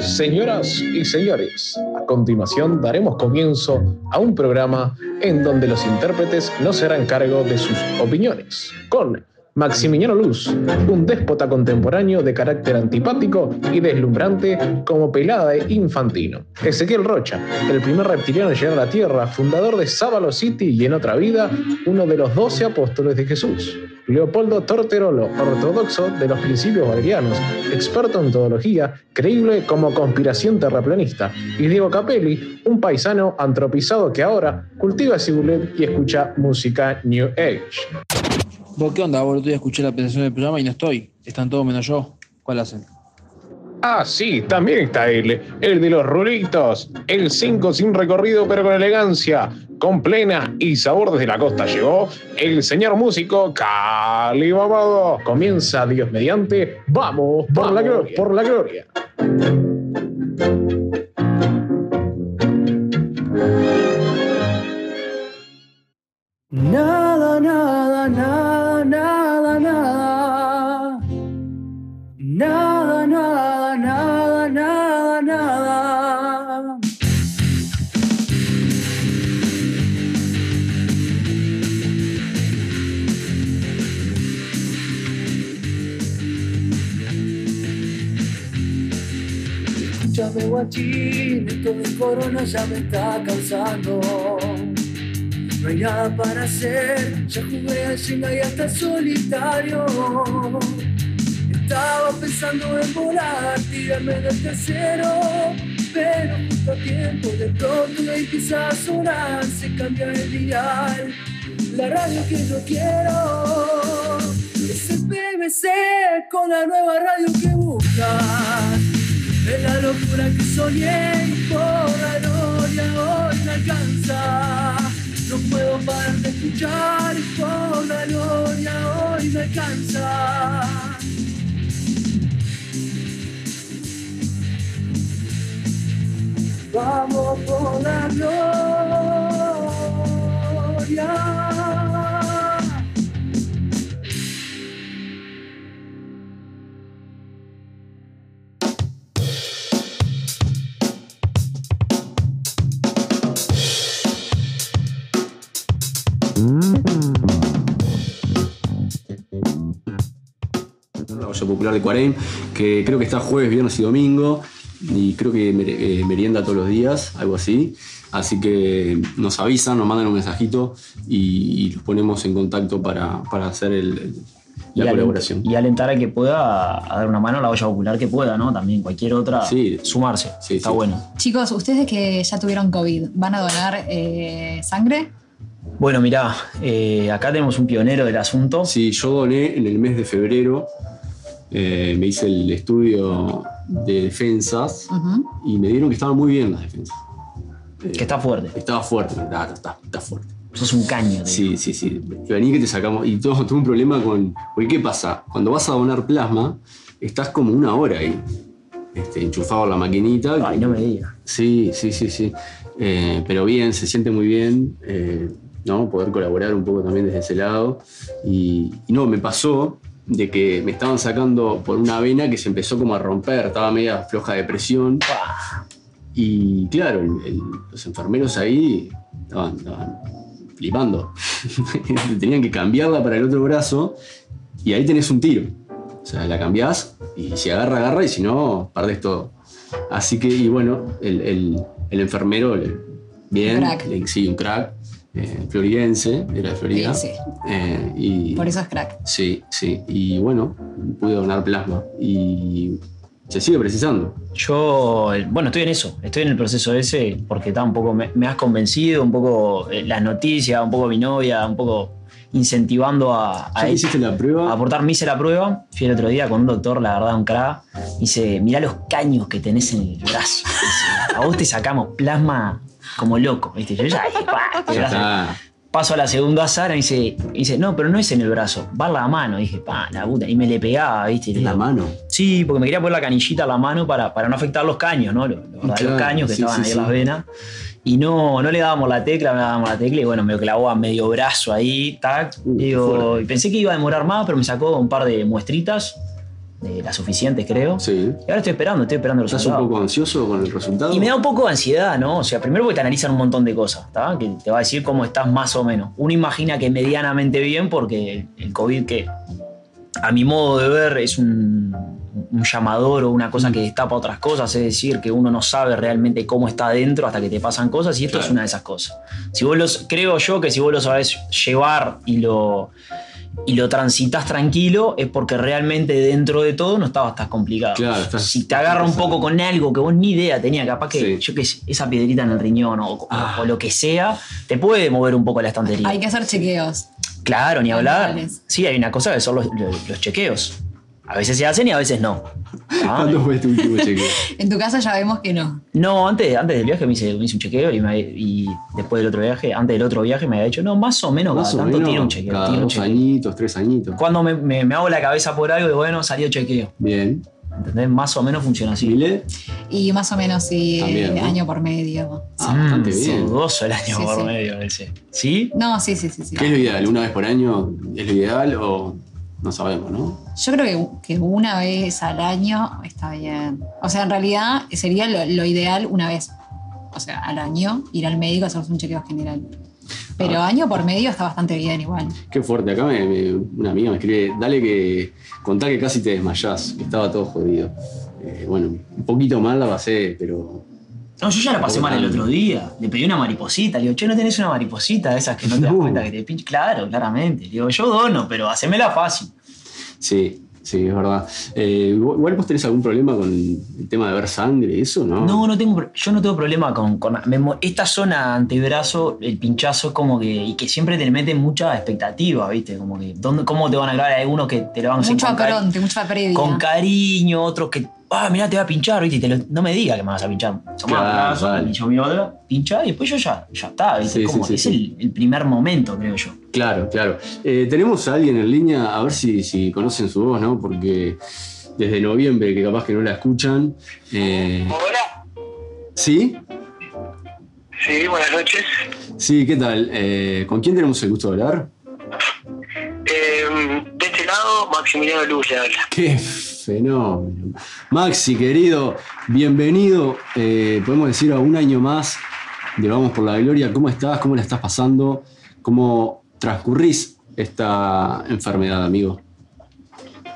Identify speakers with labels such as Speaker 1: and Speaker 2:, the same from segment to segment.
Speaker 1: Señoras y señores, a continuación daremos comienzo a un programa en donde los intérpretes no serán cargo de sus opiniones, con Maximiliano Luz, un déspota contemporáneo de carácter antipático y deslumbrante como pelada e infantino. Ezequiel Rocha, el primer reptiliano en llegar a la Tierra, fundador de Sábalo City y en otra vida, uno de los doce apóstoles de Jesús. Leopoldo Torterolo, ortodoxo de los principios valerianos, experto en teología, creíble como conspiración terraplanista. Y Diego Capelli, un paisano antropizado que ahora cultiva cibulet y escucha música New Age.
Speaker 2: ¿Vos qué onda? Día escuché la presentación del programa y no estoy. Están todos menos yo. ¿Cuál hacen?
Speaker 1: Ah, sí, también está él, el de los rulitos, el 5 sin recorrido pero con elegancia, con plena y sabor desde la costa llegó el señor músico Cali Mamado. Comienza Dios mediante, vamos, por, la gloria, por la gloria.
Speaker 3: Nada, nada, nada, nada, Escúchame guachín, esto de corona ya me está cansando. No hay nada para hacer, ya jugué a Jenga y hasta solitario. Estaba pensando en volar, tirarme del tercero, pero justo a tiempo de pronto empieza a sonar, se cambia el dial, la radio que yo quiero. Es el BBC con la nueva radio que buscas. Es la locura que soñé y por la gloria hoy me alcanza. No puedo parar de escuchar y por la gloria hoy me alcanza. Vamos por la gloria.
Speaker 4: Popular de Cuarén, que creo que está jueves, viernes y domingo, y creo que eh, merienda todos los días, algo así. Así que nos avisan, nos mandan un mensajito y, y los ponemos en contacto para, para hacer el- el-
Speaker 5: y,
Speaker 4: la
Speaker 5: alent-
Speaker 4: colaboración.
Speaker 5: y alentar a que pueda a dar una mano a la olla popular que pueda, ¿no? También cualquier otra,
Speaker 4: Sí.
Speaker 5: sumarse.
Speaker 4: Sí,
Speaker 5: Está
Speaker 4: sí.
Speaker 5: bueno.
Speaker 6: Chicos, ustedes que ya tuvieron COVID, ¿van a donar eh, sangre?
Speaker 5: Bueno, mirá, eh, acá tenemos un pionero del asunto.
Speaker 4: Sí, yo doné en el mes de febrero, eh, me hice el estudio de defensas
Speaker 6: Ujú.
Speaker 4: y me dieron que estaban muy bien las defensas.
Speaker 5: Que está fuerte.
Speaker 4: Estaba fuerte, está, está- está fuerte.
Speaker 5: Sos un caño.
Speaker 4: Sí, sí, sí. Vení que te sacamos. Y todo, tuve un problema con. Porque, ¿qué pasa? Cuando vas a donar plasma, estás como una hora ahí. Este, enchufado a la maquinita.
Speaker 5: Ay, no me digas.
Speaker 4: Sí, sí, sí, sí. Eh, pero bien, se siente muy bien. eh, ¿no? Poder colaborar un poco también desde ese lado. Y, y no, me pasó de que me estaban sacando por una vena que se empezó como a romper, estaba media floja de presión. Y claro, el- el- los enfermeros ahí estaban, estaban flipando. Tenían que cambiarla para el otro brazo y ahí tenés un tiro. O sea, la cambiás y si agarra, agarra y si no, perdés todo. Así que, y bueno, el, el- enfermero, le- bien, le- sí, un crack, eh, floridense, era de Florida.
Speaker 6: Sí, sí.
Speaker 4: Eh, y,
Speaker 6: Por eso es crack.
Speaker 4: Sí, sí. Y bueno, pude donar plasma y se sigue precisando.
Speaker 5: Yo, eh, bueno, estoy en eso, estoy en el proceso ese porque está un poco, me, me has convencido, un poco eh, las noticias, un poco mi novia, un poco incentivando a, a
Speaker 4: ¿Ya que hiciste la prueba?
Speaker 5: a aportar. Me hice la prueba, fui el otro día con un doctor, la verdad, un crack. Me dice, mirá los caños que tenés en el brazo. Dice, a vos te sacamos plasma como loco, ¿viste? Yo ya dije, "Pa, este
Speaker 4: Ya
Speaker 5: brazo".
Speaker 4: está.
Speaker 5: Paso a la segunda sala y dice, y dice, no, pero no es en el brazo, va la mano. dije, pa, la puta. Y me le pegaba, ¿viste? Y
Speaker 4: ¿En la
Speaker 5: digo,
Speaker 4: mano?
Speaker 5: Sí, porque me quería poner la canillita a la mano para, para no afectar los caños, ¿no? Los, caños que
Speaker 4: sí,
Speaker 5: estaban
Speaker 4: sí,
Speaker 5: ahí en
Speaker 4: sí.
Speaker 5: las venas. Y no, no le dábamos la tecla, no le dábamos la tecla y bueno, me clavó a medio brazo ahí, tac.
Speaker 4: Uh,
Speaker 5: Digo, y pensé que iba a demorar más, pero me sacó un par de muestritas, de las suficientes creo.
Speaker 4: Sí.
Speaker 5: Y ahora estoy esperando, estoy esperando los
Speaker 4: ¿Estás un
Speaker 5: resultados.
Speaker 4: poco ansioso con el resultado?
Speaker 5: Y me da un poco de ansiedad, ¿no? O sea, primero porque te analizan un montón de cosas, ¿está? Que te va a decir cómo estás más o menos. Uno imagina que medianamente bien porque el COVID que a mi modo de ver es un, un llamador o una cosa que destapa otras cosas, es decir, que uno no sabe realmente cómo está adentro hasta que te pasan cosas y esto
Speaker 4: Claro.
Speaker 5: es una de esas cosas. Si vos los, creo yo que si vos lo sabés llevar y lo, y lo transitas tranquilo es porque realmente dentro de todo no estaba tan complicado.
Speaker 4: Claro, estás-
Speaker 5: si te agarra un poco con algo que vos ni idea tenía, capaz que
Speaker 4: Sí.
Speaker 5: yo que sé, esa piedrita en el riñón o,
Speaker 4: Ah.
Speaker 5: o lo que sea, te puede mover un poco la estantería.
Speaker 6: Hay que hacer chequeos.
Speaker 5: Claro, ni hablar. Sí, hay una cosa que son los, los- los chequeos. A veces se hacen y a veces no. Ah,
Speaker 4: ¿Cuándo fue tu último chequeo?
Speaker 6: En tu casa ya vemos que no.
Speaker 5: No, antes, antes del viaje me hice, me hice un chequeo y, me- y después del otro viaje, antes del otro viaje me había dicho, no, más o menos
Speaker 4: Más
Speaker 5: cada
Speaker 4: o
Speaker 5: tanto
Speaker 4: menos
Speaker 5: tiene un chequeo.
Speaker 4: cada
Speaker 5: tiene un
Speaker 4: dos
Speaker 5: chequeo.
Speaker 4: añitos, tres añitos.
Speaker 5: Cuando me, me- me hago la cabeza por algo y bueno, salió chequeo.
Speaker 4: Bien.
Speaker 5: ¿Entendés? Más o menos funciona así.
Speaker 4: ¿Mile?
Speaker 6: Y más o menos, sí,
Speaker 4: También, ¿no?
Speaker 6: año por medio.
Speaker 4: Ah, bastante
Speaker 5: Mm,
Speaker 4: bien.
Speaker 5: Dudoso el año
Speaker 6: Sí,
Speaker 5: por
Speaker 6: sí.
Speaker 5: medio ese. ¿Sí?
Speaker 6: No, sí, sí, sí. sí.
Speaker 4: ¿Qué es lo ideal? ¿Una vez por año es lo ideal o no sabemos, no?
Speaker 6: Yo creo que, que una vez al año está bien. O sea, en realidad sería lo, lo ideal una vez. O sea, al año ir al médico a hacerse un chequeo general. Pero
Speaker 4: Ah.
Speaker 6: año por medio está bastante bien igual.
Speaker 4: Qué fuerte. Acá me- me- una amiga me escribe, dale que contá que casi te desmayás, que estaba todo jodido. Eh, bueno, un poquito mal la pasé, pero
Speaker 5: No, yo ya la pasé mal el otro día. Le pedí una mariposita. Le digo, che, ¿no tenés una mariposita de esas que no te das cuenta que te pinche? Claro, claramente. Le digo, yo dono, pero hacémela fácil.
Speaker 4: Sí, sí, es verdad. Eh, igual vos tenés algún problema con el tema de ver sangre, eso, ¿no?
Speaker 5: No, no tengo, yo no tengo problema con, con- me mo- esta zona antebrazo, el pinchazo es como que, y que siempre te meten mucha expectativa, ¿viste? Como que, ¿dónde, ¿cómo te van a grabar? Hay algunos que te lo van a hacer
Speaker 6: Mucho
Speaker 5: con, cari-
Speaker 6: apronte, mucha previa.
Speaker 5: con cariño, otros que, ah, mirá, te va a pinchar, ¿viste? Y te lo- no me diga que me vas a pinchar. Somos
Speaker 4: Claro,
Speaker 5: abrazos,
Speaker 4: vale.
Speaker 5: mi otra, pincha, y después yo ya, ya está, ¿viste?
Speaker 4: Sí,
Speaker 5: como
Speaker 4: sí,
Speaker 5: que
Speaker 4: sí,
Speaker 5: es
Speaker 4: sí.
Speaker 5: El, el primer momento, creo yo.
Speaker 4: Claro, claro. Eh, tenemos a alguien en línea, a ver si, si conocen su voz, ¿no? Porque desde noviembre, que capaz que no la escuchan. eh,
Speaker 7: Hola.
Speaker 4: ¿Sí?
Speaker 7: Sí, buenas noches.
Speaker 4: Sí, ¿qué tal? Eh, ¿Con quién tenemos el gusto de hablar?
Speaker 7: Eh, de este lado, Maximiliano Luz le habla.
Speaker 4: ¡Qué fenómeno! Maxi, querido, bienvenido. eh, podemos decir a un año más de Vamos por la Gloria. ¿Cómo estás? ¿Cómo la estás pasando? ¿Cómo transcurrís esta enfermedad, amigo?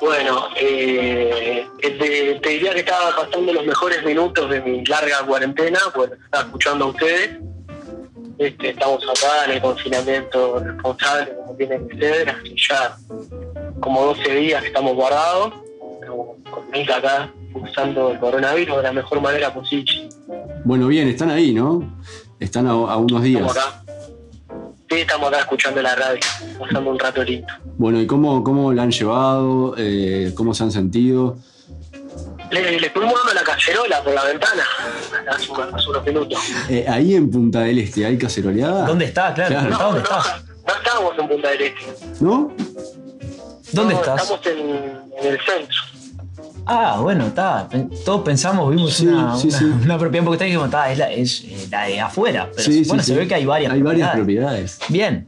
Speaker 7: Bueno, eh, te, diría que estaba pasando los mejores minutos de mi larga cuarentena, pues estaba escuchando a ustedes. Este, estamos acá en el confinamiento responsable, como tiene que ser, hace ya como 12 días estamos guardados, pero con Mica acá usando el coronavirus de la mejor manera posible.
Speaker 4: Bueno, bien, están ahí, ¿no? Están a, a unos días.
Speaker 7: Estamos acá. Sí, estamos acá escuchando la radio, pasando un rato lindo.
Speaker 4: Bueno, ¿y cómo, cómo la han llevado? Eh, ¿Cómo se han sentido?
Speaker 7: Le, le estuvimos dando la cacerola por la ventana hace, unos- hace unos minutos.
Speaker 4: Eh, ahí en Punta del Este, ¿hay caceroleada?
Speaker 5: ¿Dónde está? Claro,
Speaker 4: Claro.
Speaker 5: ¿está? ¿dónde
Speaker 7: no,
Speaker 5: está?
Speaker 7: no estábamos en Punta del Este.
Speaker 4: ¿No?
Speaker 5: ¿Dónde
Speaker 7: No,
Speaker 5: estás?
Speaker 7: Estamos en, en el centro.
Speaker 5: Ah, bueno, está. Todos pensamos, vimos
Speaker 4: Sí,
Speaker 5: una,
Speaker 4: sí,
Speaker 5: una,
Speaker 4: sí.
Speaker 5: una propiedad porque está dijimos, está, es la, es eh, la de afuera. Pero
Speaker 4: Sí, sí,
Speaker 5: bueno,
Speaker 4: sí.
Speaker 5: se ve que hay varias
Speaker 4: Hay varias
Speaker 5: propiedades.
Speaker 4: propiedades.
Speaker 5: Bien.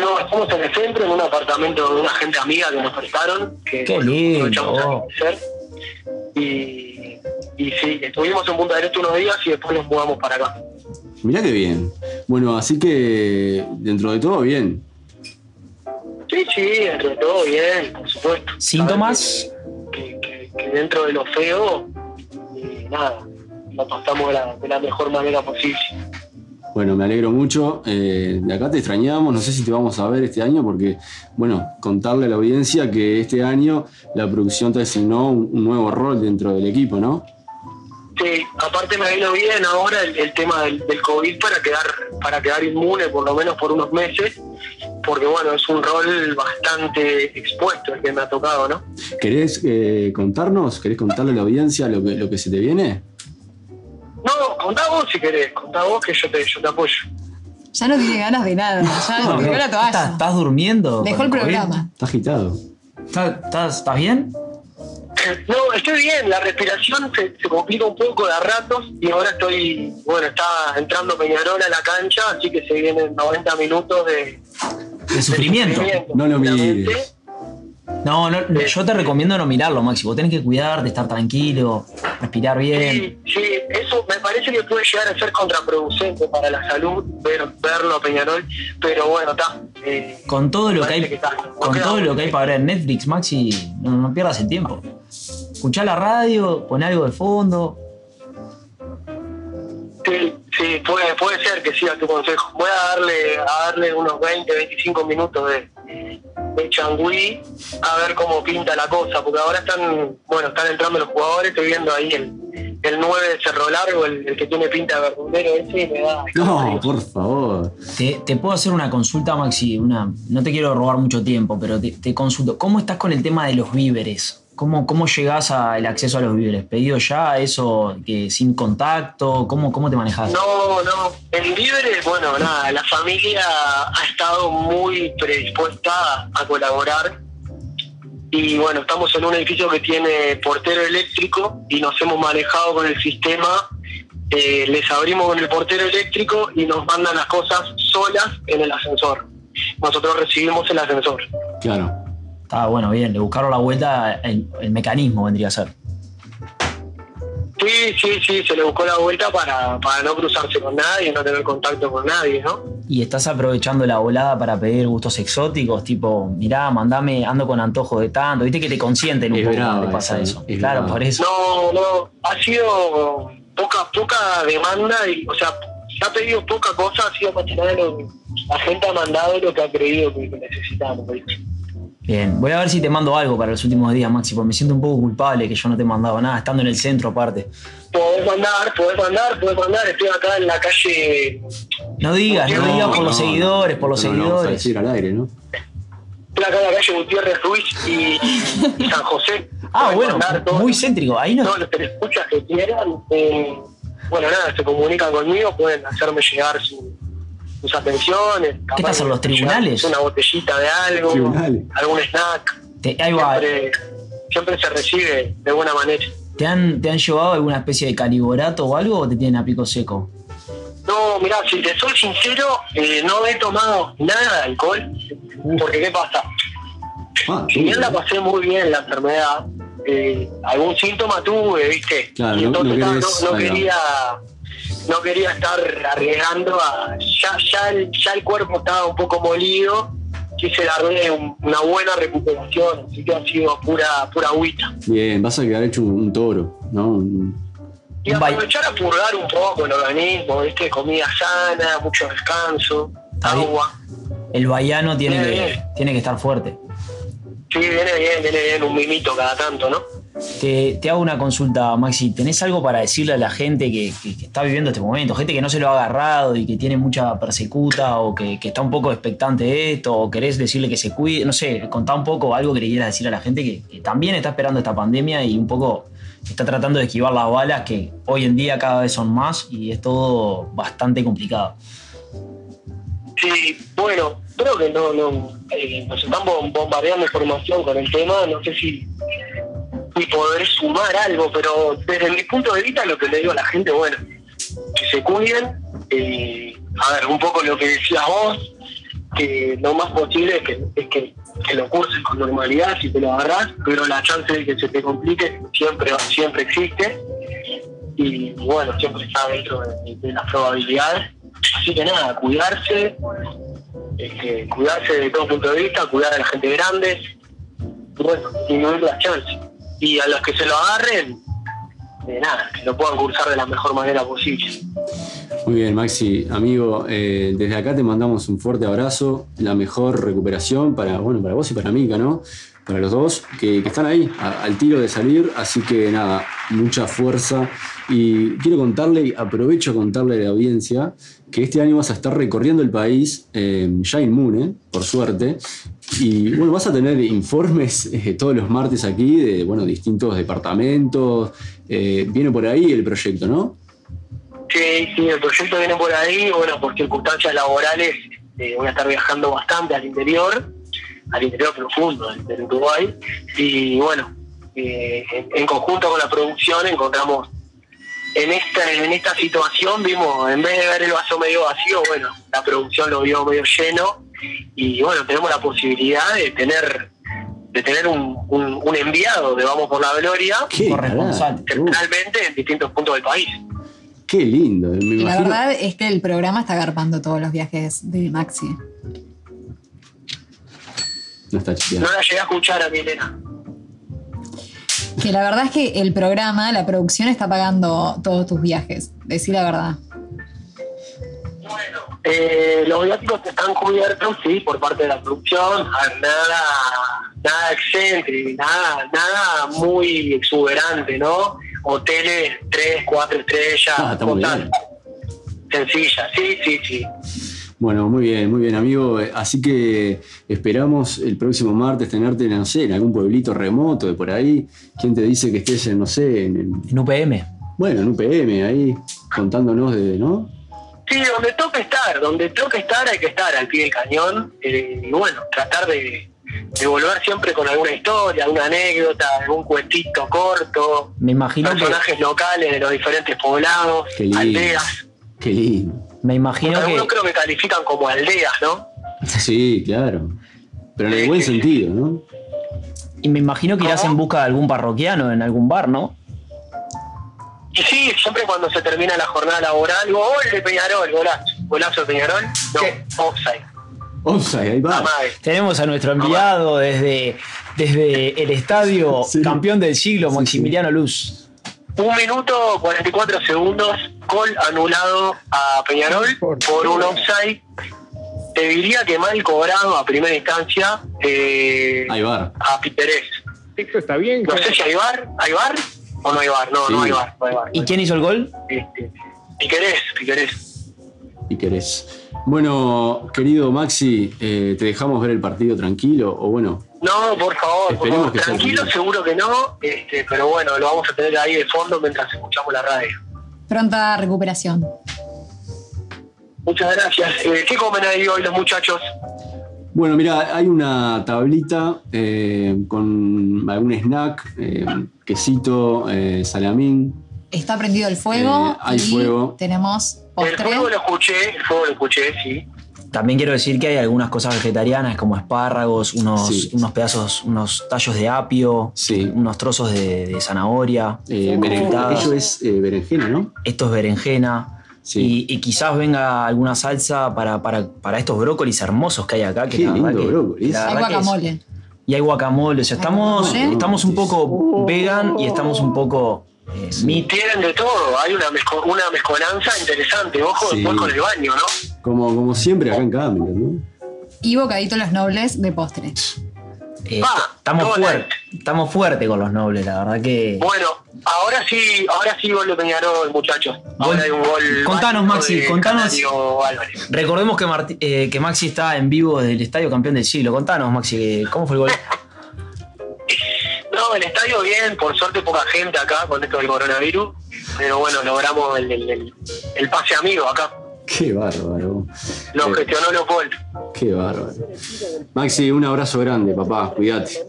Speaker 7: No, estamos en el centro, en un apartamento de una gente amiga que nos prestaron. Que
Speaker 5: Qué lindo.
Speaker 7: aprovechamos a conocer. Y, y sí, estuvimos en Punta del Este unos días y después nos mudamos para acá.
Speaker 4: Mirá qué bien. Bueno, así que dentro de todo, bien.
Speaker 7: Sí, sí, dentro de todo bien, por supuesto.
Speaker 5: ¿Síntomas?
Speaker 7: Que, dentro de lo feo, eh, nada, lo pasamos de la, de la mejor manera posible.
Speaker 4: Bueno, me alegro mucho. Eh, de acá te extrañamos. No sé si te vamos a ver este año porque, bueno, contarle a la audiencia que este año la producción te asignó un, un nuevo rol dentro del equipo, ¿no?
Speaker 7: Sí, aparte me vino bien ahora el, el tema del, del COVID para quedar, para quedar inmune por lo menos por unos meses, porque bueno, es un rol bastante expuesto el que me ha tocado, ¿no?
Speaker 4: ¿Querés eh, contarnos? ¿Querés contarle a la audiencia lo que, lo que se te viene?
Speaker 7: No, contá vos si querés, contá vos que yo te, yo te apoyo.
Speaker 6: Ya no tiene ganas de nada. Ya
Speaker 5: No,
Speaker 6: la
Speaker 5: ¿Estás,
Speaker 6: toalla.
Speaker 5: estás durmiendo?
Speaker 6: Dejó el programa.
Speaker 4: Está agitado.
Speaker 5: ¿Estás, estás, estás bien?
Speaker 7: No, estoy bien, la respiración se, se complica un poco de a ratos y ahora estoy, bueno, está entrando Peñarol a la cancha, así que se vienen 90 minutos de,
Speaker 5: De sufrimiento.
Speaker 4: No lo mires.
Speaker 5: No, no, yo te recomiendo no mirarlo, Maxi. Vos tenés que cuidarte, estar tranquilo, respirar bien.
Speaker 7: Sí, sí, eso me parece que puede llegar a ser contraproducente para la salud, ver, verlo a Peñarol, pero bueno, está. eh,
Speaker 5: Con todo lo que hay, con
Speaker 7: queda
Speaker 5: todo lo que hay para ver en Netflix, Maxi, no, no pierdas el tiempo. Escuchá la radio, pon algo de fondo.
Speaker 7: Sí, sí, puede, puede ser que siga tu consejo. Voy a darle, a darle unos 20, 25 minutos de, de changüí a ver cómo pinta la cosa, porque ahora están, bueno, están entrando los jugadores, estoy viendo ahí el, el 9 de Cerro Largo, el, el que tiene pinta de verdulero ese, y me da...
Speaker 4: No, por favor.
Speaker 5: Te, te puedo hacer una consulta, Maxi. Una, no te quiero robar mucho tiempo, pero te, te consulto. ¿Cómo estás con el tema de los víveres? ¿Cómo, cómo llegás al acceso a los víveres? ¿Pedido ya eso que sin contacto? ¿Cómo, cómo te manejas?
Speaker 7: No, no. En Libre, bueno, nada, la familia ha estado muy predispuesta a colaborar. Y bueno, estamos en un edificio que tiene portero eléctrico y nos hemos manejado con el sistema. Eh, les abrimos con el portero eléctrico y nos mandan las cosas solas en el ascensor. Nosotros recibimos el ascensor.
Speaker 4: Claro.
Speaker 5: Está bueno, bien. Le buscaron la vuelta, el, el mecanismo vendría a ser.
Speaker 7: Sí, sí, sí, se le buscó la vuelta para, para no cruzarse con nadie, no tener contacto con nadie, ¿no?
Speaker 5: Y estás aprovechando la volada para pedir gustos exóticos, tipo, mirá, mandame, ando con antojo de tanto. Viste que te consienten un
Speaker 4: Es
Speaker 5: poco
Speaker 4: brava
Speaker 5: cuando te pasa eso.
Speaker 4: es
Speaker 5: Claro, por eso.
Speaker 7: No, no, ha sido poca poca demanda y, o sea, se ha pedido poca cosa, ha sido más que nada lo que la gente ha mandado lo que ha creído que necesitamos. ¿viste?
Speaker 5: Bien, voy a ver si te mando algo para los últimos días, Maxi, porque me siento un poco culpable que yo no te he mandado nada, estando en el centro aparte.
Speaker 7: Podés mandar, podés mandar, podés mandar, estoy acá en la calle,
Speaker 5: No digas, no,
Speaker 7: No,
Speaker 5: digas por los
Speaker 4: no,
Speaker 5: seguidores, por los
Speaker 4: No, no, vamos a
Speaker 5: seguidores.
Speaker 4: decir al aire, ¿no?
Speaker 7: estoy acá en la calle Gutiérrez Ruiz y, y San José.
Speaker 5: ah,
Speaker 7: Podés
Speaker 5: bueno,
Speaker 7: mandar todo-
Speaker 5: muy céntrico. Ahí no.
Speaker 7: todos los telescuchas que quieran, eh, bueno, nada, se comunican conmigo, pueden hacerme llegar su- sus atenciones. capaz
Speaker 5: estás, en los tribunales?
Speaker 7: Una botellita de algo,
Speaker 4: Tribunales.
Speaker 7: algún snack.
Speaker 5: Te, ahí va.
Speaker 7: Siempre, siempre se recibe de buena manera.
Speaker 5: ¿Te han, ¿Te han llevado alguna especie de caliborato o algo o te tienen a pico seco?
Speaker 7: No, mirá, si te soy sincero, eh, no he tomado nada de alcohol, porque ¿qué pasa?
Speaker 4: Ah,
Speaker 7: Si bien la pasé muy bien la enfermedad, eh, algún síntoma tuve, ¿viste?
Speaker 4: Claro,
Speaker 7: y
Speaker 4: no-
Speaker 7: entonces
Speaker 4: no
Speaker 7: no,
Speaker 4: querés-
Speaker 7: no
Speaker 4: ahí va.
Speaker 7: quería no quería estar arriesgando a ya ya el, ya el cuerpo estaba un poco molido quise darle un- una buena recuperación así que ha sido pura pura agüita
Speaker 4: Bien, vas a quedar hecho un, un toro, ¿no? Un-
Speaker 7: y aprovechar a purgar un poco el organismo viste comida sana mucho descanso agua
Speaker 5: El baiano tiene
Speaker 7: Bien,
Speaker 5: que,
Speaker 7: bien.
Speaker 5: tiene que estar fuerte.
Speaker 7: sí viene bien viene bien un mimito cada tanto no
Speaker 5: Te, hago una consulta, Maxi. ¿Tenés algo para decirle a la gente que, está viviendo este momento? Gente que no se lo ha agarrado y que tiene mucha persecuta o que, está un poco expectante de esto o querés decirle que se cuide. No sé, contá un poco algo que le quieras decir a la gente que, también está esperando esta pandemia y un poco está tratando de esquivar las balas que hoy en día cada vez son más y es todo bastante complicado.
Speaker 7: Sí, bueno, creo que no, eh, nos están bom- bombardeando información con el tema, no sé si, si poder sumar algo, pero desde mi punto de vista lo que le digo a la gente, bueno, que se cuiden, eh, a ver, un poco lo que decías vos, que lo más posible es que, es que, lo curses con normalidad si te lo agarrás, pero la chance de que se te complique siempre, siempre existe y bueno, siempre está dentro de, las probabilidades. Así que nada, cuidarse, este, cuidarse de todo punto de vista, cuidar a la gente grande, y bueno, disminuir las chances. Y a los que se lo agarren, de nada, que lo puedan cursar de la mejor manera posible.
Speaker 4: Muy bien, Maxi, amigo, eh, desde acá te mandamos un fuerte abrazo, la mejor recuperación para, bueno, para vos y para Mica, ¿no? Para los dos que, que están ahí, al tiro de salir, así que nada, mucha fuerza. Y quiero contarle, aprovecho a contarle a la audiencia, que este año vas a estar recorriendo el país, eh, ya inmune, por suerte, y bueno, vas a tener informes eh, todos los martes aquí de, bueno, distintos departamentos, eh, viene por ahí el proyecto, ¿no?
Speaker 7: Sí, sí, el proyecto viene por ahí, bueno, por circunstancias laborales eh, voy a estar viajando bastante al interior, al interior profundo del, Uruguay, y bueno, en, en conjunto con la producción encontramos en esta, en esta situación vimos, en vez de ver el vaso medio vacío, bueno, la producción lo vio medio lleno y bueno, tenemos la posibilidad de tener de tener un, un- un enviado de Vamos por la Gloria
Speaker 5: Corresponsal.
Speaker 7: Centralmente en distintos puntos del país.
Speaker 4: qué lindo. Me
Speaker 6: la
Speaker 4: imagino.
Speaker 6: verdad es que el programa está agarpando todos los viajes de Maxi.
Speaker 4: No está.
Speaker 7: No la llegué a escuchar a Milena.
Speaker 6: Que la verdad es que el programa, la producción está pagando todos tus viajes. Decí la verdad.
Speaker 7: Bueno, eh, los viáticos están cubiertos, sí, por parte de la producción, a nada, nada excéntrico, nada, nada muy exuberante, ¿no? Hoteles, tres, cuatro estrellas,
Speaker 4: Ah,
Speaker 7: cosas sencillas, sí, sí, sí.
Speaker 4: Bueno, muy bien, muy bien, amigo. Así que esperamos el próximo martes tenerte, no sé, en algún pueblito remoto de por ahí. ¿Quién te dice que estés, en, no sé, en, el-
Speaker 5: En UPM.
Speaker 4: bueno, en UPM, ahí, contándonos de, ¿no?
Speaker 7: Sí, donde toca estar, donde toca estar hay que estar al pie del cañón eh, y bueno, tratar de, de volver siempre con alguna historia, alguna anécdota, algún cuentito corto,
Speaker 5: Me imagino que,
Speaker 7: personajes locales de los diferentes poblados,
Speaker 4: Qué lindo.
Speaker 7: aldeas.
Speaker 4: Qué lindo.
Speaker 5: Me imagino que
Speaker 7: Algunos creo que califican como aldeas, ¿no?
Speaker 4: Sí, claro. Pero en el buen sentido, ¿no?
Speaker 5: y me imagino que irás en busca de algún parroquiano en algún bar, ¿no?
Speaker 7: Y sí, siempre cuando se termina la jornada laboral, gol de Peñarol, golazo, golazo de Peñarol, no,
Speaker 5: ¿Qué?
Speaker 7: offside,
Speaker 4: Offside, ahí va.
Speaker 5: Tenemos a nuestro enviado desde, desde el estadio
Speaker 4: Sí.
Speaker 5: campeón del siglo,
Speaker 4: Sí,
Speaker 5: Maximiliano Luz.
Speaker 7: Un minuto 44 segundos, gol anulado a Peñarol por un offside. Te diría que mal cobrado a primera instancia eh, a Piterés.
Speaker 1: Esto está bien.
Speaker 7: No sé si hay bar, ¿hay bar o no hay bar? No,
Speaker 4: Sí.
Speaker 7: no hay bar, no hay bar.
Speaker 5: ¿Y quién hizo el gol?
Speaker 7: Este, Piquerés, Piquerés.
Speaker 4: Y querés. Bueno, querido Maxi, eh, ¿te dejamos ver el partido tranquilo? O bueno,
Speaker 7: No, por favor, por
Speaker 4: Esperemos
Speaker 7: favor.
Speaker 4: que sea
Speaker 7: tranquilo, seguro que no, este, pero bueno, lo vamos a tener ahí de fondo mientras escuchamos la radio.
Speaker 6: Pronta recuperación.
Speaker 7: Muchas gracias. Eh, ¿Qué comen ahí hoy los muchachos?
Speaker 4: Bueno, mira, hay una tablita eh, con algún snack, eh, quesito, eh, salamín.
Speaker 6: Está prendido el fuego.
Speaker 4: Eh, hay
Speaker 6: y
Speaker 4: fuego.
Speaker 6: Tenemos
Speaker 7: El
Speaker 6: postre.
Speaker 7: fuego lo escuché, el fuego lo escuché, sí.
Speaker 5: También quiero decir que hay algunas cosas vegetarianas como espárragos, unos,
Speaker 4: Sí.
Speaker 5: unos pedazos, unos tallos de apio,
Speaker 4: Sí.
Speaker 5: unos trozos de, de zanahoria,
Speaker 4: Eh, beren-
Speaker 5: fritadas.
Speaker 4: Ello es eh, berenjena, ¿no?
Speaker 5: esto es berenjena.
Speaker 4: Sí.
Speaker 5: Y, y quizás venga alguna salsa para, para, para estos brócolis hermosos que hay acá. Que
Speaker 4: Qué
Speaker 5: la verdad
Speaker 4: lindo
Speaker 5: que-
Speaker 4: brócolis.
Speaker 5: la
Speaker 6: Hay
Speaker 5: es-
Speaker 6: guacamole.
Speaker 5: y hay guacamole. O sea, estamos,
Speaker 6: guacamole.
Speaker 5: estamos un poco vegan y estamos un poco eh.
Speaker 7: Tienen de todo, hay una, mezco- una mezcolanza interesante. Ojo
Speaker 4: Sí.
Speaker 7: después con el baño, ¿no?
Speaker 4: Como, como siempre acá en Campbell, ¿no?
Speaker 6: Y bocadito los nobles de postre.
Speaker 5: Eh,
Speaker 7: Ah,
Speaker 5: estamos fuertes. Estamos fuertes con los nobles, la verdad que.
Speaker 7: Bueno, ahora sí, ahora sí gol de Peñarol, muchachos. Ahora hay un gol.
Speaker 5: Contanos, Maxi, contanos. Recordemos que, Marti- eh, que Maxi está en vivo desde el Estadio Campeón del Siglo. Contanos, Maxi, ¿cómo fue el gol?
Speaker 7: No, el estadio bien, por suerte poca gente acá con esto del coronavirus. Pero bueno, logramos el, el- el- el pase amigo acá.
Speaker 4: Qué bárbaro.
Speaker 7: Lo
Speaker 4: Eh,
Speaker 7: gestionó Leopold.
Speaker 4: Qué bárbaro. Maxi, un abrazo grande, papá. Cuídate.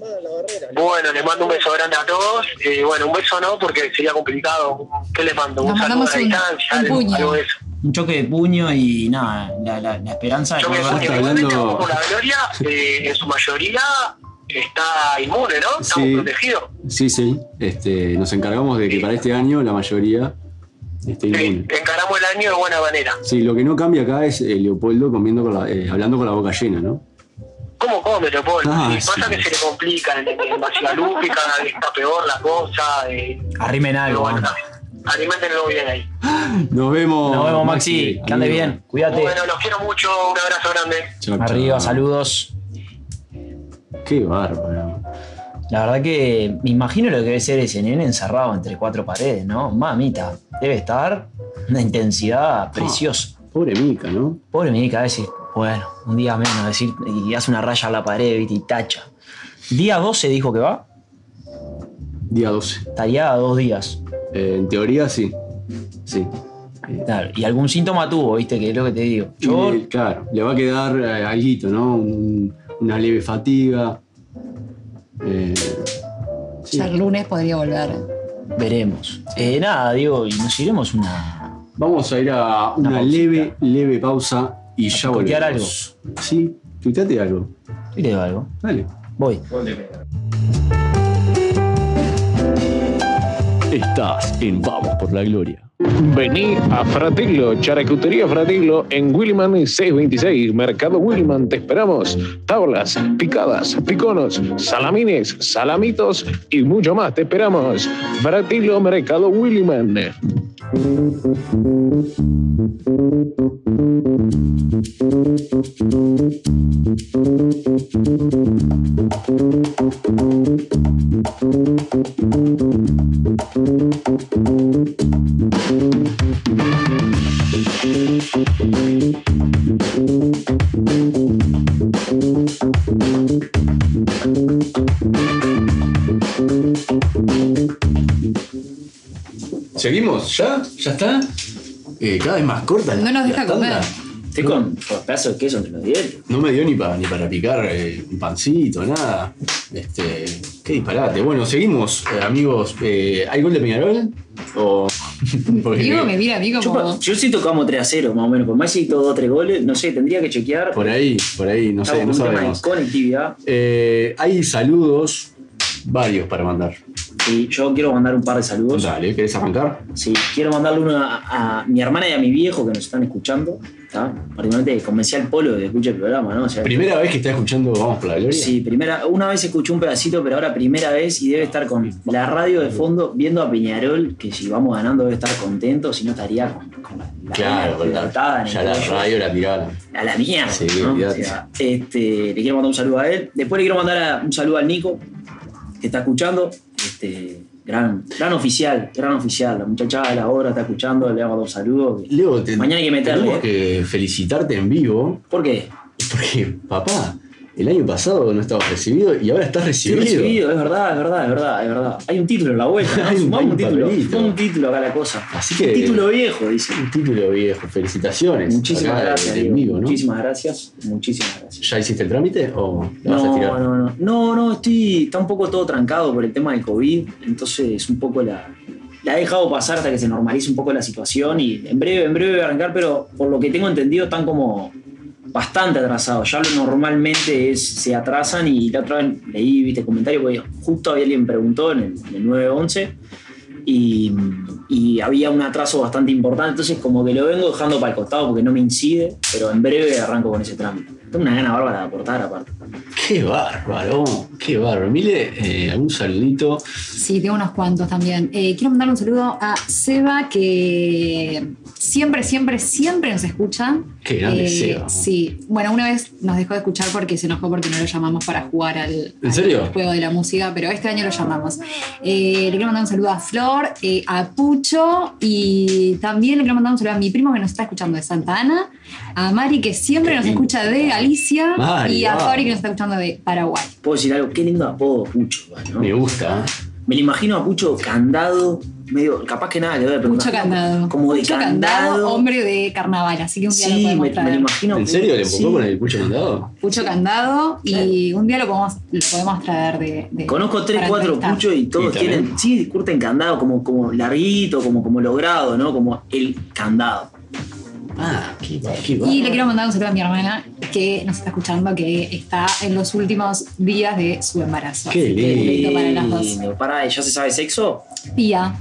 Speaker 7: Bueno, les mando un beso grande a todos. Eh, bueno, un beso no, porque sería complicado. ¿Qué les mando?
Speaker 6: Nos
Speaker 7: Un saludo a distancia,
Speaker 6: un
Speaker 7: algo,
Speaker 6: puño.
Speaker 7: algo de eso.
Speaker 5: Un choque de puño y nada, la, la- la esperanza de
Speaker 7: igualmente
Speaker 4: hablando-
Speaker 7: por la gloria, eh, en su mayoría está inmune, ¿no? Estamos
Speaker 4: Sí.
Speaker 7: protegidos.
Speaker 4: Sí, sí. Este, nos encargamos de que para este año la mayoría esté
Speaker 7: Sí, encaramos el año de buena manera.
Speaker 4: Sí, lo que no cambia acá es eh, Leopoldo comiendo con la- eh, hablando con la boca llena, ¿no?
Speaker 7: ¿Cómo come, Leopoldo?
Speaker 4: Ah,
Speaker 7: Sí, pasa
Speaker 4: sí.
Speaker 7: que se le complica en, en cada vez está peor la cosa. eh,
Speaker 5: Arrimen algo.
Speaker 7: bueno, alimentenlo bien ahí.
Speaker 4: Nos vemos.
Speaker 5: Nos vemos, Maxi. Que ande bien. Cuídate.
Speaker 7: Bueno, los quiero mucho, un abrazo grande.
Speaker 4: Chau, chau.
Speaker 5: Arriba, saludos.
Speaker 4: Qué bárbaro.
Speaker 5: La verdad que me imagino lo que debe ser ese nene encerrado entre cuatro paredes, ¿no? Mamita, debe estar una intensidad preciosa.
Speaker 4: Pobre Mica, ¿no?
Speaker 5: Pobre Mica, a veces, bueno, un día menos, decir, y hace una raya a la pared ¿viste? y tacha. Día 12 dijo que va,
Speaker 4: Día 12.
Speaker 5: estaría a dos días.
Speaker 4: Eh, en teoría, sí. Sí.
Speaker 5: Claro, y algún síntoma tuvo, ¿viste? Que es lo que te digo. Yo,
Speaker 4: claro, le va a quedar eh, alguito, ¿no? Un- una leve fatiga. Eh,
Speaker 6: Ya el lunes podría volver.
Speaker 5: Veremos. Eh, nada, digo, y nos iremos una.
Speaker 4: Vamos a ir a una leve, leve pausa y ya
Speaker 5: tuitear
Speaker 4: volvemos. Sí, tuiteate algo.
Speaker 5: Digo algo.
Speaker 4: Dale.
Speaker 5: Voy.
Speaker 4: Estás en Vamos por la Gloria.
Speaker 1: Vení a Fratello, Characutería Fratello en Williman 626, Mercado Williman, te esperamos. Tablas, picadas, piconos, salamines, salamitos y mucho más, te esperamos. Fratello, Mercado Williman.
Speaker 4: ¿Seguimos? ¿Ya? ¿Ya está? Eh, cada vez más corta.
Speaker 6: No nos deja comer.
Speaker 5: Estoy con con pedazos de queso entre los dientes.
Speaker 4: No me dio ni, pa- ni para picar eh, un pancito, nada. Este, qué disparate. Bueno, seguimos, eh, amigos. Eh, ¿Hay gol de Peñarol? O. porque-
Speaker 6: Diego me mira a mí
Speaker 5: Yo,
Speaker 6: como.
Speaker 5: yo siento que vamos 3 a 0, más o menos. Por más si hizo 2 o 3 goles, no sé, tendría que chequear.
Speaker 4: Por ahí, por ahí, no sé,
Speaker 5: Estamos
Speaker 4: no
Speaker 5: con un tema
Speaker 4: sabemos.
Speaker 5: de conectividad.
Speaker 4: Eh, hay saludos, varios para mandar.
Speaker 5: Y yo quiero mandar un par de saludos.
Speaker 4: Dale, ¿querés arrancar?
Speaker 5: Sí, quiero mandarle uno a, a mi hermana y a mi viejo que nos están escuchando. ¿Tá? Particularmente convencí al polo de que escuche el programa, ¿no? O sea,
Speaker 4: Primera vez que estás escuchando Vamos por la Gloria.
Speaker 5: Sí, primera, una vez escuché un pedacito, pero ahora primera vez y debe estar con la radio de fondo viendo a Peñarol, que si vamos ganando debe estar contento, si no estaría con, con la, la
Speaker 4: Claro, con la-
Speaker 5: el
Speaker 4: ya la radio la tiraba.
Speaker 5: a la mierda.
Speaker 4: Sí,
Speaker 5: ¿no? O sea, este, le quiero mandar un saludo a él. Después le quiero mandar a- un saludo al Nico, que está escuchando. Este, gran, gran oficial, gran oficial. La muchachada de la obra está escuchando, le voy a mandar un saludo.
Speaker 4: Leo, te-
Speaker 5: Mañana hay que meterle.
Speaker 4: Tenemos que felicitarte en vivo,
Speaker 5: ¿Por qué?
Speaker 4: porque, papá, el año pasado no estabas recibido y ahora estás recibido.
Speaker 5: recibido, es verdad, es verdad, es verdad, es verdad. Hay un título en la vuelta, ¿no?
Speaker 4: Un-
Speaker 5: Sumamos
Speaker 4: hay
Speaker 5: un
Speaker 4: un
Speaker 5: título, sumamos un título acá a la cosa.
Speaker 4: Así que-
Speaker 5: Un título viejo, dice.
Speaker 4: Un título viejo, felicitaciones.
Speaker 5: Muchísimas
Speaker 4: Acá,
Speaker 5: gracias.
Speaker 4: Vivo, ¿no?
Speaker 5: Muchísimas gracias, muchísimas gracias.
Speaker 4: ¿Ya hiciste el trámite o lo vas a
Speaker 5: No,
Speaker 4: tirar?
Speaker 5: no, no, no, no, estoy, está un poco todo trancado por el tema del COVID, entonces un poco la, la he dejado pasar hasta que se normalice un poco la situación y en breve, en breve voy a arrancar, pero por lo que tengo entendido están como bastante atrasados. Ya lo normalmente es, se atrasan y la otra vez leí, viste, comentario, porque justo había alguien preguntó en el, el 911 y, y había un atraso bastante importante, entonces como que lo vengo dejando para el costado porque no me incide, pero en breve arranco con ese trámite. Tengo una gana bárbara de aportar aparte.
Speaker 4: Qué bárbaro, qué bárbaro. Mile, eh, algún saludito.
Speaker 6: Sí, tengo unos cuantos también. Eh, quiero mandar un saludo a Seba, que siempre, siempre, siempre nos escucha.
Speaker 4: Qué grande
Speaker 6: Eh,
Speaker 4: Seba.
Speaker 6: Sí. Bueno, una vez nos dejó de escuchar porque se enojó porque no lo llamamos para jugar al,
Speaker 4: ¿En serio?
Speaker 6: al juego de la música, pero este año lo llamamos. Eh, le quiero mandar un saludo a Flor, eh, a Pucho y también le quiero mandar un saludo a mi primo que nos está escuchando de Santa Ana, a Mari que siempre
Speaker 4: Qué
Speaker 6: nos
Speaker 4: lindo.
Speaker 6: escucha de Galicia
Speaker 4: Mari,
Speaker 6: y a. Fabri que nos está escuchando de Paraguay.
Speaker 5: Puedo decir algo, qué lindo apodo Pucho, ¿no?
Speaker 4: Me gusta.
Speaker 5: Me lo imagino a Pucho candado, medio, capaz que nada le voy a preguntar.
Speaker 6: Pucho Candado.
Speaker 5: Como de
Speaker 6: Pucho
Speaker 5: candado.
Speaker 6: hombre de carnaval, así que un día lo
Speaker 5: Sí,
Speaker 6: podemos
Speaker 5: me, lo imagino.
Speaker 4: ¿En serio le
Speaker 5: Sí.
Speaker 4: empujó con el pucho mandado?
Speaker 6: Pucho Candado y un día lo podemos, lo podemos traer de. de-
Speaker 5: Conozco tres, cuatro puchos y todos
Speaker 4: Sí,
Speaker 5: tienen, sí, curten candado, como, como larguito, como, como logrado, ¿no? Como el candado.
Speaker 4: Ah, qué, qué
Speaker 6: Y le quiero mandar un saludo a mi hermana que nos está escuchando, que está en los últimos días de su embarazo.
Speaker 4: Qué
Speaker 6: Así que un
Speaker 4: lindo.
Speaker 6: para las dos.
Speaker 5: Pará, ¿ya se sabe sexo?
Speaker 6: Pía,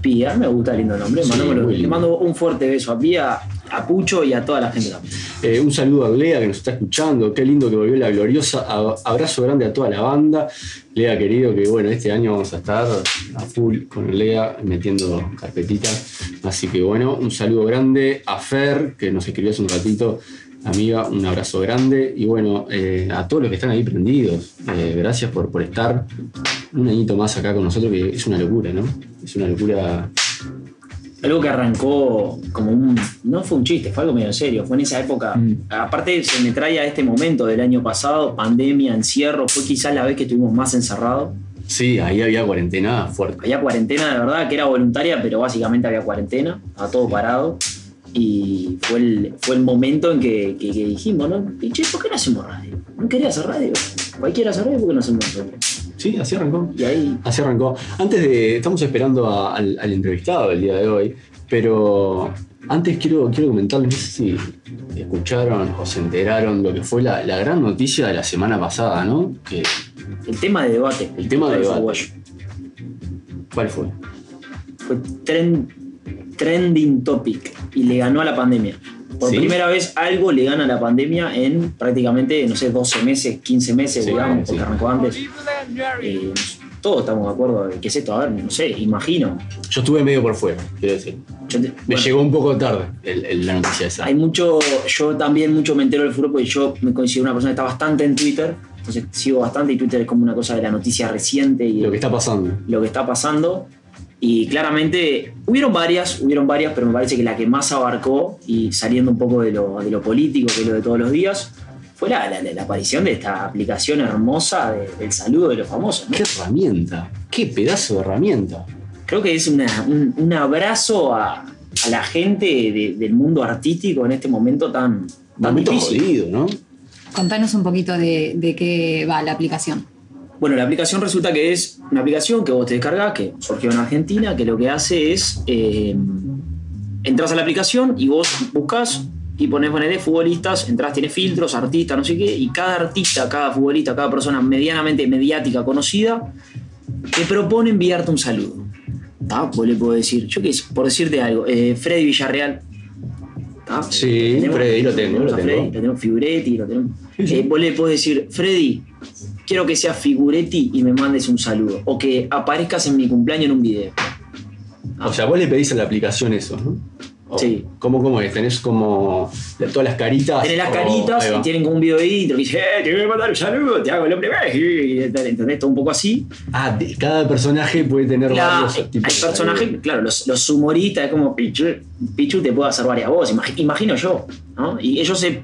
Speaker 5: Pía, me gusta el lindo nombre.
Speaker 4: Sí,
Speaker 5: Le mando un fuerte beso a Pía, a Pucho y a toda la gente también.
Speaker 4: Eh, un saludo a Lea que nos está escuchando. Qué lindo que volvió la gloriosa. Abrazo grande a toda la banda. Lea, querido, que bueno, este año vamos a estar a full con Lea metiendo carpetita. Así que bueno, un saludo grande a Fer, que nos escribió hace un ratito. Amiga, un abrazo grande. Y bueno, eh, a todos los que están ahí prendidos, eh, gracias por, por estar un añito más acá con nosotros, que es una locura, ¿no? Es una locura.
Speaker 5: Algo que arrancó como un. No fue un chiste, fue algo medio serio. Fue en esa época. Aparte, se me trae a este momento del año pasado, pandemia, encierro. Fue quizás la vez que estuvimos más encerrados.
Speaker 4: Sí, ahí había cuarentena fuerte.
Speaker 5: Había cuarentena, de verdad, que era voluntaria, pero básicamente había cuarentena. Estaba todo parado. Y fue el, fue el momento en que, que- que dijimos, ¿no? ¿por qué no hacemos radio? ¿No quería hacer radio? Cualquiera hace radio, ¿por qué no hacemos nosotros?
Speaker 4: Sí, así arrancó.
Speaker 5: Y ahí.
Speaker 4: Así arrancó. Antes de. Estamos esperando a- al, al entrevistado del día de hoy, pero antes quiero, quiero comentarles, no sé si escucharon o se enteraron lo que fue la, la gran noticia de la semana pasada, ¿no? Que,
Speaker 5: El tema de debate.
Speaker 4: El tema de debate.
Speaker 5: uruguayo.
Speaker 4: ¿Cuál fue?
Speaker 5: Fue tren- trending topic y le ganó a la pandemia. Por
Speaker 4: ¿Sí?
Speaker 5: primera vez algo le gana a la pandemia en prácticamente, no sé, 12 meses, 15 meses,
Speaker 4: Sí,
Speaker 5: digamos, porque arrancó antes. Eh, todos estamos de acuerdo de qué es esto. A ver, no sé, imagino.
Speaker 4: Yo estuve medio por fuera, quiero decir.
Speaker 5: Te-
Speaker 4: Me
Speaker 5: bueno,
Speaker 4: llegó un poco tarde el- el- la noticia esa.
Speaker 5: Hay mucho, yo también mucho me entero del fútbol porque yo me considero una persona que está bastante en Twitter, entonces sigo bastante y Twitter es como una cosa de la noticia reciente y
Speaker 4: Lo que está pasando.
Speaker 5: lo que está pasando. Y claramente hubieron varias, hubieron varias, pero me parece que la que más abarcó, y saliendo un poco de lo, de lo político, que es lo de todos los días, fue la, la- la aparición de esta aplicación hermosa de- del saludo de los famosos. ¿no?
Speaker 4: ¿Qué herramienta? ¿Qué pedazo de herramienta?
Speaker 5: Creo que es una- un, un abrazo a, a la gente de- del mundo artístico en este momento tan, tan
Speaker 4: Momento
Speaker 5: difícil.
Speaker 4: jodido, ¿no?
Speaker 6: Contanos un poquito de, de qué va la aplicación.
Speaker 5: Bueno, la aplicación resulta que es una aplicación que vos te descargas, que surgió en Argentina, que lo que hace es. eh, entras a la aplicación y vos buscas y pones, ponele futbolistas, entras, tiene filtros, artistas, no sé qué, y cada artista, cada futbolista, cada persona medianamente mediática conocida, te propone enviarte un saludo. ¿Tá? Vos le puedo decir, yo qué sé, por decirte algo, eh, Freddy Villarreal. ¿tá?
Speaker 4: Sí, Freddy, lo tengo, lo tengo.
Speaker 5: Freddy, lo tenemos Figuretti, lo tenemos. Eh, vos le podés decir, Freddy, quiero que seas Figuretti y me mandes un saludo. O que aparezcas en mi cumpleaños en un video.
Speaker 4: O sea, vos le pedís a la aplicación eso, ¿no? O-
Speaker 5: Sí.
Speaker 4: ¿Cómo, cómo es? Tenés como todas las caritas.
Speaker 5: Tenés las caritas y tienen como un videíto que dice, eh, te voy a mandar un saludo, te hago el hombre Messi", y tal, ¿entendés? Todo un poco así.
Speaker 4: Ah, cada personaje puede tener
Speaker 5: La-
Speaker 4: varios
Speaker 5: hay
Speaker 4: tipos de
Speaker 5: personajes, claro, los, los humoristas, es como Pichu, Pichu te puede hacer varias voces, imagi- imagino yo, ¿no? Y ellos se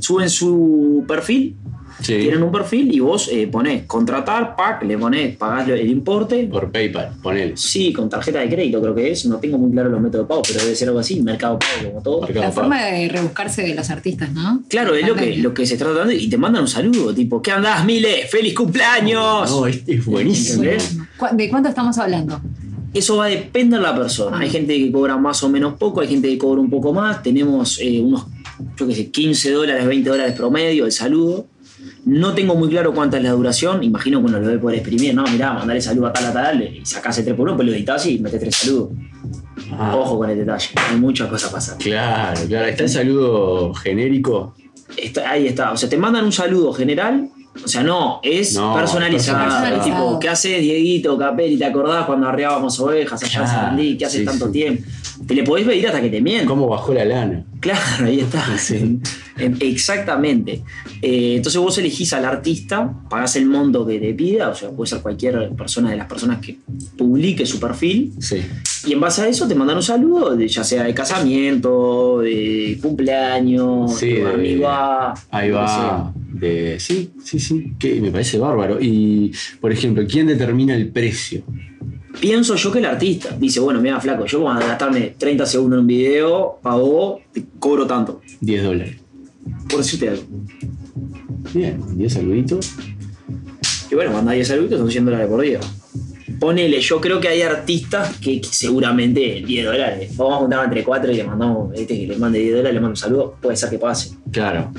Speaker 5: suben su perfil,
Speaker 4: Sí,
Speaker 5: tienen un perfil y vos eh, ponés contratar, pack, le ponés, pagás el importe.
Speaker 4: por PayPal, ponele.
Speaker 5: Sí, con tarjeta de crédito creo que es, no tengo muy claro los métodos de pago, pero debe ser algo así, mercado pago como todo.
Speaker 4: Mercado
Speaker 6: La
Speaker 4: Pago.
Speaker 6: forma de rebuscarse de los artistas, ¿no?
Speaker 5: Claro, es lo que, lo que se está tratando y te mandan un saludo, tipo, ¿qué andás, Mile? ¡Feliz cumpleaños!
Speaker 4: No, es, es buenísimo.
Speaker 5: ¿Entendés?
Speaker 6: ¿Cu- ¿De cuánto estamos hablando?
Speaker 5: Eso va a depender de la persona. Hay gente que cobra más o menos poco, hay gente que cobra un poco más. Tenemos eh, unos, yo qué sé, 15 dólares, 20 dólares promedio el saludo. No tengo muy claro cuánta es la duración. Imagino que uno lo debe poder exprimir. No, mirá, mandale saludo a tal, a tal, y sacás el 3 por 1, pues lo editas y metes tres saludos.
Speaker 4: Ah,
Speaker 5: Ojo con el detalle. Hay muchas cosas pasando.
Speaker 4: Claro, claro. Está el saludo genérico.
Speaker 5: Está- ahí está. O sea, te mandan un saludo general. O sea, no, es
Speaker 4: No,
Speaker 5: personalizado.
Speaker 6: personalizado.
Speaker 5: Tipo, ¿qué haces, Dieguito, Capelli? ¿Te acordás cuando arriábamos ovejas allá en Sarandí? ¿Qué hace
Speaker 4: sí,
Speaker 5: tanto
Speaker 4: sí.
Speaker 5: tiempo? Te le podés pedir hasta que te mientan.
Speaker 4: ¿Cómo bajó la lana?
Speaker 5: Claro, ahí está.
Speaker 4: Sí.
Speaker 5: En- Exactamente. Eh, entonces vos elegís al artista, pagás el monto que te pida, o sea, puede ser cualquier persona de las personas que publique su perfil,
Speaker 4: Sí.
Speaker 5: y en base a eso te mandan un saludo, de- ya sea de casamiento, de cumpleaños,
Speaker 4: Sí,
Speaker 5: de
Speaker 4: Ahí
Speaker 5: lo que
Speaker 4: va. De, sí, sí, sí. Que me parece bárbaro. Y, por ejemplo, ¿quién determina el precio?
Speaker 5: Pienso yo que el artista dice, bueno, mira, flaco, yo voy a gastarme 30 segundos en un video, pago, te cobro tanto.
Speaker 4: 10 dólares.
Speaker 5: Por decirte algo.
Speaker 4: Bien, 10 saluditos.
Speaker 5: Y bueno, cuando hay saludos son 100 dólares por día. Ponele, yo creo que hay artistas que, que seguramente 10 dólares. Vamos a juntar entre 4 y le mandamos, este que le mande 10 dólares, le mando un saludo. Puede ser que pase.
Speaker 4: Claro.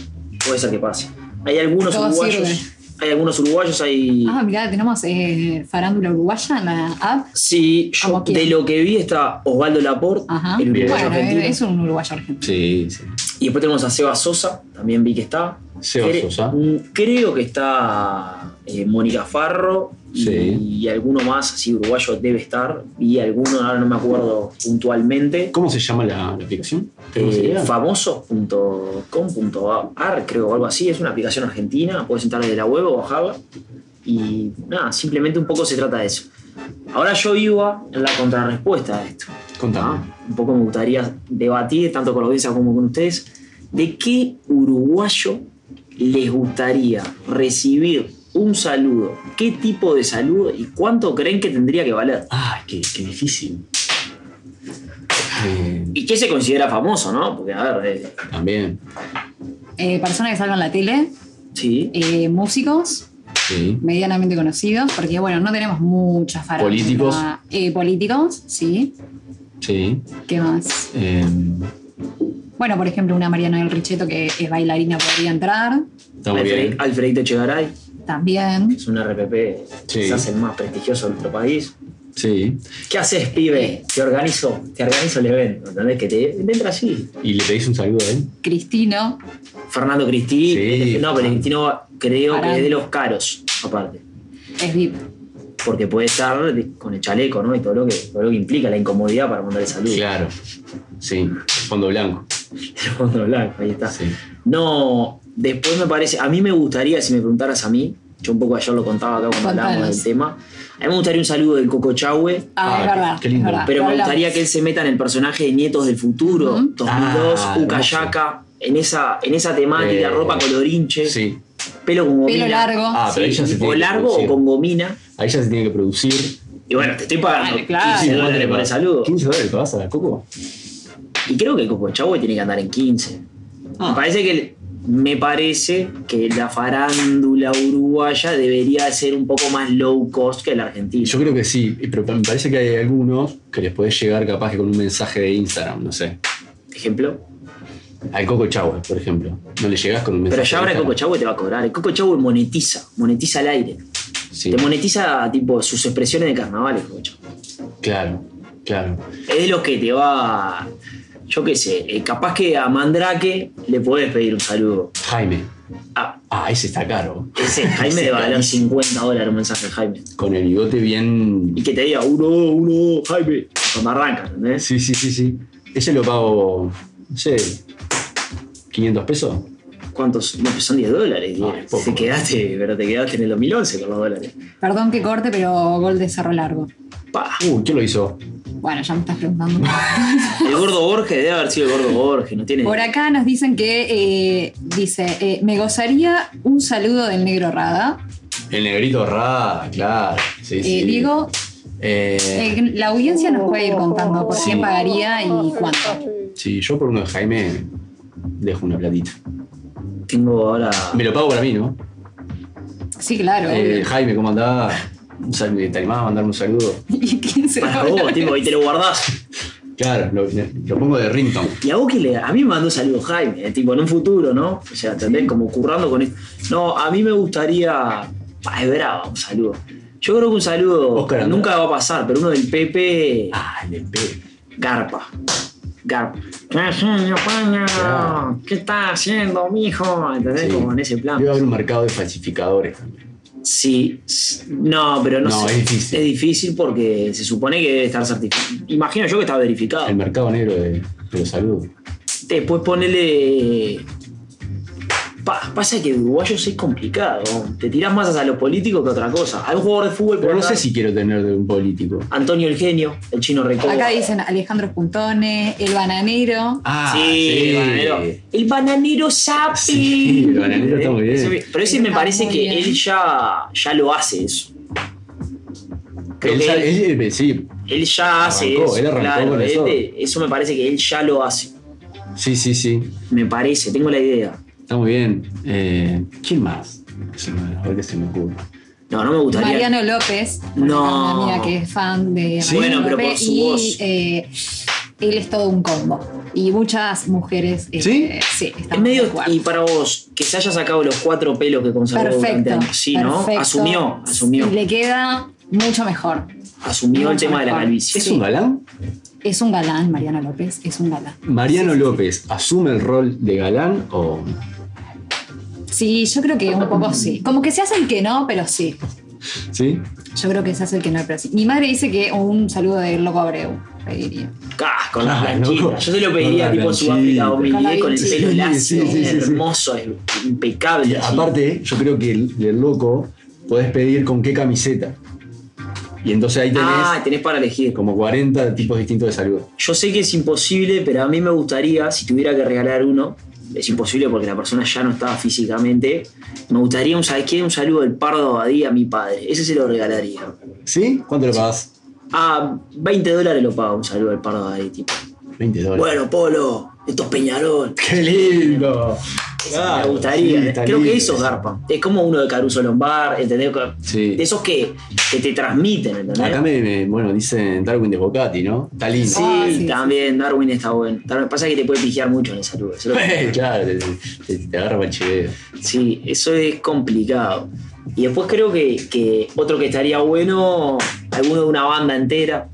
Speaker 5: Puede ser que pase. Hay algunos
Speaker 6: Todo
Speaker 5: uruguayos.
Speaker 6: sirve.
Speaker 5: Hay algunos uruguayos, hay.
Speaker 6: Ah, mirá, tenemos eh, farándula uruguaya en la app.
Speaker 5: Sí, yo de lo que vi está Osvaldo Laporte,
Speaker 6: Ajá.
Speaker 5: el uruguayo
Speaker 6: Bueno,
Speaker 5: argentino.
Speaker 6: es un uruguayo argentino.
Speaker 4: Sí, sí.
Speaker 5: Y después tenemos a Seba Sosa, también vi que está.
Speaker 4: Seba
Speaker 5: Cre-
Speaker 4: Sosa.
Speaker 5: mm, Creo que está eh, Mónica Farro y,
Speaker 4: Sí.
Speaker 5: y alguno más, así uruguayo debe estar. Y alguno, ahora no me acuerdo puntualmente.
Speaker 4: ¿Cómo se llama la, la aplicación? ¿Tenemos
Speaker 5: Eh,
Speaker 4: idea?
Speaker 5: famoso.com.ar, creo, o algo así. Es una aplicación argentina, puedes entrar desde la web o bajarla. Y nada, simplemente un poco se trata de eso. Ahora yo iba en la contrarrespuesta a esto.
Speaker 4: Contame.
Speaker 5: ¿ah? Un poco me gustaría debatir, tanto con la audiencia como con ustedes, de qué uruguayo les gustaría recibir un saludo, qué tipo de saludo y cuánto creen que tendría que valer.
Speaker 4: Ay, qué, qué difícil. Eh,
Speaker 5: Y qué se considera famoso, ¿no? Porque, a ver, eh,
Speaker 4: también.
Speaker 6: Eh, personas que salgan en la tele,
Speaker 5: sí,
Speaker 6: eh, músicos
Speaker 4: Sí.
Speaker 6: medianamente conocidos, porque bueno, no tenemos muchas farándula.
Speaker 4: Políticos.
Speaker 6: Eh, políticos, sí.
Speaker 4: Sí.
Speaker 6: ¿Qué más?
Speaker 4: Eh,
Speaker 6: Bueno, por ejemplo, una Mariana del Richeto que es bailarina podría entrar.
Speaker 4: está muy
Speaker 5: Alfred-
Speaker 4: bien.
Speaker 5: Alfredito Chegaray,
Speaker 6: También.
Speaker 5: es un RPP
Speaker 4: Sí.
Speaker 5: quizás el más prestigioso de nuestro país.
Speaker 4: Sí.
Speaker 5: ¿Qué haces, pibe? Te organizo, te organizo el evento, ¿entendés? Que te, te entra así.
Speaker 4: ¿Y le pedís un saludo a él?
Speaker 6: Cristino.
Speaker 5: Fernando Cristi,
Speaker 4: Sí.
Speaker 5: no, pero Cristino creo
Speaker 6: Arán.
Speaker 5: que es de los caros, aparte.
Speaker 6: Es VIP.
Speaker 5: Porque puede estar con el chaleco, ¿no? Y todo lo que, todo lo que implica la incomodidad para mandarle saludos.
Speaker 4: Claro. Sí. Fondo blanco.
Speaker 5: El fondo blanco, ahí está.
Speaker 4: Sí.
Speaker 5: No, después me parece, a mí me gustaría, si me preguntaras a mí, yo un poco ayer lo contaba acá cuando hablábamos del tema, a mí me gustaría un saludo del Coco Chahue,
Speaker 6: Ah,
Speaker 4: Ah,
Speaker 6: es verdad.
Speaker 4: qué lindo.
Speaker 6: es verdad.
Speaker 5: pero me gustaría que él se meta en el personaje de Nietos del Futuro,
Speaker 6: Ujú.
Speaker 5: 2002,
Speaker 4: Ah,
Speaker 5: Ucayaka, en esa, en esa temática,
Speaker 4: Eh,
Speaker 5: ropa colorinche,
Speaker 4: Sí.
Speaker 5: Pelo con gomina.
Speaker 6: Pelo largo.
Speaker 4: Ah, pero ahí ya se
Speaker 5: o
Speaker 4: que
Speaker 5: largo o con gomina.
Speaker 4: Ahí ya se tiene que producir.
Speaker 5: Y bueno, te estoy pagando
Speaker 6: Claro, claro.
Speaker 5: 15 dólares por el saludo.
Speaker 4: 15 dólares te vas a la Coco.
Speaker 5: Y creo que el Coco Chahue tiene que andar en 15.
Speaker 4: Ah.
Speaker 5: Me parece que me parece que la farándula uruguaya debería ser un poco más low cost que la argentina.
Speaker 4: Yo creo que sí, pero me parece que hay algunos que les podés llegar capaz que con un mensaje de Instagram, no sé.
Speaker 5: Ejemplo.
Speaker 4: Al Coco Chahue, por ejemplo. No le llegás con un mensaje.
Speaker 5: Pero ya ahora el Coco. Chahue te va a cobrar. El Coco Chahue monetiza, monetiza al aire.
Speaker 4: Sí,
Speaker 5: Te monetiza tipo sus expresiones de carnaval, el Coco Chahue.
Speaker 4: claro, claro.
Speaker 5: Es de los que te va. Yo qué sé, eh, capaz que a Mandrake le podés pedir un saludo.
Speaker 4: Jaime.
Speaker 5: Ah,
Speaker 4: Ah, ese está caro.
Speaker 5: ese Jaime de valer 50 dólares un mensaje Jaime.
Speaker 4: Con el bigote bien.
Speaker 5: Y que te diga uno, uno, Jaime. Cuando arranca, ¿entendés?
Speaker 4: Sí, sí, sí, sí. Ese lo pago, no sé, 500 pesos.
Speaker 5: ¿Cuántos? No, pues son 10 dólares.
Speaker 4: Ah,
Speaker 5: te quedaste, pero te quedaste en el 2011 con los dólares.
Speaker 6: Perdón que corte, pero gol de Cerro Largo.
Speaker 5: Pa.
Speaker 4: Uy, ¿qué lo hizo?
Speaker 6: Bueno, ya me estás preguntando.
Speaker 5: El gordo Borges debe haber sido el gordo Borges, no tiene.
Speaker 6: Por acá nos dicen que, eh, dice, eh, me gozaría un saludo del negro Rada.
Speaker 4: El negrito Rada, claro. Sí,
Speaker 6: Eh,
Speaker 4: sí.
Speaker 6: Diego,
Speaker 4: Eh,
Speaker 6: eh, la audiencia nos puede ir contando por
Speaker 4: Sí.
Speaker 6: quién pagaría y cuánto.
Speaker 4: sí, yo por uno de Jaime dejo una platita.
Speaker 5: Tengo ahora.
Speaker 4: Me lo pago para mí, ¿no?
Speaker 6: Sí, claro.
Speaker 4: Eh. Jaime, ¿cómo andás? Un ¿Te animás a mandarme un saludo?
Speaker 6: ¿Y quién se
Speaker 5: Para vos, tipo, y te lo guardás.
Speaker 4: Claro, lo, lo pongo de ringtone.
Speaker 5: Y a vos que le. A mí me mandó saludo Jaime, eh, tipo, en un futuro, ¿no? O sea, ¿entendés? Como currando con esto. No, a mí me gustaría. Es brava, un saludo. Yo creo que un saludo
Speaker 4: Oscar
Speaker 5: nunca va a pasar, pero uno del Pepe.
Speaker 4: Ah, el del Pepe.
Speaker 5: Garpa. ¿Qué está haciendo, mijo? ¿Entendés?
Speaker 4: Sí.
Speaker 5: Como en ese plan.
Speaker 4: Debe haber un mercado de falsificadores también.
Speaker 5: Sí, no, pero no,
Speaker 4: No,
Speaker 5: sé.
Speaker 4: es difícil.
Speaker 5: Es difícil porque se supone que debe estar certificado. Imagino yo que está verificado.
Speaker 4: El mercado negro de, de los saludos.
Speaker 5: Después ponele. Pa- pasa que uruguayos es complicado. Te tirás más hacia los políticos que otra cosa. Hay un jugador de fútbol
Speaker 4: Pero no sé si quiero tener de un político.
Speaker 5: Antonio el Genio, el chino Recoba.
Speaker 6: Acá dicen Alejandro Puntone, el bananero.
Speaker 4: Ah,
Speaker 5: sí, el bananero. El bananero Sapi.
Speaker 4: Sí, el bananero está muy bien.
Speaker 5: Pero ese me parece que
Speaker 6: bien.
Speaker 5: él ya, ya lo hace eso. Creo
Speaker 4: Él
Speaker 5: que él,
Speaker 4: él- sí,
Speaker 5: él ya hace
Speaker 4: Arrancó,
Speaker 5: eso.
Speaker 4: él arrancó
Speaker 5: claro,
Speaker 4: con eso.
Speaker 5: eso me parece que él ya lo hace.
Speaker 4: sí, sí, sí.
Speaker 5: Me parece, tengo la idea.
Speaker 4: Está muy bien. Eh, ¿Quién más? Se me- A ver qué se me ocurre.
Speaker 5: No, no me gustaría.
Speaker 6: Mariano López,
Speaker 5: No.
Speaker 6: una amiga que es fan de
Speaker 4: Sí.
Speaker 6: Mariano
Speaker 5: Bueno, pero por
Speaker 6: López,
Speaker 5: su
Speaker 6: y
Speaker 5: voz.
Speaker 6: eh, él es todo un combo. Y muchas mujeres eh,
Speaker 4: ¿Sí?
Speaker 6: sí están
Speaker 5: Es medio, y para vos, que se haya sacado los cuatro pelos que conservó durante
Speaker 6: Perfecto.
Speaker 5: años. Sí, ¿no?
Speaker 6: perfecto.
Speaker 5: Asumió, asumió.
Speaker 6: Y le queda mucho mejor.
Speaker 5: Asumió el tema de la calvicie.
Speaker 4: ¿Es un galán?
Speaker 6: Es un galán, Mariano López, es un galán.
Speaker 4: ¿Mariano López asume el rol de galán o.?
Speaker 6: Sí, yo creo que un poco sí. Como que se hace el que no, pero sí.
Speaker 4: ¿Sí?
Speaker 6: Yo creo que se hace el que no, pero sí. Mi madre dice que un saludo de Loco Abreu, pediría.
Speaker 5: Ah, con las
Speaker 4: Ah, loco.
Speaker 5: Yo se lo pediría
Speaker 4: Con
Speaker 5: tipo Sudáfrica
Speaker 4: planchitas.
Speaker 5: 2010 con el pelo
Speaker 4: sí,
Speaker 5: lacio,
Speaker 4: sí, sí, sí, sí.
Speaker 5: hermoso, es impecable. así.
Speaker 4: Aparte, yo creo que el, del loco podés pedir con qué camiseta. Y entonces ahí tenés
Speaker 5: Ah, tenés para elegir.
Speaker 4: como 40 tipos distintos de salud.
Speaker 5: Yo sé que es imposible, pero a mí me gustaría, si tuviera que regalar uno, es imposible porque la persona ya no estaba físicamente, me gustaría un, ¿sabes qué? un saludo del Pardo Abadía a mi padre. Ese se lo regalaría.
Speaker 4: ¿Sí? ¿Cuánto le pagas?
Speaker 5: Ah, 20 dólares lo pago un saludo del Pardo Abadía, tipo.
Speaker 4: 20 dólares.
Speaker 5: Bueno, Polo, esto es Peñarol.
Speaker 4: ¡Qué lindo!
Speaker 5: Me gustaría.
Speaker 4: Sí,
Speaker 5: Creo que eso garpa. Es como uno de Caruso Lombard, ¿entendés?
Speaker 4: Sí.
Speaker 5: De esos que, que te transmiten, ¿entendés?
Speaker 4: Acá me, me- bueno, dicen Darwin de Bocati, ¿no? Está lindo.
Speaker 5: Sí,
Speaker 6: Ah, sí,
Speaker 5: también Darwin está bueno. Darwin- pasa que te puede pigiar mucho en el saludo. eso es lo que-
Speaker 4: claro, te, te- te agarra para el chiveo.
Speaker 5: Sí, eso es complicado. Y después creo que, que otro que estaría bueno, alguno de una banda entera.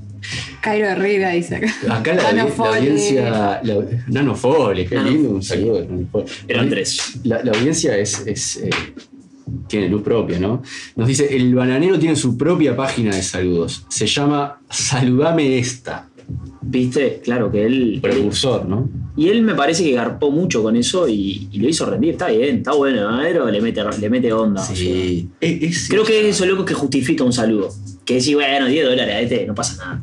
Speaker 6: Cairo Herrera dice acá.
Speaker 4: Acá la, audiencia. La, Nano Fole, qué lindo, un saludo.
Speaker 5: Eran tres.
Speaker 4: La, la audiencia es. es, eh, tiene luz propia, ¿no? Nos dice: el bananero tiene su propia página de saludos. Se llama Saludame Esta.
Speaker 5: ¿Viste? Claro que él.
Speaker 4: Precursor, ¿no?
Speaker 5: Y él me parece que garpó mucho con eso y, y lo hizo rendir. Está bien, está bueno, pero le mete, le mete onda. o sea.
Speaker 4: Sí. Es- es-
Speaker 5: Creo que eso es lo que justifica un saludo. Que decís, bueno, 10 dólares a este, no pasa nada.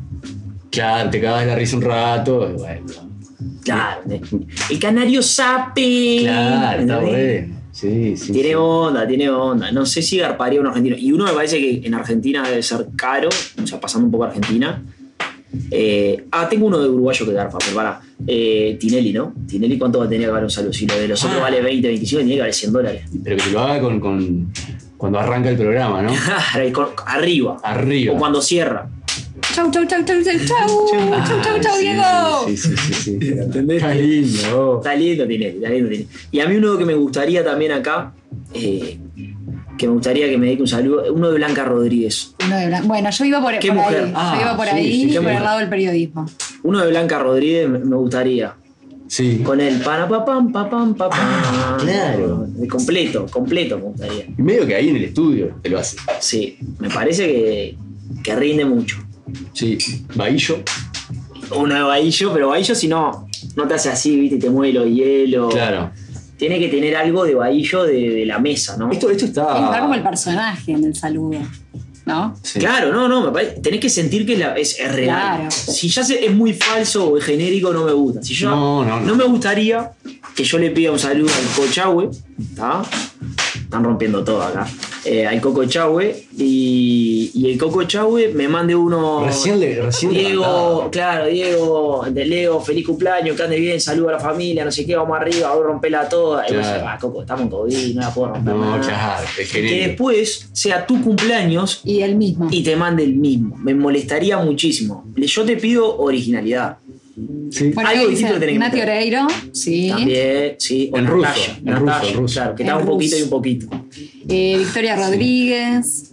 Speaker 4: Claro, te cagas la risa un rato. y Bueno,
Speaker 5: Claro. El canario sape.
Speaker 4: claro, está bueno. Sí, sí.
Speaker 5: Tiene
Speaker 4: sí.
Speaker 5: onda, tiene onda. No sé si garparía un argentino. Y uno me parece que en Argentina debe ser caro, o sea, pasando un poco a Argentina. Eh, ah, tengo uno de uruguayo que garpa, pero para. Eh, Tinelli, ¿no? Tinelli, ¿cuánto va a tener que valer un saludo? Si lo de los otros
Speaker 4: Ah.
Speaker 5: vale 20, 25, tiene que valer 100 dólares.
Speaker 4: Pero que lo haga con, con- cuando arranca el programa, ¿no?
Speaker 5: Arriba.
Speaker 4: Arriba.
Speaker 5: O cuando cierra.
Speaker 6: Chau, chau, chau, chau, chau, chau. Chau, chau, chau,
Speaker 4: Sí,
Speaker 6: Diego.
Speaker 4: Sí, sí, sí. sí.
Speaker 5: ¿Entendés?
Speaker 4: Está lindo.
Speaker 5: Está lindo Tinelli, está lindo Tinelli. Y a mí uno que me gustaría también acá, eh, que me gustaría que me dedique un saludo, uno de Blanca Rodríguez.
Speaker 6: Uno de Blan- Bueno, yo iba por,
Speaker 5: ¿Qué
Speaker 6: por
Speaker 5: mujer?
Speaker 6: ahí.
Speaker 4: Ah,
Speaker 6: yo iba por
Speaker 4: sí,
Speaker 6: ahí,
Speaker 4: sí, qué
Speaker 6: por el lado del periodismo.
Speaker 5: Uno de Blanca Rodríguez me me gustaría.
Speaker 4: Sí.
Speaker 5: Con el para pa pam pa pam pa pam.
Speaker 4: Ah, claro.
Speaker 5: De completo, completo me gustaría.
Speaker 4: Y medio que ahí en el estudio te lo hace.
Speaker 5: Sí, me parece que, que rinde mucho.
Speaker 4: Sí. Bahillo.
Speaker 5: Uno de Bahillo, pero Bahillo si no, no te hace así, viste, te mueve los hielos.
Speaker 4: Claro.
Speaker 5: Tiene que tener algo de Bahillo de, de la mesa, ¿no?
Speaker 4: Esto, esto
Speaker 6: Es estar como el
Speaker 4: está.
Speaker 6: personaje en el saludo. ¿No?
Speaker 4: Sí.
Speaker 5: Claro, no, no, me parece, tenés que sentir que es, la- es- es real.
Speaker 6: Claro.
Speaker 5: Si ya se- es muy falso o es genérico, no me gusta. Si yo,
Speaker 4: No, no, no.
Speaker 5: me gustaría que yo le pida un saludo al Cochahue, ¿está? Están rompiendo todo acá. Eh, al Coco Chahue y, y el Coco Chahue me mande uno.
Speaker 4: Recién le- recién
Speaker 5: Diego,
Speaker 4: levantado.
Speaker 5: claro, Diego, de Leo, feliz cumpleaños, que ande bien, saludo a la familia, no sé qué, vamos arriba, voy a romperla toda. Y vos
Speaker 4: Claro.
Speaker 5: decís, "Ah, Coco, estamos en COVID, no la puedo romper.
Speaker 4: No,
Speaker 5: más".
Speaker 4: claro, es
Speaker 5: Que después sea tu cumpleaños
Speaker 6: Y el mismo.
Speaker 5: y te mande el mismo. Me molestaría muchísimo. Yo te pido originalidad.
Speaker 4: Sí.
Speaker 6: Bueno,
Speaker 5: algo distinto que
Speaker 6: Nati
Speaker 5: meter.
Speaker 6: Oreiro, sí.
Speaker 5: También, sí. o
Speaker 4: En ruso,
Speaker 5: Natalia,
Speaker 4: en ruso,
Speaker 5: Natalia,
Speaker 4: en ruso.
Speaker 5: Claro, que está un poquito y un poquito.
Speaker 6: Eh, Victoria Rodríguez,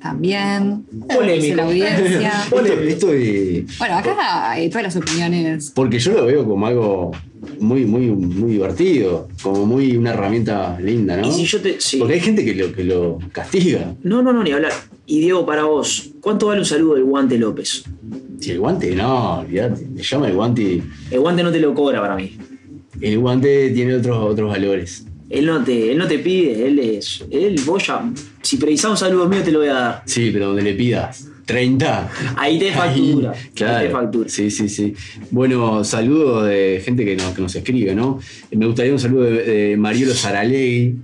Speaker 6: también.
Speaker 5: Polémico.
Speaker 6: La audiencia.
Speaker 4: De-
Speaker 6: Bueno, acá hay todas las opiniones.
Speaker 4: Porque yo lo veo como algo muy, muy, muy divertido, como muy una herramienta linda, ¿no?
Speaker 5: Y si yo te. sí.
Speaker 4: Porque hay gente que lo, que lo castiga.
Speaker 5: No, no, no, ni hablar. Y Diego, para vos, ¿cuánto vale un saludo del guante López?
Speaker 4: Si el guante, no, olvídate. Me llama el guante.
Speaker 5: El guante no te lo cobra para mí.
Speaker 4: El guante tiene otros, otros valores.
Speaker 5: Él no te, él no te pide, él es. Él, vos ya. Si precisás un saludo mío, te lo voy a dar.
Speaker 4: Sí, pero donde le pidas 30.
Speaker 5: Ahí te
Speaker 4: ahí,
Speaker 5: factura. Ahí
Speaker 4: claro.
Speaker 5: te factura.
Speaker 4: Sí, sí, sí. Bueno, saludo de gente que nos, que nos escribe, ¿no? Me gustaría un saludo de, de Marielo Saralegui.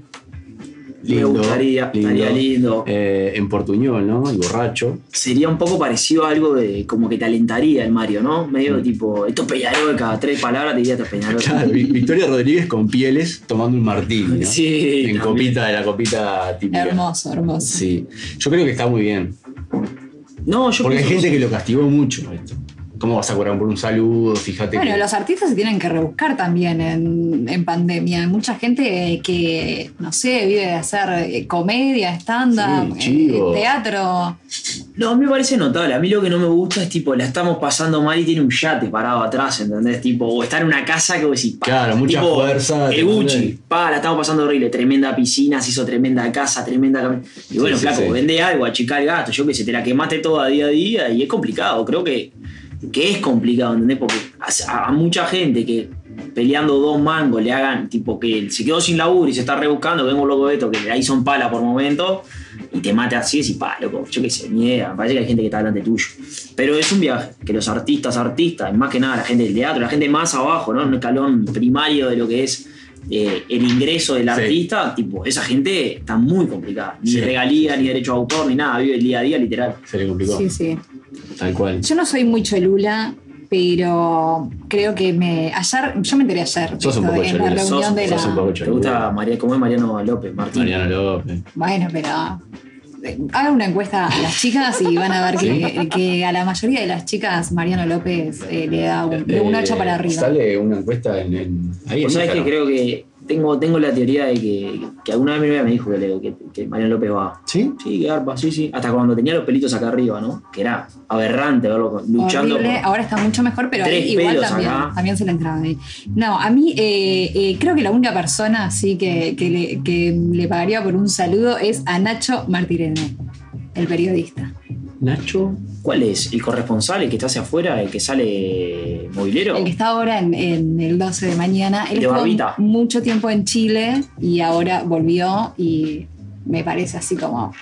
Speaker 5: Me gustaría, estaría lindo.
Speaker 4: Eh, en Portuñol, ¿no? El borracho.
Speaker 5: sería un poco parecido a algo de como que te alentaría el Mario, ¿no? Medio tipo, esto es Peñarol, cada tres palabras te diría esto es Peñarol.
Speaker 4: Claro, Vi- Victoria Rodríguez con pieles tomando un martini, ¿no?
Speaker 5: Sí,
Speaker 4: En
Speaker 5: también.
Speaker 4: copita de la copita típica.
Speaker 6: Hermoso, hermoso.
Speaker 4: Sí. Yo creo que está muy bien.
Speaker 5: No, yo
Speaker 4: Porque hay gente que lo castigó mucho esto. ¿Cómo vas a cobrar por un saludo? Fíjate
Speaker 6: Bueno,
Speaker 4: que.
Speaker 6: los artistas se tienen que rebuscar también en, en pandemia. Hay mucha gente que, no sé, vive de hacer eh, comedia, stand-up,
Speaker 4: Sí,
Speaker 6: eh, teatro.
Speaker 5: No, a mí me parece notable. A mí lo que no me gusta es tipo, la estamos pasando mal y tiene un yate parado atrás, ¿entendés? Tipo, o está en una casa que vos decís, pa,
Speaker 4: Claro, mucha
Speaker 5: tipo,
Speaker 4: fuerza,
Speaker 5: El Gucci, pa, la estamos pasando horrible. Tremenda piscina, se hizo tremenda casa, tremenda cam- Y bueno,
Speaker 4: Sí, sí,
Speaker 5: flaco,
Speaker 4: sí.
Speaker 5: vende algo, achicar el gasto. Yo que sé, te la quemaste toda día a día y es complicado. Creo que, que es complicado, ¿entendés? Porque a, mucha gente que peleando dos mangos le hagan, tipo, que se quedó sin laburo y se está rebuscando, vengo loco de esto, que ahí son pala por momento y te mate así, y pa, loco, yo qué sé, mierda, parece que hay gente que está delante tuyo. Pero es un viaje, que los artistas, artistas, más que nada la gente del teatro, la gente más abajo, ¿no? Un escalón primario de lo que es eh, el ingreso del
Speaker 4: Sí.
Speaker 5: artista, tipo, esa gente está muy complicada. Ni
Speaker 4: Sí.
Speaker 5: regalía, ni derecho a autor, ni nada, vive el día a día literal.
Speaker 4: Se le complicó.
Speaker 6: Sí, sí.
Speaker 4: Tal cual.
Speaker 6: Yo no soy muy cholula, pero creo que me. Ayer, yo me enteré ayer.
Speaker 4: Sos un poco
Speaker 6: de- en la reunión
Speaker 5: sos-
Speaker 6: de
Speaker 4: sos un
Speaker 6: la.
Speaker 4: poco
Speaker 5: ¿Te gusta María, cómo es Mariano López, Martín?
Speaker 4: Mariano López.
Speaker 6: Bueno, pero. Eh, Hagan una encuesta a las chicas y van a ver que, que a la mayoría de las chicas Mariano López eh, le da un, de un 8 para arriba.
Speaker 4: Sale una encuesta en, en- ahí
Speaker 5: sabés que creo que tengo, tengo la teoría de que, que alguna vez mi novia me dijo que, le- que, que Mariano López va.
Speaker 4: ¿Sí?
Speaker 5: Sí, que arpa, sí, sí. Hasta cuando tenía los pelitos acá arriba, ¿no? Que era aberrante verlo luchando.
Speaker 6: Horrible.
Speaker 5: por-
Speaker 6: Ahora está mucho mejor, pero
Speaker 5: Tres
Speaker 6: igual
Speaker 5: pelos
Speaker 6: también,
Speaker 5: acá.
Speaker 6: también se le entraba ahí. No, a mí eh, eh, creo que la única persona sí que, que le, que le pagaría por un saludo es a Nacho Martirene, el periodista.
Speaker 4: Nacho.
Speaker 5: ¿Cuál es? ¿El corresponsal, el que está hacia afuera, el que sale movilero?
Speaker 6: El que está ahora en, en el 12 de mañana. Él
Speaker 5: De
Speaker 6: estuvo
Speaker 5: barbita.
Speaker 6: mucho tiempo en Chile y ahora volvió y me parece así como.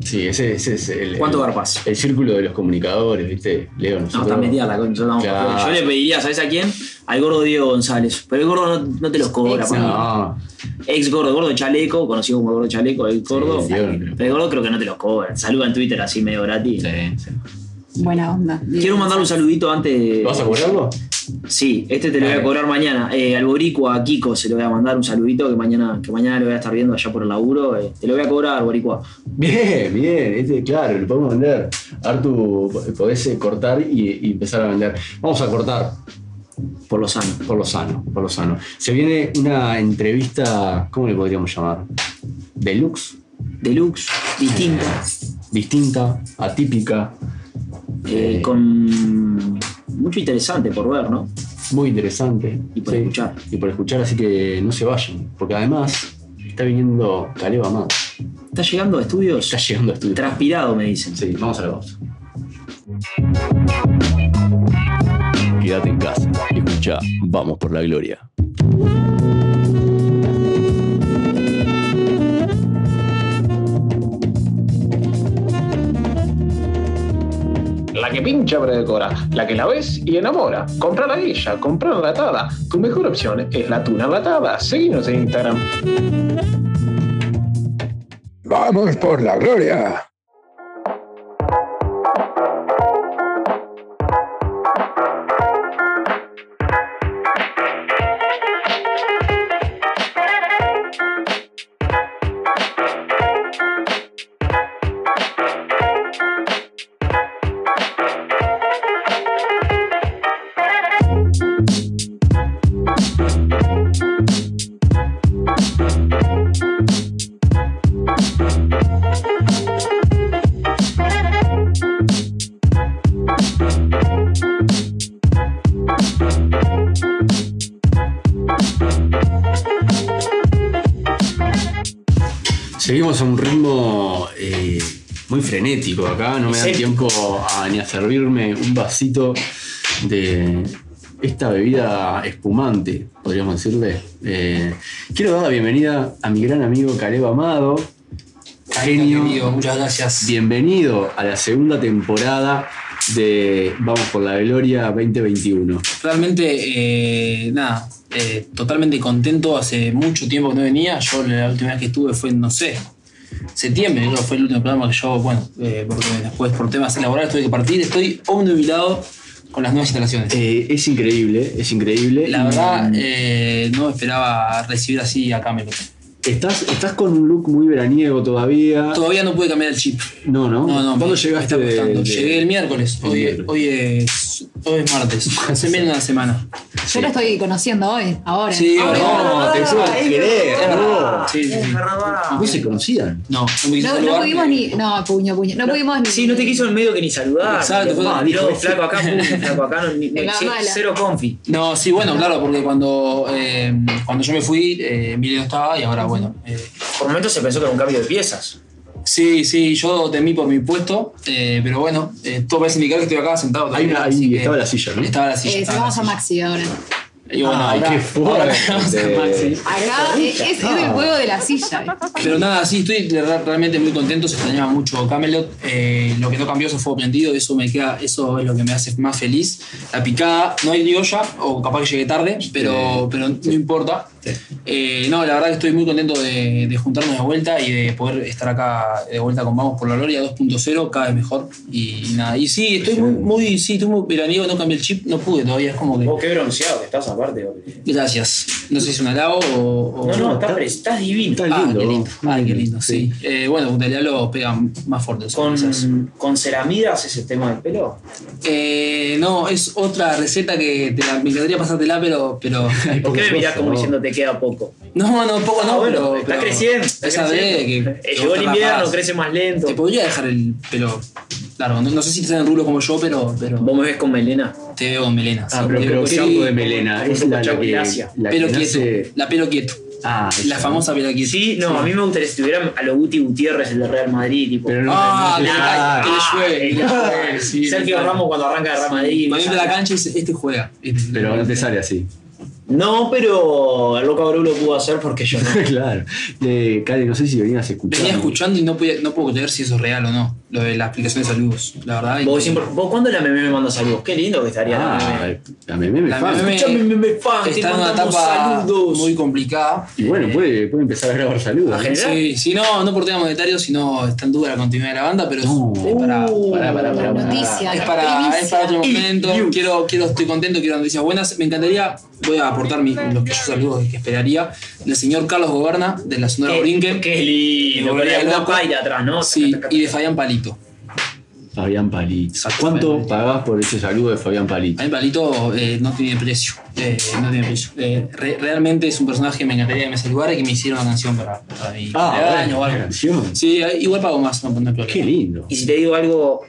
Speaker 4: Sí, ese, ese es el,
Speaker 5: ¿Cuánto garpas?
Speaker 4: el círculo de los comunicadores, ¿viste? Leo,
Speaker 5: No, está metida la concha. no.
Speaker 4: Claro.
Speaker 5: Yo le pediría, ¿sabes a quién? Al gordo Diego González. Pero el gordo no, no te los cobra.
Speaker 6: Ex-.
Speaker 4: No,
Speaker 5: Ex gordo, gordo chaleco, conocido como gordo chaleco, el gordo.
Speaker 4: Sí,
Speaker 5: pero el gordo creo que no te los cobra. Saluda en Twitter así medio gratis.
Speaker 4: sí, sí.
Speaker 6: Buena onda.
Speaker 5: Quiero mandar un saludito antes de.
Speaker 4: ¿Vas a cobrarlo?
Speaker 5: Sí, este te lo voy a cobrar mañana. Eh, al Boricua, a Kiko, se lo voy a mandar un saludito que mañana, que mañana lo voy a estar viendo allá por el laburo. eh, te lo voy a cobrar, Boricua.
Speaker 4: Bien, bien, este, claro, lo podemos vender. Artu, podés eh, cortar y, y empezar a vender. Vamos a cortar
Speaker 5: Por lo sano.
Speaker 4: por lo sano, por lo sano. Se viene una entrevista, ¿cómo le podríamos llamar? Deluxe,
Speaker 5: Deluxe, distinta.
Speaker 4: distinta, atípica,
Speaker 5: eh,
Speaker 4: Eh.
Speaker 5: con mucho interesante por ver, ¿no?
Speaker 4: muy interesante.
Speaker 5: Y por escuchar.
Speaker 4: Y por escuchar, así que no se vayan. Porque además está viniendo Caleb Amado.
Speaker 5: Está llegando a estudios
Speaker 4: Está llegando a estudio.
Speaker 5: transpirado, me dicen.
Speaker 4: Sí, vamos a la pausa. Quédate en casa escucha Vamos por la Gloria.
Speaker 1: La que pincha pero decora, la que la ves y enamora. Compra la guilla, compra enlatada. Tu mejor opción es la tuna enlatada. Seguinos en Instagram.
Speaker 8: Vamos por la gloria.
Speaker 4: Servirme un vasito de esta bebida espumante, podríamos decirle. Eh, quiero dar la bienvenida a mi gran amigo Caleb Amado. Genio.
Speaker 2: Muchas gracias.
Speaker 4: Bienvenido a la segunda temporada de Vamos por la Gloria 2021.
Speaker 2: Realmente, eh, nada, eh, totalmente contento. Hace mucho tiempo que no venía. Yo la última vez que estuve fue, no sé, septiembre, creo que fue el último programa que yo, bueno, eh, porque después por temas laborales tuve que partir. Estoy obnubilado con las nuevas instalaciones.
Speaker 4: Eh, es increíble, es increíble.
Speaker 2: La verdad, eh, no esperaba recibir así a Camelot.
Speaker 4: estás, estás con un look muy veraniego todavía.
Speaker 2: Todavía no pude cambiar el chip.
Speaker 4: No, no.
Speaker 2: No, no,
Speaker 4: ¿Cuándo
Speaker 2: me-
Speaker 4: llegaste
Speaker 2: me
Speaker 4: de, de-
Speaker 2: Llegué el miércoles.
Speaker 4: El
Speaker 2: Hoy,
Speaker 4: miércoles.
Speaker 2: hoy es, hoy es martes. Hace menos de una semana.
Speaker 6: Yo lo estoy conociendo hoy, ahora.
Speaker 2: Sí,
Speaker 6: Ahora.
Speaker 4: No, te puedo creer. No.
Speaker 2: Sí, sí.
Speaker 4: ¿No se conocían?
Speaker 2: No, no me quiso
Speaker 6: No, no
Speaker 2: saludar.
Speaker 6: pudimos ni. No, puño, puño. No pudimos ni.
Speaker 5: Sí, no te quiso en medio que ni saludar.
Speaker 2: Exacto, fue-
Speaker 5: Ah,
Speaker 4: dijo,
Speaker 5: flaco acá, pum, flaco acá, no, ni-
Speaker 6: la
Speaker 5: sí,
Speaker 6: mala.
Speaker 5: cero confi.
Speaker 2: No, sí, bueno, claro, porque cuando, eh, cuando yo me fui, eh, Emilio no estaba y ahora, bueno. eh,
Speaker 5: Por momentos se pensó que era un cambio de piezas.
Speaker 2: Sí, sí, yo temí por mi puesto, eh, pero bueno, eh, todo parece indicar que estoy acá sentado.
Speaker 4: Ahí,
Speaker 2: todavía,
Speaker 4: ahí estaba la silla, ¿no?
Speaker 2: Estaba la silla.
Speaker 6: Eh,
Speaker 2: estaba la
Speaker 6: sacamos a. Maxi ahora.
Speaker 2: Y bueno,
Speaker 4: Ay,
Speaker 2: ahora-
Speaker 4: qué fuerte.
Speaker 2: ahora tenemos a Maxi.
Speaker 6: Acá es, es el juego de la silla.
Speaker 2: Pero nada, sí, estoy re- realmente muy contento, se extrañaba mucho Camelot. Eh, lo que no cambió es fuego prendido, eso me queda, eso es lo que me hace más feliz. La picada, no hay olla, o capaz que llegué tarde, pero, pero no importa. Eh, no, la verdad que estoy muy contento de, de juntarnos de vuelta y de poder estar acá de vuelta con Vamos por la Gloria 2.0, cada vez mejor. Y nada, y sí, estoy muy, muy sí, estoy muy veraniego, no cambié el chip, no pude todavía, es como que.
Speaker 5: Vos qué bronceado que estás aparte.
Speaker 2: Gracias. No sé si es un halago o. o-
Speaker 5: No, no, estás, estás divino.
Speaker 2: Ah,
Speaker 4: lindo.
Speaker 2: qué lindo. Ay, qué lindo,
Speaker 4: Sí.
Speaker 2: sí. Eh, bueno, Punta Diablo pega más fuerte.
Speaker 5: ¿Con, ¿Con ceramidas ese tema del pelo?
Speaker 2: Eh, no, es otra receta que te la, me encantaría pasártela, pero. pero
Speaker 5: ¿Por qué me mirás como
Speaker 4: no.
Speaker 5: Te queda poco?
Speaker 2: no, no, poco no.
Speaker 5: Ah, bueno,
Speaker 2: pero,
Speaker 5: está
Speaker 2: pero
Speaker 5: creciendo. Está
Speaker 2: esa
Speaker 5: creciendo.
Speaker 2: de que.
Speaker 5: Eh,
Speaker 2: que
Speaker 5: Llegó el invierno, crece más lento.
Speaker 2: Te podría dejar el pelo largo. No, no sé si te salen rulos como yo, pero, pero
Speaker 5: ¿Vos me ves con melena?
Speaker 2: te veo con melena.
Speaker 4: Ah,
Speaker 2: sí.
Speaker 4: pero, pero
Speaker 2: veo-
Speaker 4: ¿qué
Speaker 2: sí,
Speaker 4: tipo de melena? Es la, la que, la que
Speaker 2: Pelo quieto.
Speaker 4: nace-
Speaker 2: La pelo quieto.
Speaker 4: Ah,
Speaker 2: La famosa pelo quieto.
Speaker 5: Sí, no, a mí me gustaría si tuviera a lo Guti Gutiérrez, el de Real Madrid, tipo.
Speaker 4: Pero no,
Speaker 2: Ah,
Speaker 4: ah,
Speaker 2: que le que me
Speaker 5: Sergio. Ramos cuando arranca de Real Madrid.
Speaker 2: Cuando entra a la cancha y dice, este juega. Este-
Speaker 4: Pero no te sale así.
Speaker 5: No, pero el Loco Abreu lo pudo hacer porque yo no.
Speaker 4: claro. Eh, Cali, no sé si venías escuchando.
Speaker 2: Venía escuchando y no, podía- no puedo creer si eso es real o no. Lo de la explicación de saludos. La verdad.
Speaker 5: Vos, siempre, vos cuándo la meme me manda saludos? Qué lindo que estaría la
Speaker 4: Ah,
Speaker 5: meme.
Speaker 4: la meme me
Speaker 2: La
Speaker 4: fan.
Speaker 2: meme
Speaker 5: Escuchame, meme fan,
Speaker 2: está en una etapa
Speaker 5: saludos.
Speaker 2: muy complicada.
Speaker 4: Y bueno, puede, puede empezar a grabar saludos.
Speaker 5: A
Speaker 4: ¿no?
Speaker 2: Sí, sí, no, no por temas monetarios, sino está en duda la continuidad de la banda, pero es,
Speaker 4: No.
Speaker 2: es para, para, para, para- para-
Speaker 6: Noticia,
Speaker 2: es para, es para otro momento. Quiero, quiero, estoy contento, quiero noticias buenas. Me encantaría, voy a aportar mi- los que yo saludos que esperaría, del señor Carlos Goberna, de la Sonora Brinken.
Speaker 5: qué lindo, paila atrás, ¿no?
Speaker 2: Sí, y de Fabián Palito.
Speaker 4: Fabián Palito. ¿Cuánto pagás por ese saludo de Fabián Palito?
Speaker 2: Fabián Palito eh, no tiene precio. Eh, no tiene. Eh, re- realmente es un personaje que me encantaría que me saludara y que me hiciera una canción para, para mi
Speaker 4: Ah,
Speaker 2: cumpleaños
Speaker 4: bueno,
Speaker 2: o algo.
Speaker 4: una canción.
Speaker 2: Sí, eh, igual pago más, no, no.
Speaker 4: Qué lindo.
Speaker 5: Y si te digo algo,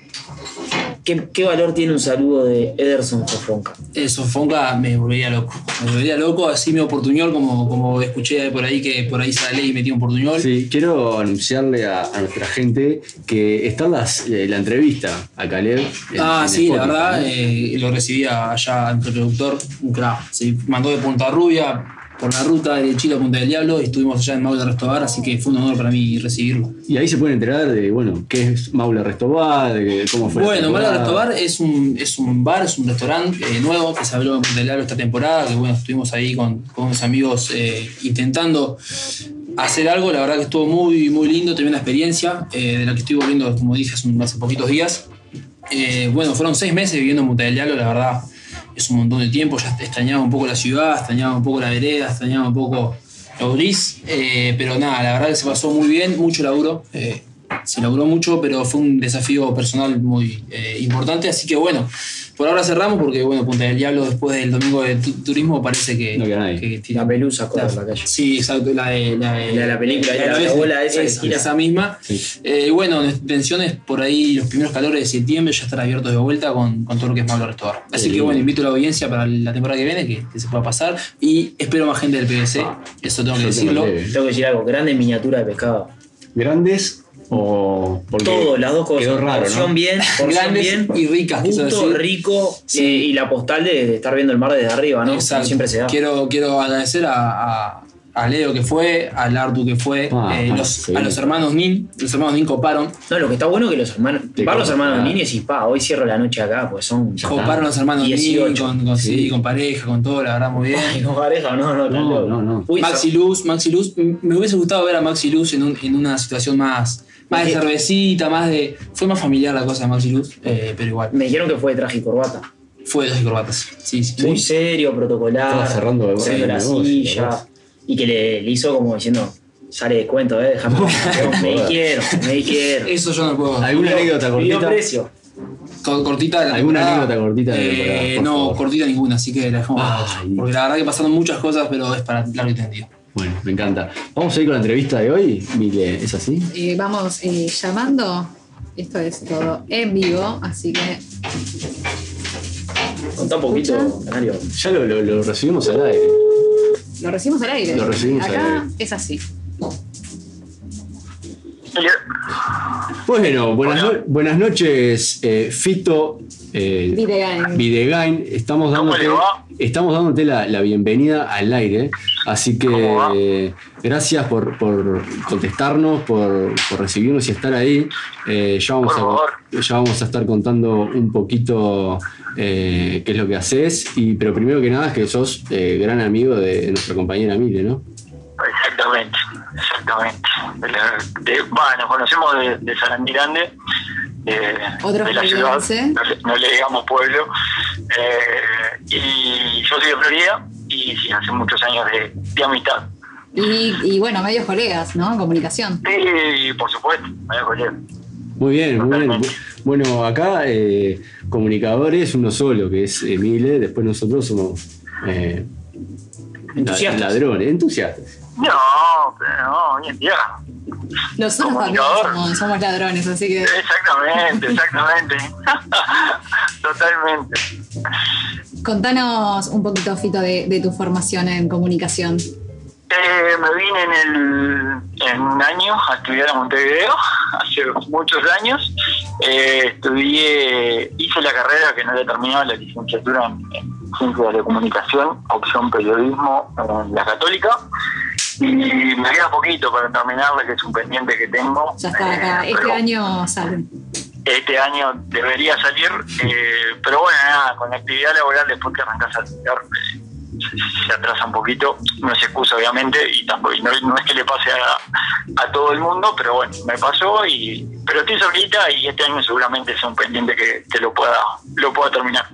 Speaker 5: ¿qué, qué valor tiene un saludo de Ederson Fofonca?
Speaker 2: Eso, Fonca me volvería loco. Me volvería loco, así me portuñol, como, como escuché por ahí que por ahí sale y metí un portuñol.
Speaker 4: Sí, quiero anunciarle a, a nuestra gente que está las, la entrevista a Caleb. en-
Speaker 2: Ah,
Speaker 4: en
Speaker 2: sí, la verdad,
Speaker 4: ¿no?
Speaker 2: eh, lo recibía allá nuestro productor, un crack. Se mandó de Punta Rubia por la ruta de Chile a Punta del Diablo y estuvimos allá en Maule Restobar, así que fue un honor para mí recibirlo.
Speaker 4: Y ahí se pueden enterar de, bueno, qué es Maule Restobar, de cómo fue.
Speaker 2: Bueno, Maule. Restobar es un, es un bar, es un restaurante eh, nuevo que se abrió en Punta del Diablo esta temporada, que bueno, estuvimos ahí con, con unos amigos eh, intentando hacer algo, la verdad que estuvo muy, muy lindo, tremenda experiencia, eh, de la que estoy volviendo, como dije, hace, hace poquitos días. Bueno, fueron seis meses viviendo en Punta del Diablo, la verdad es un montón de tiempo, ya extrañaba un poco la ciudad, extrañaba un poco la vereda, extrañaba un poco lo gris, eh, pero nada, la verdad que se pasó muy bien, mucho laburo, eh, se laburó mucho, pero fue un desafío personal muy eh, importante, así que bueno, por ahora cerramos porque bueno, Punta del Diablo después del domingo de tu- turismo parece que...
Speaker 4: No
Speaker 2: que tiene-
Speaker 5: La pelusa corre por la calle.
Speaker 2: Sí, exacto, la de la, de-
Speaker 5: La de la película, la- la bola esa que
Speaker 2: esa, misma.
Speaker 4: Sí.
Speaker 2: Eh, bueno, nuestra intención es por ahí los primeros calores de septiembre ya estar abiertos de vuelta con, con todo lo que es Malo Restaurar. Así
Speaker 4: Sí.
Speaker 2: que bueno, invito a la audiencia para la temporada que viene que, que se pueda pasar y espero más gente del PVC, eso tengo que decirlo.
Speaker 4: tengo que-
Speaker 5: Tengo que decir algo, grande miniatura de pescado.
Speaker 4: ¿Grandes o.? Porque
Speaker 5: Todo, las dos cosas.
Speaker 4: Quedó raro,
Speaker 5: porción
Speaker 4: ¿no?
Speaker 5: bien, porción
Speaker 2: Grandes
Speaker 5: bien.
Speaker 2: y ricas,
Speaker 5: Justo, rico
Speaker 2: Sí.
Speaker 5: eh, y la postal de, de estar viendo el mar desde arriba, ¿no?
Speaker 2: Exacto.
Speaker 5: Siempre se da.
Speaker 2: Quiero, quiero agradecer a, a- a Leo que fue, al Artu que fue,
Speaker 4: Ah,
Speaker 2: eh,
Speaker 4: ah,
Speaker 2: los-
Speaker 4: sí.
Speaker 2: a los hermanos Nin, los hermanos Nin coparon.
Speaker 5: No, lo que está bueno es que los hermanos. Van los hermanos niños y pa, hoy cierro la noche acá, pues son.
Speaker 2: Coparon los hermanos Nin
Speaker 5: 18.
Speaker 2: con, con, sí,
Speaker 4: Sí.
Speaker 2: con pareja, con todo, la verdad, muy bien.
Speaker 5: Ay, no pareja, no, no,
Speaker 4: No, no, no.
Speaker 5: Uy,
Speaker 2: Maxi Luz, Maxi Luz, me hubiese gustado ver a Maxi Luz en, un- en una situación más, más de cervecita, más de. Fue más familiar la cosa de Maxi Luz, eh, pero igual.
Speaker 5: Me dijeron que fue de traje y corbata.
Speaker 2: Fue de dos corbatas. Sí, sí.
Speaker 5: Muy serio, protocolar.
Speaker 4: Estaba cerrando
Speaker 5: cerrando la silla. Y que le, le hizo como diciendo. Sale de cuento, eh, déjame. me quiero, me quiero.
Speaker 2: Eso yo no puedo.
Speaker 4: ¿Alguna anécdota
Speaker 5: Pidió
Speaker 4: cortita?
Speaker 5: precio.
Speaker 2: Cortita de la
Speaker 4: ¿Alguna
Speaker 2: temporada.
Speaker 4: anécdota cortita de la
Speaker 2: Eh,
Speaker 4: temporada,
Speaker 2: no,
Speaker 4: favor?
Speaker 2: cortita ninguna, así que la dejamos
Speaker 4: Ay.
Speaker 2: Porque la verdad que pasaron muchas cosas, pero es para largo y tendido.
Speaker 4: Bueno, me encanta. Vamos a ir con la entrevista de hoy, Mile, ¿es así?
Speaker 6: Eh, vamos eh, llamando. Esto es todo en vivo, así que
Speaker 5: Contá un poquito. Canario.
Speaker 4: Ya lo, lo- lo recibimos al aire.
Speaker 6: Lo recibimos al aire.
Speaker 4: Lo recibimos al
Speaker 6: Acá
Speaker 4: aire.
Speaker 6: es así.
Speaker 4: Bueno, buenas, no- buenas noches, eh, Fito eh,
Speaker 6: Videgain.
Speaker 4: Videgain. Estamos
Speaker 9: ¿Cómo
Speaker 4: dándote, estamos dándote la, la bienvenida al aire. Así que eh, gracias por, por contestarnos, por, por recibirnos y estar ahí. Eh, ya, vamos a, ya vamos a estar contando un poquito eh, qué es lo que haces. Y, pero primero que nada es que sos eh, gran amigo de nuestra compañera Mile, ¿no?
Speaker 9: Exactamente, exactamente. De la- de- bah, nos conocemos de, de Sarandí Grande, de,
Speaker 6: Otro
Speaker 9: de la ciudad, no le, no le digamos pueblo. Eh, y yo soy de Florida y sí, hace muchos años de, de amistad.
Speaker 6: Y, y bueno, medios colegas, ¿no? Comunicación.
Speaker 9: Y por supuesto, me voy a coger.
Speaker 4: Muy bien, muy bien. Bueno, acá eh, comunicadores uno solo, que es Emile, después nosotros somos eh,
Speaker 5: Entusiastas.
Speaker 4: ladrones, entusiastas.
Speaker 9: No, pero no, hoy en día.
Speaker 6: Nosotros también
Speaker 9: Comunicador.
Speaker 6: somos, somos ladrones, así que.
Speaker 9: Exactamente, exactamente. Totalmente.
Speaker 6: Contanos un poquito, Fito, de, de tu formación en comunicación.
Speaker 9: Eh, me vine en, el, en un año a estudiar a Montevideo, hace muchos años. Eh, estudié, hice la carrera que no había terminado, la licenciatura en, en Ciencias de la Comunicación, opción periodismo en la Católica. Y me queda poquito para terminarla, que es un pendiente que tengo.
Speaker 6: Ya está acá.
Speaker 9: Eh,
Speaker 6: Este año sale.
Speaker 9: Este año debería salir, eh, pero bueno, nada, con la actividad laboral después que arrancas a estudiar, eh, se, se atrasa un poquito, no es excusa obviamente, y tampoco y no, no es que le pase a, a todo el mundo, pero bueno, me pasó, y pero estoy cerquita y este año seguramente sea un pendiente que, que lo pueda lo pueda terminar.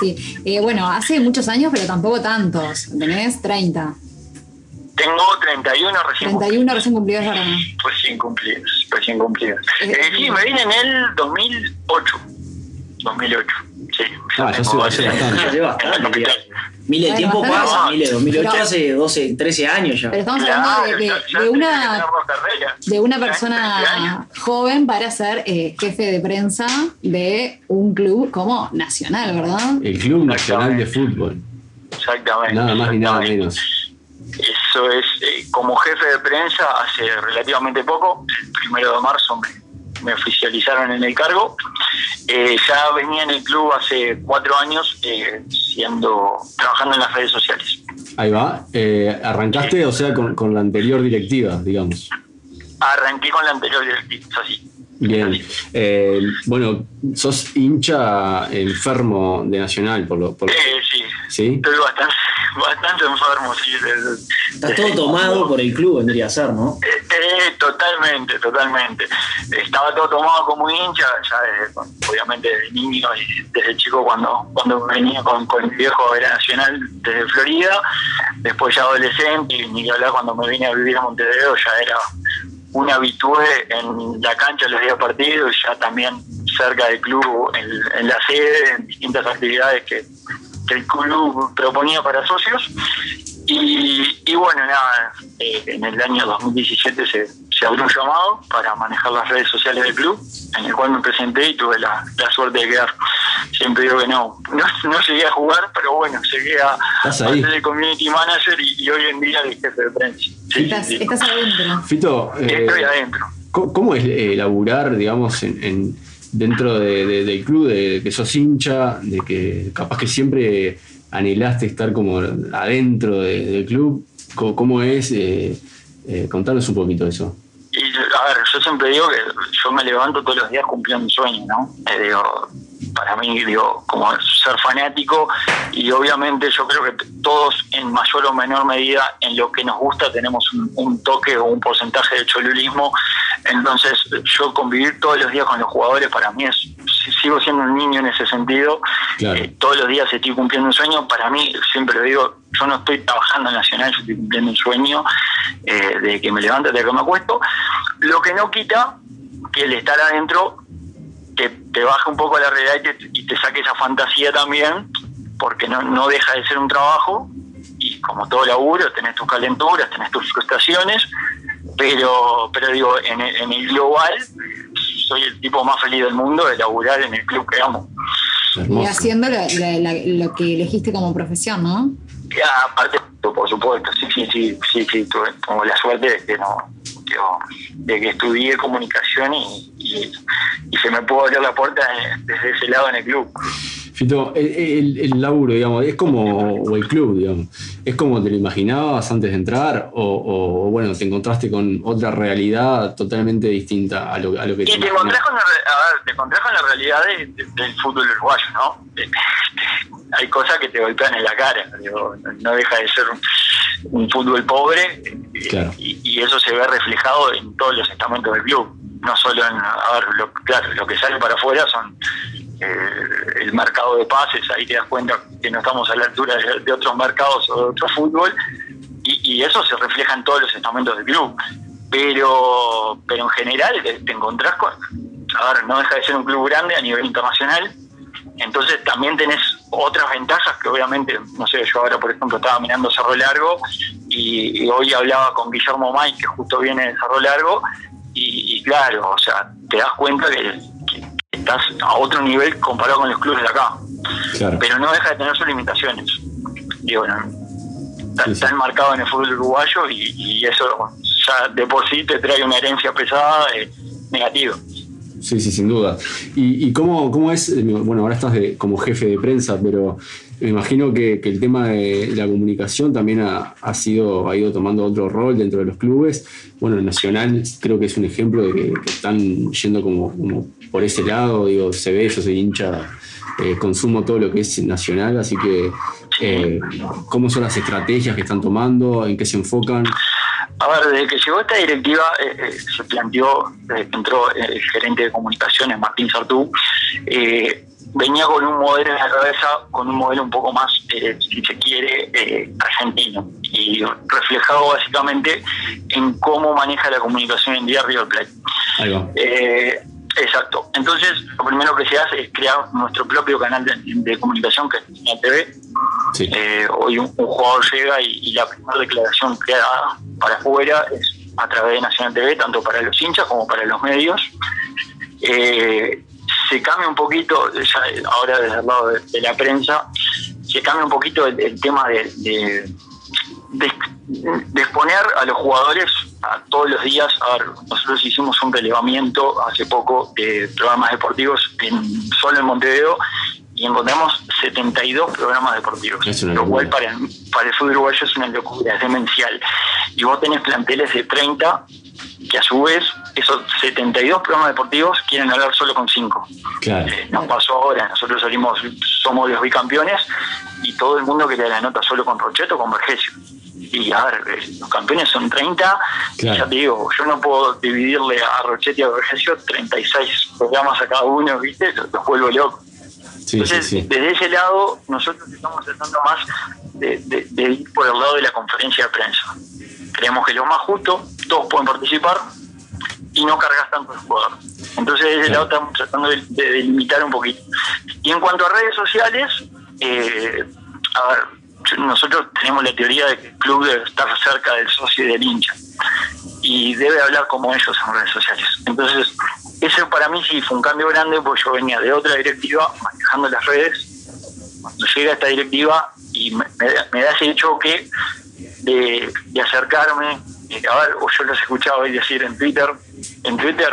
Speaker 6: Sí. Eh, bueno, hace muchos años, pero tampoco tantos. Tenés 30.
Speaker 9: Tengo 31 recién
Speaker 6: 31 recién cumplidos ahora.
Speaker 9: recién cumplidos, recién cumplidos.
Speaker 6: Eh,
Speaker 9: Eh, sí, me vine en el 2008, 2008, sí.
Speaker 4: Ah, ya
Speaker 9: tengo
Speaker 4: hace- bastante.
Speaker 5: Bastante. Mile, el tiempo pasa, Mile, 2008
Speaker 6: Pero-
Speaker 5: hace 12, 13 años ya.
Speaker 6: Pero estamos hablando
Speaker 9: Claro,
Speaker 6: de, de-
Speaker 9: ya- ya
Speaker 6: de una, de una
Speaker 9: Ya, 13
Speaker 6: persona joven para ser eh, jefe de prensa de un club como Nacional, ¿verdad?
Speaker 4: El Club Nacional de Fútbol,
Speaker 9: Exactamente.
Speaker 4: nada más ni nada menos.
Speaker 9: Eso es, eh, como jefe de prensa, hace relativamente poco, el primero de marzo me, me oficializaron en el cargo. Eh, ya venía en el club hace cuatro años eh, siendo trabajando en las redes sociales.
Speaker 4: Ahí va. Eh, arrancaste, o sea, con, con la anterior directiva, digamos.
Speaker 9: Arranqué con la anterior directiva, así.
Speaker 4: Bien. Eh, bueno, sos hincha enfermo de Nacional, por lo. Por,
Speaker 9: Eh, sí,
Speaker 4: ¿Sí?
Speaker 9: estoy bastante, bastante enfermo. Sí,
Speaker 5: Estás todo tomado por el club, vendría a ser, ¿no?
Speaker 9: Eh, eh, totalmente, totalmente. Estaba todo tomado como hincha, ya desde, obviamente desde niño y desde chico cuando, cuando venía con, con mi viejo a ver a Nacional desde Florida, después ya adolescente y ni que hablar cuando me vine a vivir a Montevideo ya era un habitué en la cancha los días partidos, ya también cerca del club, en, la sede, en distintas actividades que, que el club proponía para socios. Y, y bueno, nada, eh, en el año 2017 se, se abrió un llamado para manejar las redes sociales del club, en el cual me presenté y tuve la, la suerte de quedar. Siempre digo que no, no, no llegué a jugar, pero bueno, llegué a, a ser el community manager y, y hoy en día el jefe de prensa. Sí, sí,
Speaker 6: Estás,
Speaker 9: sí.
Speaker 6: estás adentro.
Speaker 4: Fito, eh,
Speaker 9: Estoy adentro.
Speaker 4: ¿cómo, es eh, laburar, digamos, en, en- dentro de- de- del club, de, que sos hincha, de que capaz que siempre anhelaste estar como adentro de- del club? ¿Cómo, cómo es? Eh, eh, contanos un poquito de eso.
Speaker 9: Y a ver, yo siempre digo que yo me levanto todos los días cumpliendo un sueño, ¿no? Eh, digo, para mí, digo, como ser fanático y obviamente yo creo que todos en mayor o menor medida en lo que nos gusta tenemos un, un toque o un porcentaje de cholulismo. Entonces yo convivir todos los días con los jugadores para mí es, si- sigo siendo un niño en ese sentido.
Speaker 4: Claro.
Speaker 9: Eh, todos los días estoy cumpliendo un sueño. Para mí, siempre lo digo, yo no estoy trabajando en Nacional, yo estoy cumpliendo un sueño eh, de que me levanto, de que me acuesto. Lo que no quita que el estar adentro te, te baje un poco a la realidad y te, y te saque esa fantasía también, porque no, no deja de ser un trabajo. Y como todo laburo, tenés tus calenturas, tenés tus frustraciones, pero, pero digo, en el, en el global, soy el tipo más feliz del mundo de laburar en el club que amo.
Speaker 6: Y haciendo lo, la- la- lo que elegiste como profesión, ¿no?
Speaker 9: Y aparte, por supuesto, sí, sí, sí, sí, sí, tuve como la suerte de que no, pero de que estudié comunicación y, y- se me pudo abrir la puerta desde ese lado en el club.
Speaker 4: Fito, el, el- el laburo, digamos, es como, o el club, digamos, es como te lo imaginabas antes de entrar, o, o, bueno, te encontraste con otra realidad totalmente distinta a lo, a lo que
Speaker 9: Y te
Speaker 4: imaginabas?
Speaker 9: encontrás con la, re- a ver, te encontrás con la realidad de- de- del fútbol uruguayo, ¿no? Hay cosas que te golpean en la cara, digo, no- deja de ser un, un fútbol pobre
Speaker 4: Claro.
Speaker 9: y, y eso se ve reflejado en todos los estamentos del club, no solo en, a ver, lo, claro, lo que sale para afuera son eh, el mercado de pases, ahí te das cuenta que no estamos a la altura de, otros mercados o de otro fútbol, y, y eso se refleja en todos los estamentos del club. Pero, pero en general te, te encontrás con, a ver, no deja de ser un club grande a nivel internacional, entonces también tenés otras ventajas que obviamente, no sé, yo ahora por ejemplo estaba mirando Cerro Largo y, y hoy hablaba con Guillermo May, que justo viene de Cerro Largo, y, y claro, o sea, te das cuenta que estás a otro nivel comparado con los clubes de acá,
Speaker 4: Claro.
Speaker 9: pero no deja de tener sus limitaciones. Digo, no, está,
Speaker 4: Sí, sí.
Speaker 9: está enmarcado en el fútbol uruguayo y, y eso ya de por sí te trae una herencia pesada eh, negativa.
Speaker 4: Sí, sí, sin duda. ¿Y, y cómo, cómo es? Bueno, ahora estás de- como jefe de prensa, pero me imagino que, el tema de la comunicación también ha, sido, ha ido tomando otro rol dentro de los clubes. Bueno, Nacional creo que es un ejemplo de que, están yendo como, por ese lado. Digo, se ve, yo soy hincha, eh, consumo todo lo que es Nacional, así que eh, ¿cómo son las estrategias que están tomando? ¿En qué se enfocan?
Speaker 9: A ver, desde que llegó esta directiva eh, se planteó, entró el gerente de comunicaciones, Martín Sartú, eh, venía con un modelo en la cabeza, con un modelo un poco más, eh, si se quiere, eh, argentino, y reflejado básicamente en cómo maneja la comunicación en día River Plate.
Speaker 4: Ahí va.
Speaker 9: Eh, exacto. Entonces, lo primero que se hace es crear nuestro propio canal de, de comunicación, que es la TV,
Speaker 4: Sí.
Speaker 9: hoy un, un jugador llega y, y la primera declaración creada para afuera es a través de Nacional TV, tanto para los hinchas como para los medios. Eh, se cambia un poquito, ya ahora desde el lado de, de la prensa, se cambia un poquito el, el tema de, de, de- de exponer a los jugadores a todos los días. A ver, nosotros hicimos un relevamiento hace poco de programas deportivos en, solo en Montevideo y encontramos 72 programas deportivos, lo cual para el, para el fútbol uruguayo es una locura, es demencial. Y vos tenés planteles de 30 que a su vez esos 72 programas deportivos quieren hablar solo con 5.
Speaker 4: Claro.
Speaker 9: Eh, nos pasó ahora, nosotros salimos, somos los bicampeones y todo el mundo quería la nota solo con Rocheto o con Vergesio. Y a ver, eh, los campeones son 30, y
Speaker 4: Claro.
Speaker 9: ya te digo, yo no puedo dividirle a Rochetti y a Vergesio 36 programas a cada uno, ¿viste? Los, los vuelvo locos.
Speaker 4: Sí, sí,
Speaker 9: Entonces,
Speaker 4: sí.
Speaker 9: desde ese lado, nosotros estamos tratando más de, de- de ir por el lado de la conferencia de prensa. Creemos que es lo más justo, todos pueden participar y no cargas tanto el jugador. Entonces, desde lado estamos tratando de, de delimitar un poquito. Y en cuanto a redes sociales, eh, a ver, nosotros tenemos la teoría de que el club debe estar cerca del socio y del hincha y debe hablar como ellos en redes sociales. Entonces, ese para mí sí fue un cambio grande porque yo venía de otra directiva manejando las redes. Cuando llega esta directiva y me, me da- me da ese choque de, de acercarme, eh, o yo los escuchaba hoy decir en Twitter, en Twitter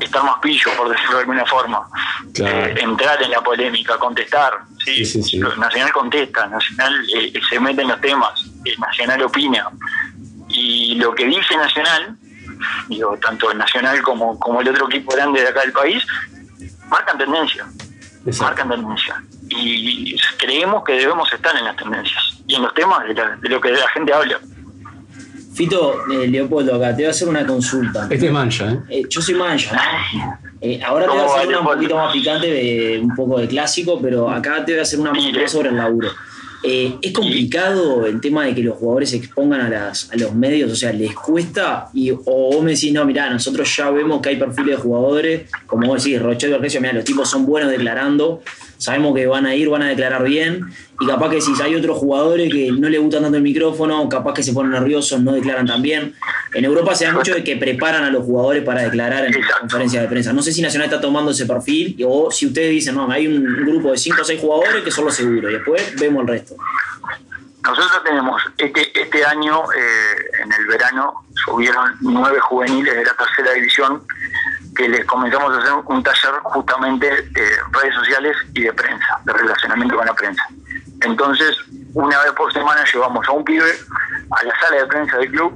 Speaker 9: estar más pillo, por decirlo de alguna forma,
Speaker 4: Claro.
Speaker 9: Eh, entrar en la polémica, contestar. ¿sí?
Speaker 4: Sí, sí, sí.
Speaker 9: Nacional contesta, Nacional eh, se mete en los temas, eh, Nacional opina. Y lo que dice Nacional, digo, tanto el Nacional como, como el otro equipo grande de acá del país, marcan tendencia,
Speaker 4: Exacto.
Speaker 9: marcan tendencia. Y creemos que debemos estar en las tendencias y en los temas de, la- de lo que la gente habla.
Speaker 5: Fito, eh, Leopoldo, acá te voy a hacer una consulta.
Speaker 4: Este es mancha, ¿eh?
Speaker 5: Eh, yo soy mancha, ¿no? Eh, ahora te voy a
Speaker 9: ¿Cómo
Speaker 5: hacer una un poquito más picante, de, un poco de clásico, pero acá te voy a hacer una más sobre el laburo. Eh, ¿Es complicado el tema de que los jugadores se expongan a, las, a los medios? O sea, ¿les cuesta? Y, o vos me decís, no, mirá, nosotros ya vemos que hay perfiles de jugadores, como vos decís, Rochelle Vergesio, mirá, los tipos son buenos declarando, sabemos que van a ir, van a declarar bien, y capaz que si hay otros jugadores que no les gusta tanto el micrófono, capaz que se ponen nerviosos, no declaran tan bien. En Europa se da mucho de que preparan a los jugadores para declarar en
Speaker 9: Exacto.
Speaker 5: conferencias de prensa. No sé si Nacional está tomando ese perfil o si ustedes dicen, no, hay un grupo de 5 o 6 jugadores que son los seguros y después vemos el resto.
Speaker 9: Nosotros tenemos este este año, eh, en el verano, subieron nueve juveniles de la tercera división que les comenzamos a hacer un taller justamente de redes sociales y de prensa, de relacionamiento con la prensa. Entonces, una vez por semana llevamos a un pibe a la sala de prensa del club,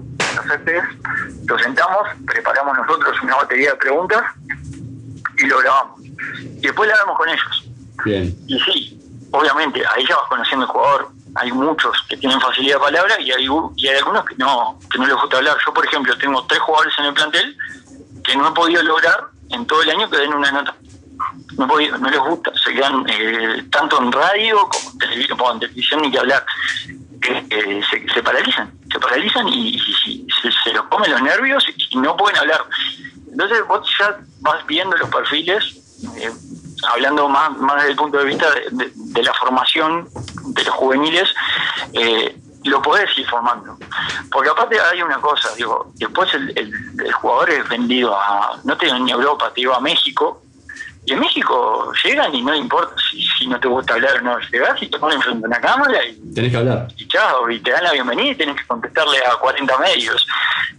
Speaker 9: lo sentamos, preparamos nosotros una batería de preguntas y lo grabamos. Y después la vemos con ellos.
Speaker 4: Bien.
Speaker 9: Y sí, obviamente, ahí ya vas conociendo el jugador. Hay muchos que tienen facilidad de palabra y hay, y hay algunos que no, que no les gusta hablar. Yo, por ejemplo, tengo tres jugadores en el plantel que no he podido lograr en todo el año que den una nota. No, he no les gusta, se quedan eh, tanto en radio como en televisión, en televisión ni que hablar. Se, paralizan, se paralizan y, se, los comen los nervios y no pueden hablar. Entonces vos ya vas viendo los perfiles, eh, hablando más, más desde el punto de vista de, de- de la formación de los juveniles, eh, lo podés ir formando. Porque aparte hay una cosa, digo, después el, el- el jugador es vendido a, no te digo ni a Europa, te digo a México, y en México llegan y no importa si, si no te gusta hablar o no, llegás y te ponen frente a una cámara y
Speaker 4: Tenés que hablar.
Speaker 9: y chao, y te dan la bienvenida y tienes que contestarle a 40 medios.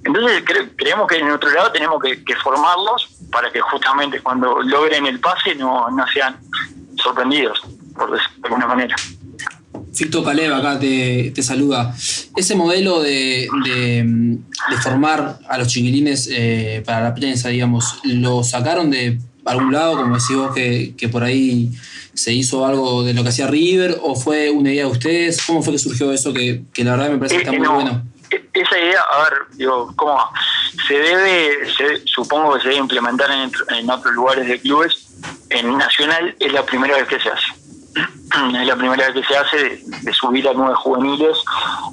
Speaker 9: Entonces cre- creemos que en otro lado tenemos que, que formarlos para que justamente cuando logren el pase no, no sean sorprendidos, por decirlo de alguna manera.
Speaker 2: Fito Caleb acá te, te saluda. Ese modelo de, de- de formar a los chiquilines eh, para la prensa, digamos, ¿lo sacaron de algún lado, como decís vos, que, que por ahí se hizo algo de lo que hacía River, o fue una idea de ustedes? ¿Cómo fue que surgió eso? Que, que la verdad me parece que está muy
Speaker 9: no,
Speaker 2: bueno.
Speaker 9: e- Esa idea, a ver, digo, ¿cómo? Se debe, se- supongo que se debe implementar en otros lugares de clubes. En Nacional es la primera vez que se hace. Es la primera vez que se hace de, de subir a nueve juveniles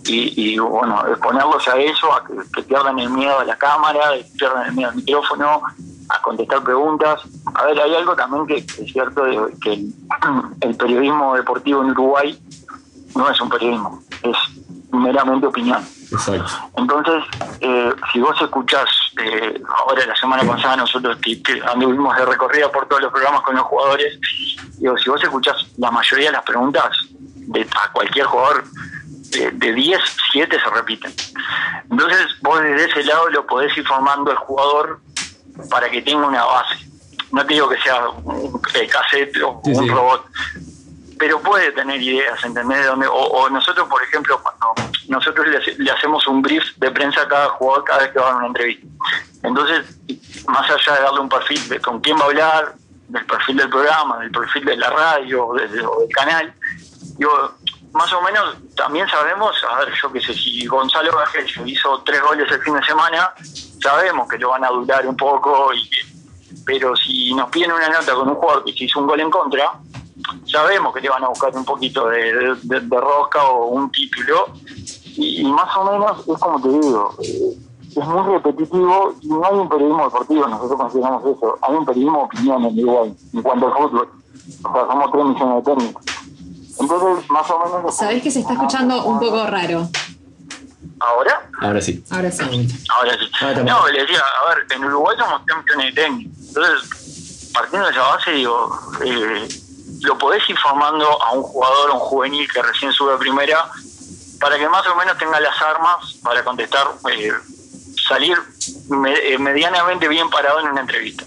Speaker 9: y, y, bueno, exponerlos a eso, a que, que pierdan el miedo a la cámara, que pierdan el miedo al micrófono, a contestar preguntas. A ver, hay algo también que, que es cierto, de, que el, el periodismo deportivo en Uruguay no es un periodismo, es meramente opinión.
Speaker 4: Exacto.
Speaker 9: Entonces, eh, si vos escuchás, eh, ahora la semana pasada nosotros que, anduvimos de recorrida por todos los programas con los jugadores, digo, si vos escuchás la mayoría de las preguntas de a cualquier jugador, de, de 10, 7 se repiten. Entonces, vos desde ese lado lo podés ir formando al jugador para que tenga una base. No te digo que sea un eh, cassette o
Speaker 4: Sí,
Speaker 9: un
Speaker 4: sí.
Speaker 9: robot, pero puede tener ideas, ¿entendés? De dónde- o, o nosotros, por ejemplo, cuando nosotros le, hace- le hacemos un brief de prensa a cada jugador cada vez que va a una entrevista. Entonces, más allá de darle un perfil de con quién va a hablar, del perfil del programa, del perfil de la radio o, de- o del canal, digo, más o menos también sabemos, a ver, yo qué sé, si Gonzalo Gajelio hizo tres goles el fin de semana, sabemos que lo van a durar un poco, y pero si nos piden una nota con un jugador que hizo un gol en contra, sabemos que le van a buscar un poquito de, rosca o un título, y, más o menos es como te digo, es muy repetitivo y no hay un periodismo deportivo, nosotros consideramos eso, hay un periodismo de opinión en Uruguay, en cuanto al fútbol, o sea, somos tres millones de técnicos. Entonces, más o menos...
Speaker 6: Sabés que se está escuchando un poco raro.
Speaker 9: ¿Ahora?
Speaker 4: Ahora sí.
Speaker 6: Ahora sí.
Speaker 9: Ahora sí. No, le decía, a ver, en Uruguay somos tres millones de técnicos. Entonces, partiendo de esa base, digo, eh, lo podés ir formando a un jugador, a un juvenil que recién sube a primera, para que más o menos tenga las armas para contestar, eh, salir eh, medianamente bien parado en una entrevista.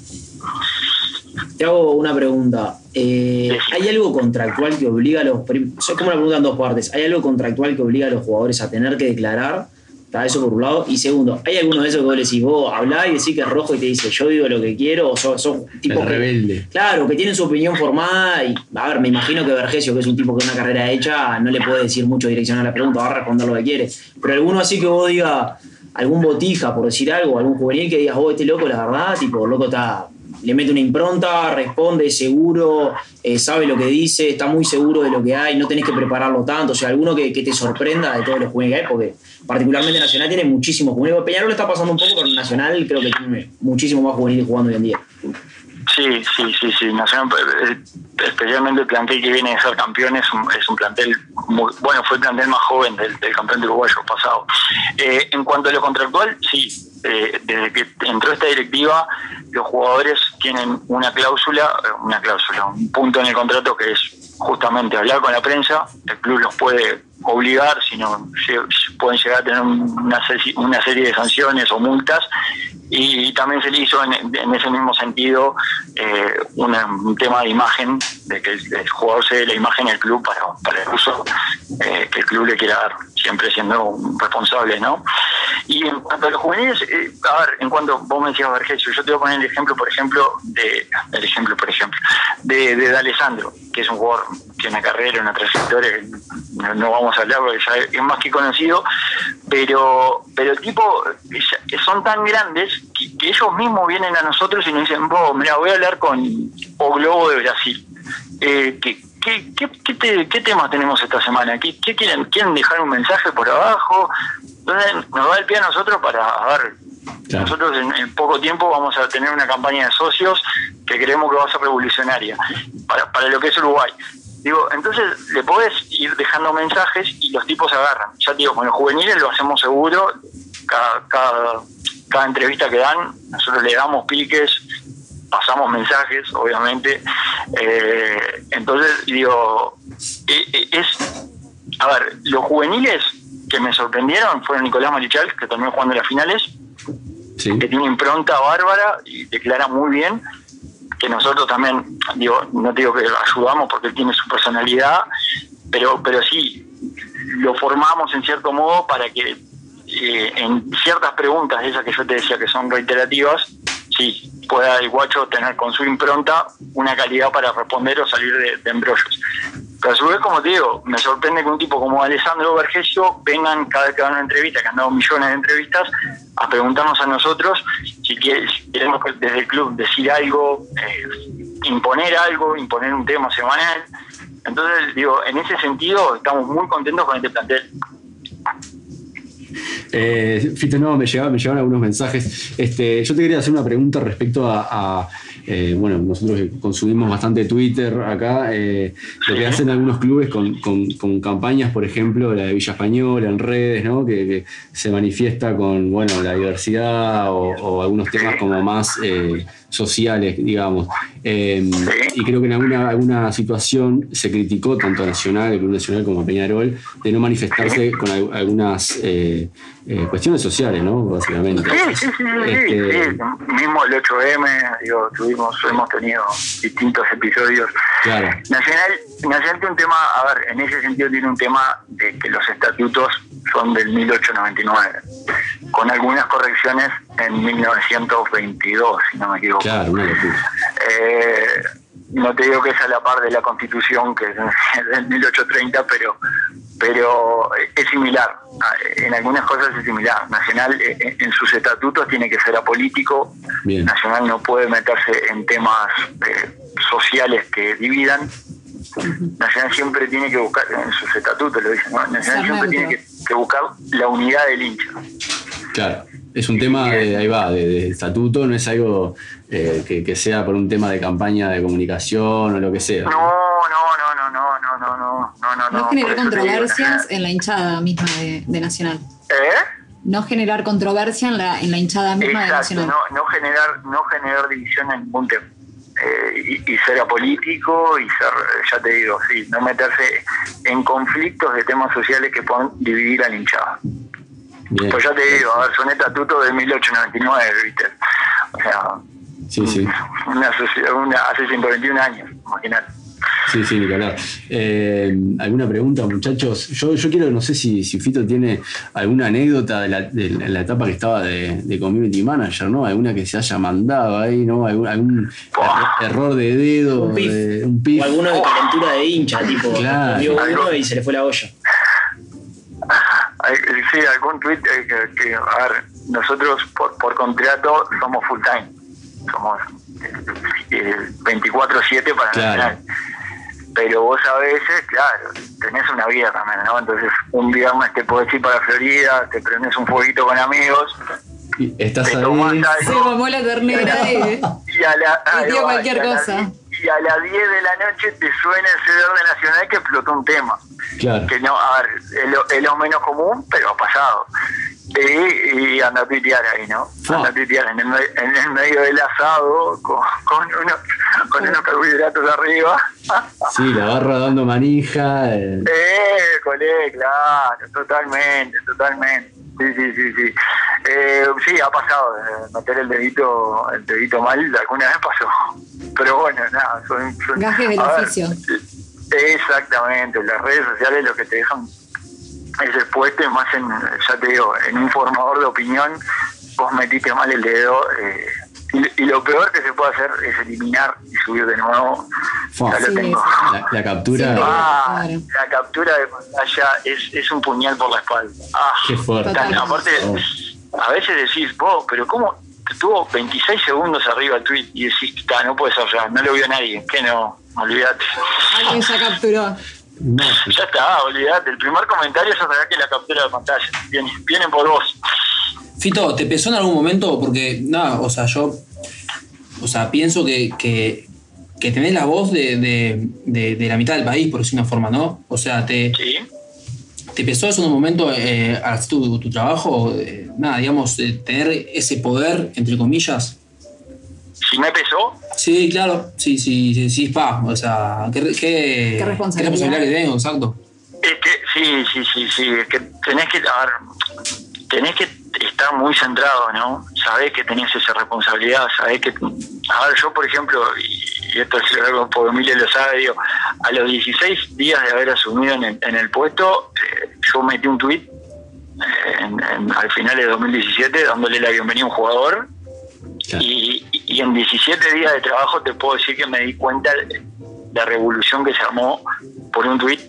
Speaker 5: Te hago una pregunta. Eh, ¿Hay algo contractual que obliga a los. Soy como una pregunta en dos partes. ¿Hay algo contractual que obliga a los jugadores a tener que declarar? Está eso por un lado. Y segundo, ¿hay alguno de esos que vos le decís, vos hablás y decís que es rojo y te dice, yo digo lo que quiero? O son, son tipos
Speaker 4: El
Speaker 5: que-
Speaker 4: rebelde.
Speaker 5: Claro, que tienen su opinión formada y, a ver, me imagino que Vergesio, que es un tipo con una carrera hecha, no le puede decir mucho dirección a la pregunta, va a responder lo que quiere. Pero alguno así que vos diga, algún botija, por decir algo, algún juvenil que digas, vos, este loco, la verdad, tipo, loco está, le mete una impronta, responde seguro, eh, sabe lo que dice, está muy seguro de lo que hay, no tenés que prepararlo tanto. O sea, alguno que, que te sorprenda de todos los juveniles que hay, porque particularmente Nacional tiene muchísimos juveniles. Peñarol está pasando un poco, pero Nacional creo que tiene muchísimo más juveniles jugando hoy en día.
Speaker 9: Sí, sí, sí, sí. Nacional, eh, especialmente el plantel que viene de ser campeón es un, es un plantel muy, bueno, fue el plantel más joven del, del campeón de uruguayo pasado. Eh, en cuanto a lo contractual, sí, eh, desde que entró esta directiva, los jugadores tienen una cláusula, eh, una cláusula, un punto en el contrato que es justamente hablar con la prensa, el club los puede obligar, si no lle- pueden llegar a tener una, se- una serie de sanciones o multas, y también se le hizo en, en ese mismo sentido eh, un tema de imagen, de que el, jugador se dé la imagen al club para, para el uso eh, que el club le quiera dar, siempre siendo un responsable, ¿no? Y en cuanto a los juveniles, eh, a ver, en cuanto vos me decías Vergesio, yo te voy a poner el ejemplo, por ejemplo, de, el ejemplo, por ejemplo, de, de D'Alessandro, que es un jugador que una carrera, una trayectoria, que no, vamos a hablar porque ya es más que conocido, pero, pero el tipo, ya- son tan grandes que, que ellos mismos vienen a nosotros y nos dicen, vos, mira, voy a hablar con O Globo de Brasil. Eh, ¿qué, qué, qué, qué te- qué temas tenemos esta semana? ¿Qué, qué quieren? ¿Quieren dejar un mensaje por abajo? Entonces nos da el pie a nosotros para, a ver,
Speaker 4: Claro.
Speaker 9: nosotros en, en poco tiempo vamos a tener una campaña de socios que creemos que va a ser revolucionaria para, para lo que es Uruguay. Digo, entonces le podés ir dejando mensajes y los tipos agarran. Ya te digo, con los juveniles lo hacemos seguro. Cada, cada, cada entrevista que dan, nosotros le damos piques, pasamos mensajes, obviamente. Eh, entonces, digo, e- e- es. A ver, los juveniles que me sorprendieron fueron Nicolás Marichal, que terminó jugando las finales,
Speaker 4: Sí.
Speaker 9: que tiene impronta bárbara y declara muy bien que nosotros también, digo, no te digo que lo ayudamos porque él tiene su personalidad, pero, pero sí lo formamos en cierto modo para que eh, en ciertas preguntas, esas que yo te decía que son reiterativas, sí, pueda el guacho tener con su impronta una calidad para responder o salir de, de embrollos. Pero a su vez, como te digo, me sorprende que un tipo como Alessandro Vergesio vengan cada vez que van a una entrevista, que han dado millones de entrevistas, a preguntarnos a nosotros si, queremos que desde el club decir algo, eh, imponer algo, imponer un tema semanal. Entonces, digo, en ese sentido estamos muy contentos con este plantel.
Speaker 4: Eh, Fito, no, me llegaban, me llegaban algunos mensajes. Este, yo te quería hacer una pregunta respecto a, eh, bueno, nosotros consumimos bastante Twitter acá, eh, lo que hacen algunos clubes con, con- campañas, por ejemplo, la de Villa Española en redes, ¿no? que, se manifiesta con bueno, la diversidad o, algunos temas como más sociales, digamos. Eh, y creo que en alguna, alguna situación se criticó tanto a Nacional, el Club Nacional como a Peñarol, de no manifestarse con al- algunas eh, eh, cuestiones sociales, ¿no? Básicamente.
Speaker 9: Sí, sí, sí, sí, sí,
Speaker 4: Este,
Speaker 9: sí. Mismo el 8M, digo, tuvimos, hemos tenido distintos episodios.
Speaker 4: Claro,
Speaker 9: Nacional, Nacional tiene un tema, a ver, en ese sentido tiene un tema de que los estatutos son del 1899, con algunas correcciones en 1922, si no me equivoco.
Speaker 4: claro.
Speaker 9: Eh, no te digo que es a la par de la constitución que es del 1830, pero pero es similar. En algunas cosas es similar. Nacional eh, en sus estatutos tiene que ser apolítico.
Speaker 4: Bien.
Speaker 9: Nacional no puede meterse en temas eh, sociales que dividan. Nacional siempre tiene que buscar, en sus estatutos lo dicen, ¿no? Nacional siempre tiene que, que buscar la unidad del hincha.
Speaker 4: Claro. Es un tema, de, ahí va, de, de estatuto, no es algo eh, que, que sea por un tema de campaña de comunicación o lo que sea.
Speaker 9: No, no, no, no, no, no, no, no, no, no.
Speaker 6: No generar controversias en la hinchada misma de, de Nacional.
Speaker 9: ¿Eh?
Speaker 6: No generar controversia en la, en la hinchada misma de Nacional.
Speaker 9: no, no generar, no generar división en ningún tema. Eh, y, y ser apolítico y ser, ya te digo, sí, no meterse en conflictos de temas sociales que puedan dividir a la hinchada.
Speaker 4: Bien.
Speaker 9: Pues ya te digo, a ver, son estatutos de 1899, ¿viste? O sea,
Speaker 4: Sí, sí.
Speaker 9: una, una- hace 121 años, imagínate.
Speaker 4: Sí, sí, Nicolás. Eh, ¿Alguna pregunta, muchachos? Yo, yo quiero, no sé si, si Fito tiene alguna anécdota de la, de la etapa que estaba de, de Community Manager, ¿no? Alguna que se haya mandado ahí, ¿no? Algún, algún er- error de dedo,
Speaker 5: Un pif.
Speaker 4: de- un pif.
Speaker 5: O alguno de calentura de hincha, tipo,
Speaker 4: Claro.
Speaker 5: vio uno y se le fue la olla.
Speaker 9: Sí, algún tweet eh, que, que, a ver, nosotros por, por contrato somos full time, somos eh, 24-7 para
Speaker 4: Claro.
Speaker 9: Pero vos a veces, claro, tenés una vida también, ¿no? Entonces, un viernes te podés ir para Florida, te prendes un fueguito con amigos,
Speaker 4: Y Estás
Speaker 9: te
Speaker 4: ahí.
Speaker 6: Se
Speaker 9: algo
Speaker 6: mamó la ternera y...
Speaker 9: y a la,
Speaker 6: Y cualquier
Speaker 9: a la
Speaker 6: cosa.
Speaker 9: y a las 10 de la noche te suena el CD de Nacional que explotó un tema
Speaker 4: Claro.
Speaker 9: que no, a ver, es lo, es lo menos común, pero ha pasado. Y, y anda a tuitear ahí, ¿no? Anda a tuitear en el, en el medio del asado con, con, unos, con unos carbohidratos arriba.
Speaker 4: Sí, la barra dando manija. eh,
Speaker 9: Eh, colé, claro, totalmente, totalmente. Sí, sí, sí, sí. Eh, sí, ha pasado de meter el dedito, el dedito mal, alguna vez pasó. Pero bueno, nada, son... son
Speaker 6: Gajes del
Speaker 9: ver,
Speaker 6: oficio.
Speaker 9: Exactamente, las redes sociales lo que te dejan es expuesto y más en, ya te digo, en un formador de opinión, vos metiste mal el dedo eh, y, y lo peor que se puede hacer es eliminar y subir de nuevo.
Speaker 4: Fua.
Speaker 9: Ya lo
Speaker 6: Sí,
Speaker 9: tengo.
Speaker 4: la, la captura.
Speaker 6: Sí,
Speaker 9: Ah,
Speaker 6: Claro.
Speaker 9: la captura de pantalla es, es un puñal por la espalda. Ah,
Speaker 4: Qué fuerte.
Speaker 9: tan- aparte,
Speaker 4: Oh.
Speaker 9: a veces decís, vos, pero ¿cómo? Tuvo 26 segundos arriba el tweet y decís, "Ta, no puede ser real, no lo vio nadie, que no, olvídate.
Speaker 6: Alguien ya capturó.
Speaker 4: No,
Speaker 9: Ya está, olvídate, el primer comentario ya sabía que la captura de pantalla. Vienen, vienen por vos.
Speaker 2: Fito, ¿te pesó en algún momento? Porque, nada, o sea, yo. O sea, pienso que, que, que tenés la voz de, de, de- de la mitad del país, por decir una forma, ¿no? O sea, ¿te,
Speaker 9: ¿Sí?
Speaker 2: te pesó eso en un momento eh, hacer tu, tu trabajo? Eh, nada, digamos, eh, tener ese poder, entre comillas.
Speaker 9: Si me pesó,
Speaker 2: Sí, claro, sí, sí, sí, sí, pa. O sea, ¿qué, qué,
Speaker 6: Qué responsabilidad.
Speaker 2: que tengo? Exacto.
Speaker 9: Es que sí, sí, sí, sí, es que tenés que, a ver, tenés que estar muy centrado, ¿no? Sabés que tenés esa responsabilidad, sabés que, a ver, yo por ejemplo, y, y esto es algo porque Emilia lo sabe, digo, a los 16 días de haber asumido en el, en el puesto, eh, yo metí un tuit al final de 2017 dándole la bienvenida a un jugador
Speaker 4: Claro.
Speaker 9: y, y en 17 días de trabajo te puedo decir que me di cuenta de la revolución que se armó por un tuit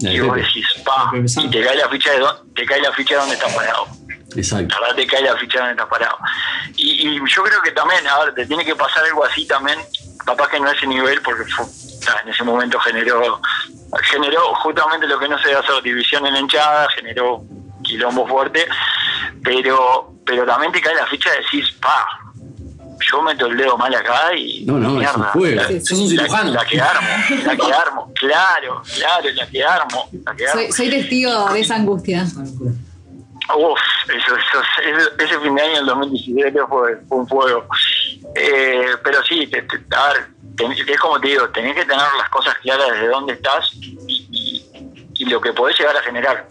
Speaker 4: La
Speaker 9: y vos decís, pa, y te cae la ficha de dó- te cae la ficha de donde estás parado.
Speaker 4: Exacto.
Speaker 9: La verdad te cae la ficha de donde estás parado. Y, y yo creo que también, a ver, te tiene que pasar algo así también, capaz que no a ese nivel, porque fue- en ese momento generó generó justamente lo que no se debe hacer, división en la hinchada, generó quilombo fuerte, pero pero también te cae la ficha de decís, pa, yo meto el dedo mal acá y
Speaker 4: No, no,
Speaker 9: mierda, la-
Speaker 2: Sos un cirujano.
Speaker 9: la, la que armo, la que armo, claro, claro, la que armo, la que armo.
Speaker 6: Soy, soy testigo de esa angustia.
Speaker 9: Uf, eso, eso, ese, ese fin de año, el 2017, fue, fue un fuego. Eh, pero sí, te- te- a ver, ten- es como te digo, tenés que tener las cosas claras de dónde estás y, y- y lo que podés llegar a generar.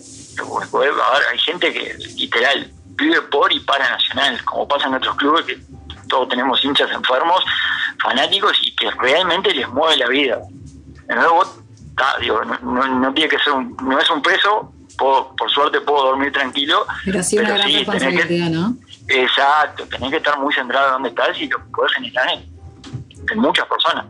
Speaker 9: Podés- a ver, hay gente que literal vive por y para Nacional, como pasa en otros clubes que todos tenemos hinchas enfermos, fanáticos y que realmente les mueve la vida. Entonces vos, ta, digo, no, no- no tiene que ser un, no es un peso, puedo- por suerte puedo dormir tranquilo,
Speaker 6: Pero sí una
Speaker 9: Pero
Speaker 6: gran
Speaker 9: sí, tenés que-
Speaker 6: ¿no?
Speaker 9: Exacto, tenés que estar muy centrado en dónde estás y lo que podés generar en, en muchas personas.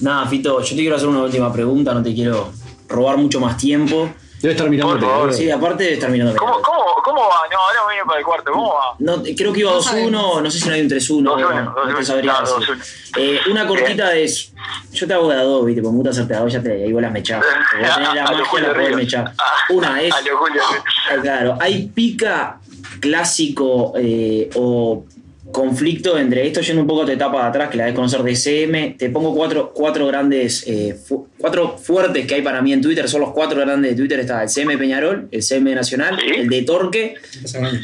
Speaker 5: Nada, Fito, yo te quiero hacer una última pregunta, no te quiero robar mucho más tiempo.
Speaker 4: Debe estar mirando
Speaker 9: Por favor.
Speaker 5: Sí, aparte de estar mirando.
Speaker 9: ¿Cómo, cómo, ¿Cómo va? No, ahora viene para el cuarto, ¿cómo va?
Speaker 5: No, creo que iba
Speaker 6: No
Speaker 5: 2-1,
Speaker 6: sabemos.
Speaker 5: no sé si no hay un 3-1.
Speaker 9: 2-1,
Speaker 5: no, no te
Speaker 9: 2-1,
Speaker 5: sabría
Speaker 9: claro,
Speaker 5: decir.
Speaker 9: 2-1.
Speaker 5: Eh, una cortita es. Yo te hago de a dos, ¿viste? Porque me gusta hacerte a dos, ya te ahí vos las mechás. Vos tenés la
Speaker 9: A
Speaker 5: magia,
Speaker 9: Julio
Speaker 5: la podés
Speaker 9: Ríos.
Speaker 5: mechar.
Speaker 9: Ah,
Speaker 5: Una es.
Speaker 9: A lo Julio.
Speaker 5: Ah, Claro, hay pica clásico eh, o conflicto entre esto yendo un poco a tu etapa de atrás que la debes conocer de CM. Te pongo cuatro, cuatro grandes, eh, fu- cuatro fuertes que hay para mí en Twitter. Son los cuatro grandes de Twitter. Está el CM Peñarol, el CM Nacional,
Speaker 9: Sí.
Speaker 5: el de Torque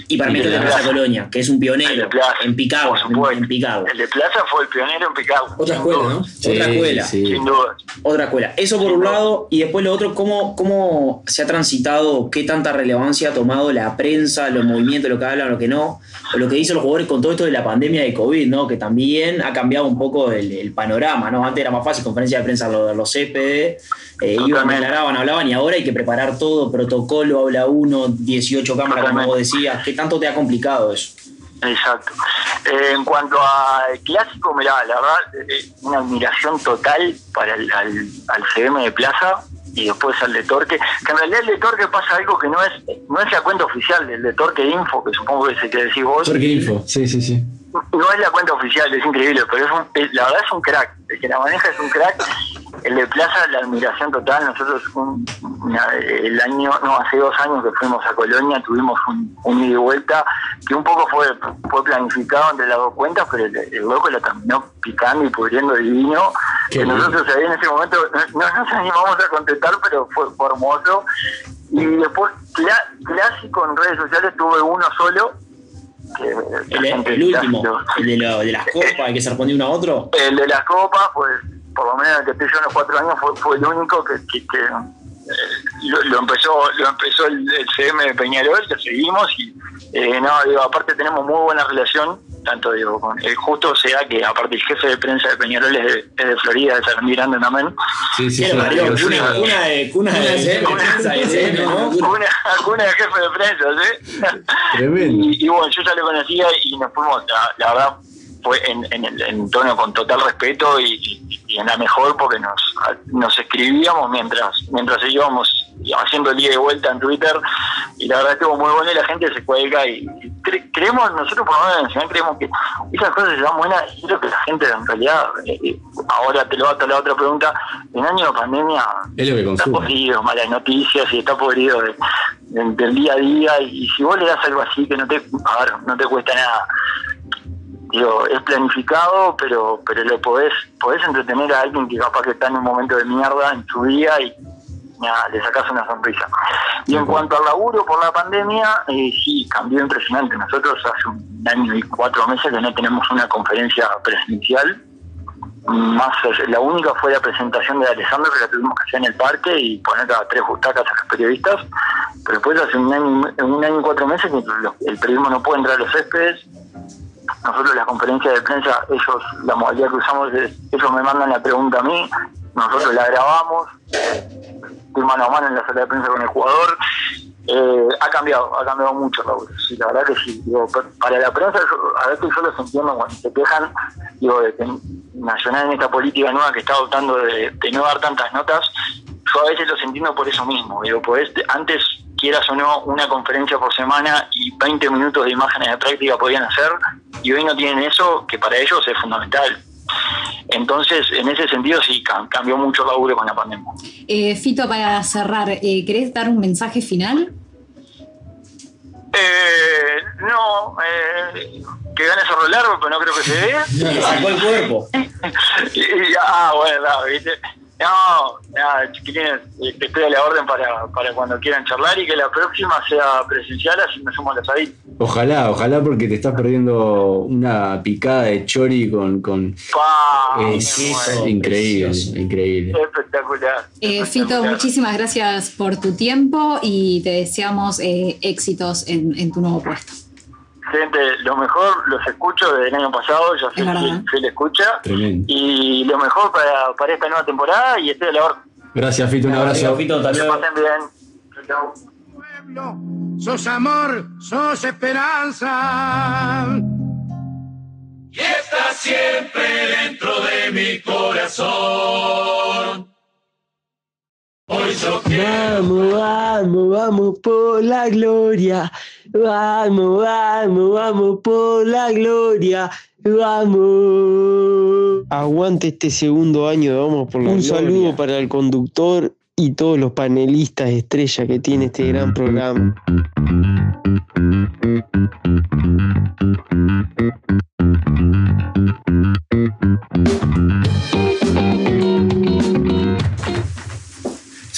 Speaker 5: y para mí
Speaker 9: Y
Speaker 5: el de
Speaker 9: el de
Speaker 5: Plaza. Colonia, que es un pionero
Speaker 9: de
Speaker 5: en
Speaker 9: supuesto.
Speaker 5: en, en.
Speaker 9: El de Plaza fue el pionero en picado.
Speaker 2: Otra escuela, ¿no?
Speaker 5: Otra escuela.
Speaker 4: sí.
Speaker 9: Sin duda.
Speaker 5: Otra escuela. Eso por un lado, y después lo otro, ¿cómo, cómo se ha transitado, qué tanta relevancia ha tomado la prensa, los movimientos, lo que hablan, lo que no, o lo que dicen los jugadores con todo esto de la pandemia de COVID, ¿no? Que también ha cambiado un poco el, el panorama, ¿no? Antes era más fácil, conferencia de prensa, los, los CPD, eh, iban, declaraban, hablaban, y ahora hay que preparar todo, protocolo, habla uno, 18 cámaras, como vos decías. ¿Qué tanto te ha complicado eso?
Speaker 9: Exacto. Eh, en cuanto al clásico, mirá, la verdad, eh, una admiración total para el al, al CM de Plaza y después al de Torque. Que en realidad el de Torque pasa algo que no es no es la cuenta oficial del de Torque Info, que supongo que es el que decís vos.
Speaker 4: Torque Info, sí, sí, sí.
Speaker 9: No es la cuenta oficial, es increíble, pero es un, es- la verdad es un crack. El que la maneja es un crack. El de Plaza, la admiración total. Nosotros un- una- el año, no, hace dos años que fuimos a Colonia, tuvimos un, un ida y vuelta que un poco fue, fue planificado entre las dos cuentas, pero el, el loco la terminó picando y pudriendo divino.
Speaker 4: Qué
Speaker 9: que nosotros ahí en ese momento no, no nos animamos a contestar, pero fue, fue hermoso. Y después, clásico en redes sociales tuve uno solo. Que
Speaker 5: El,
Speaker 9: gente
Speaker 5: el último, el de, las copas, el que se respondió uno a otro.
Speaker 9: el de las copas, pues por lo menos el que estoy yo en los cuatro años fue, fue el único que, que- que, eh, lo, lo empezó lo empezó el, el CM de Peñarol, lo seguimos y eh, no, digo, aparte tenemos muy buena relación, tanto digo, con, eh, justo sea que aparte el jefe de prensa de Peñarol es de, es de Florida, de San Miranda también.
Speaker 4: Sí, sí,
Speaker 5: ¿Qué
Speaker 4: sí.
Speaker 5: Cuna, cuna de, cuna de prensa de
Speaker 9: jefe de prensa, ¿sí?
Speaker 4: Tremendo.
Speaker 9: Y, y bueno, yo ya lo conocía y nos fuimos, la, la verdad, fue en, en, el- en tono con total respeto y, y- y en la mejor porque nos, nos escribíamos mientras mientras íbamos haciendo el día de vuelta en Twitter y la verdad estuvo muy bueno y la gente se cuelga y, cre- creemos, nosotros por lo menos en Nacional creemos que esas cosas se dan buenas y creo que la gente en realidad, eh, eh, ahora te lo bato la otra pregunta, en año de pandemia
Speaker 4: Es lo que
Speaker 9: está podrido, malas noticias y está podrido de- de- del día a día y, si vos le das algo así que no te, a ver, no te cuesta nada, digo, es planificado, pero pero lo podés, podés entretener a alguien que capaz que está en un momento de mierda en su día y nada, le sacás una sonrisa. Y en cuanto al laburo por la pandemia, eh, sí, cambió impresionante. Nosotros hace un año y cuatro meses que no tenemos una conferencia presencial. Más, la única fue la presentación de Alessandro que la tuvimos que hacer en el parque y poner a tres butacas a los periodistas. Pero después hace un año, y- un año y cuatro meses que el periodismo no puede entrar a los céspedes. Nosotros la conferencia de prensa, ellos, la modalidad que usamos es, ellos me mandan la pregunta a mí, nosotros la grabamos, estoy mano a mano en la sala de prensa con el jugador. Eh, ha cambiado, ha cambiado mucho Raúl. Sí, la verdad que sí. Digo, pa- para la prensa, yo- a veces yo los entiendo cuando se quejan, digo, de que Nacional en esta política nueva que está adoptando de, de no dar tantas notas, yo a veces los entiendo por eso mismo. Digo, pues antes, quieras o no, una conferencia por semana y 20 minutos de imágenes de práctica podían hacer, y hoy no tienen eso, que para ellos es fundamental. Entonces, en ese sentido, sí, cam- cambió mucho el laburo con la pandemia.
Speaker 6: Eh, Fito, para cerrar, eh, ¿querés dar un mensaje final?
Speaker 9: Eh, no, eh, que ganes a rolar, pero no creo que se dé.
Speaker 5: Le sacó el cuerpo.
Speaker 9: Y- ah, bueno, no, ¿viste? No, nada, chiquilines, eh, estoy a la orden para, para cuando quieran charlar y que la próxima sea presencial, así me sumo a la ahí.
Speaker 4: Ojalá, ojalá porque te estás perdiendo una picada de chori con... con
Speaker 9: me
Speaker 4: es increíble,
Speaker 5: precioso.
Speaker 4: increíble.
Speaker 9: Espectacular.
Speaker 6: Eh, Fito,
Speaker 9: espectacular.
Speaker 6: muchísimas gracias por tu tiempo y te deseamos eh, éxitos en, en tu nuevo puesto.
Speaker 9: Gente, lo mejor, los escucho desde el año pasado, ya
Speaker 6: Es
Speaker 9: soy fiel, fiel escucha.
Speaker 4: Tremendo.
Speaker 9: Y lo mejor para, para esta nueva temporada y estoy a la orden.
Speaker 4: Gracias, Fito, un abrazo.
Speaker 5: Fito, hasta
Speaker 9: Que pasen bien. Chau.
Speaker 8: pueblo, sos amor, sos esperanza.
Speaker 3: y está siempre dentro de mi corazón. Hoy yo quiero
Speaker 10: Vamos, vamos, vamos por la gloria. Vamos, vamos, vamos por la gloria. Vamos. Aguante este segundo año de Vamos por la Un saludo para el conductor y todos los panelistas estrella que tiene este gran programa.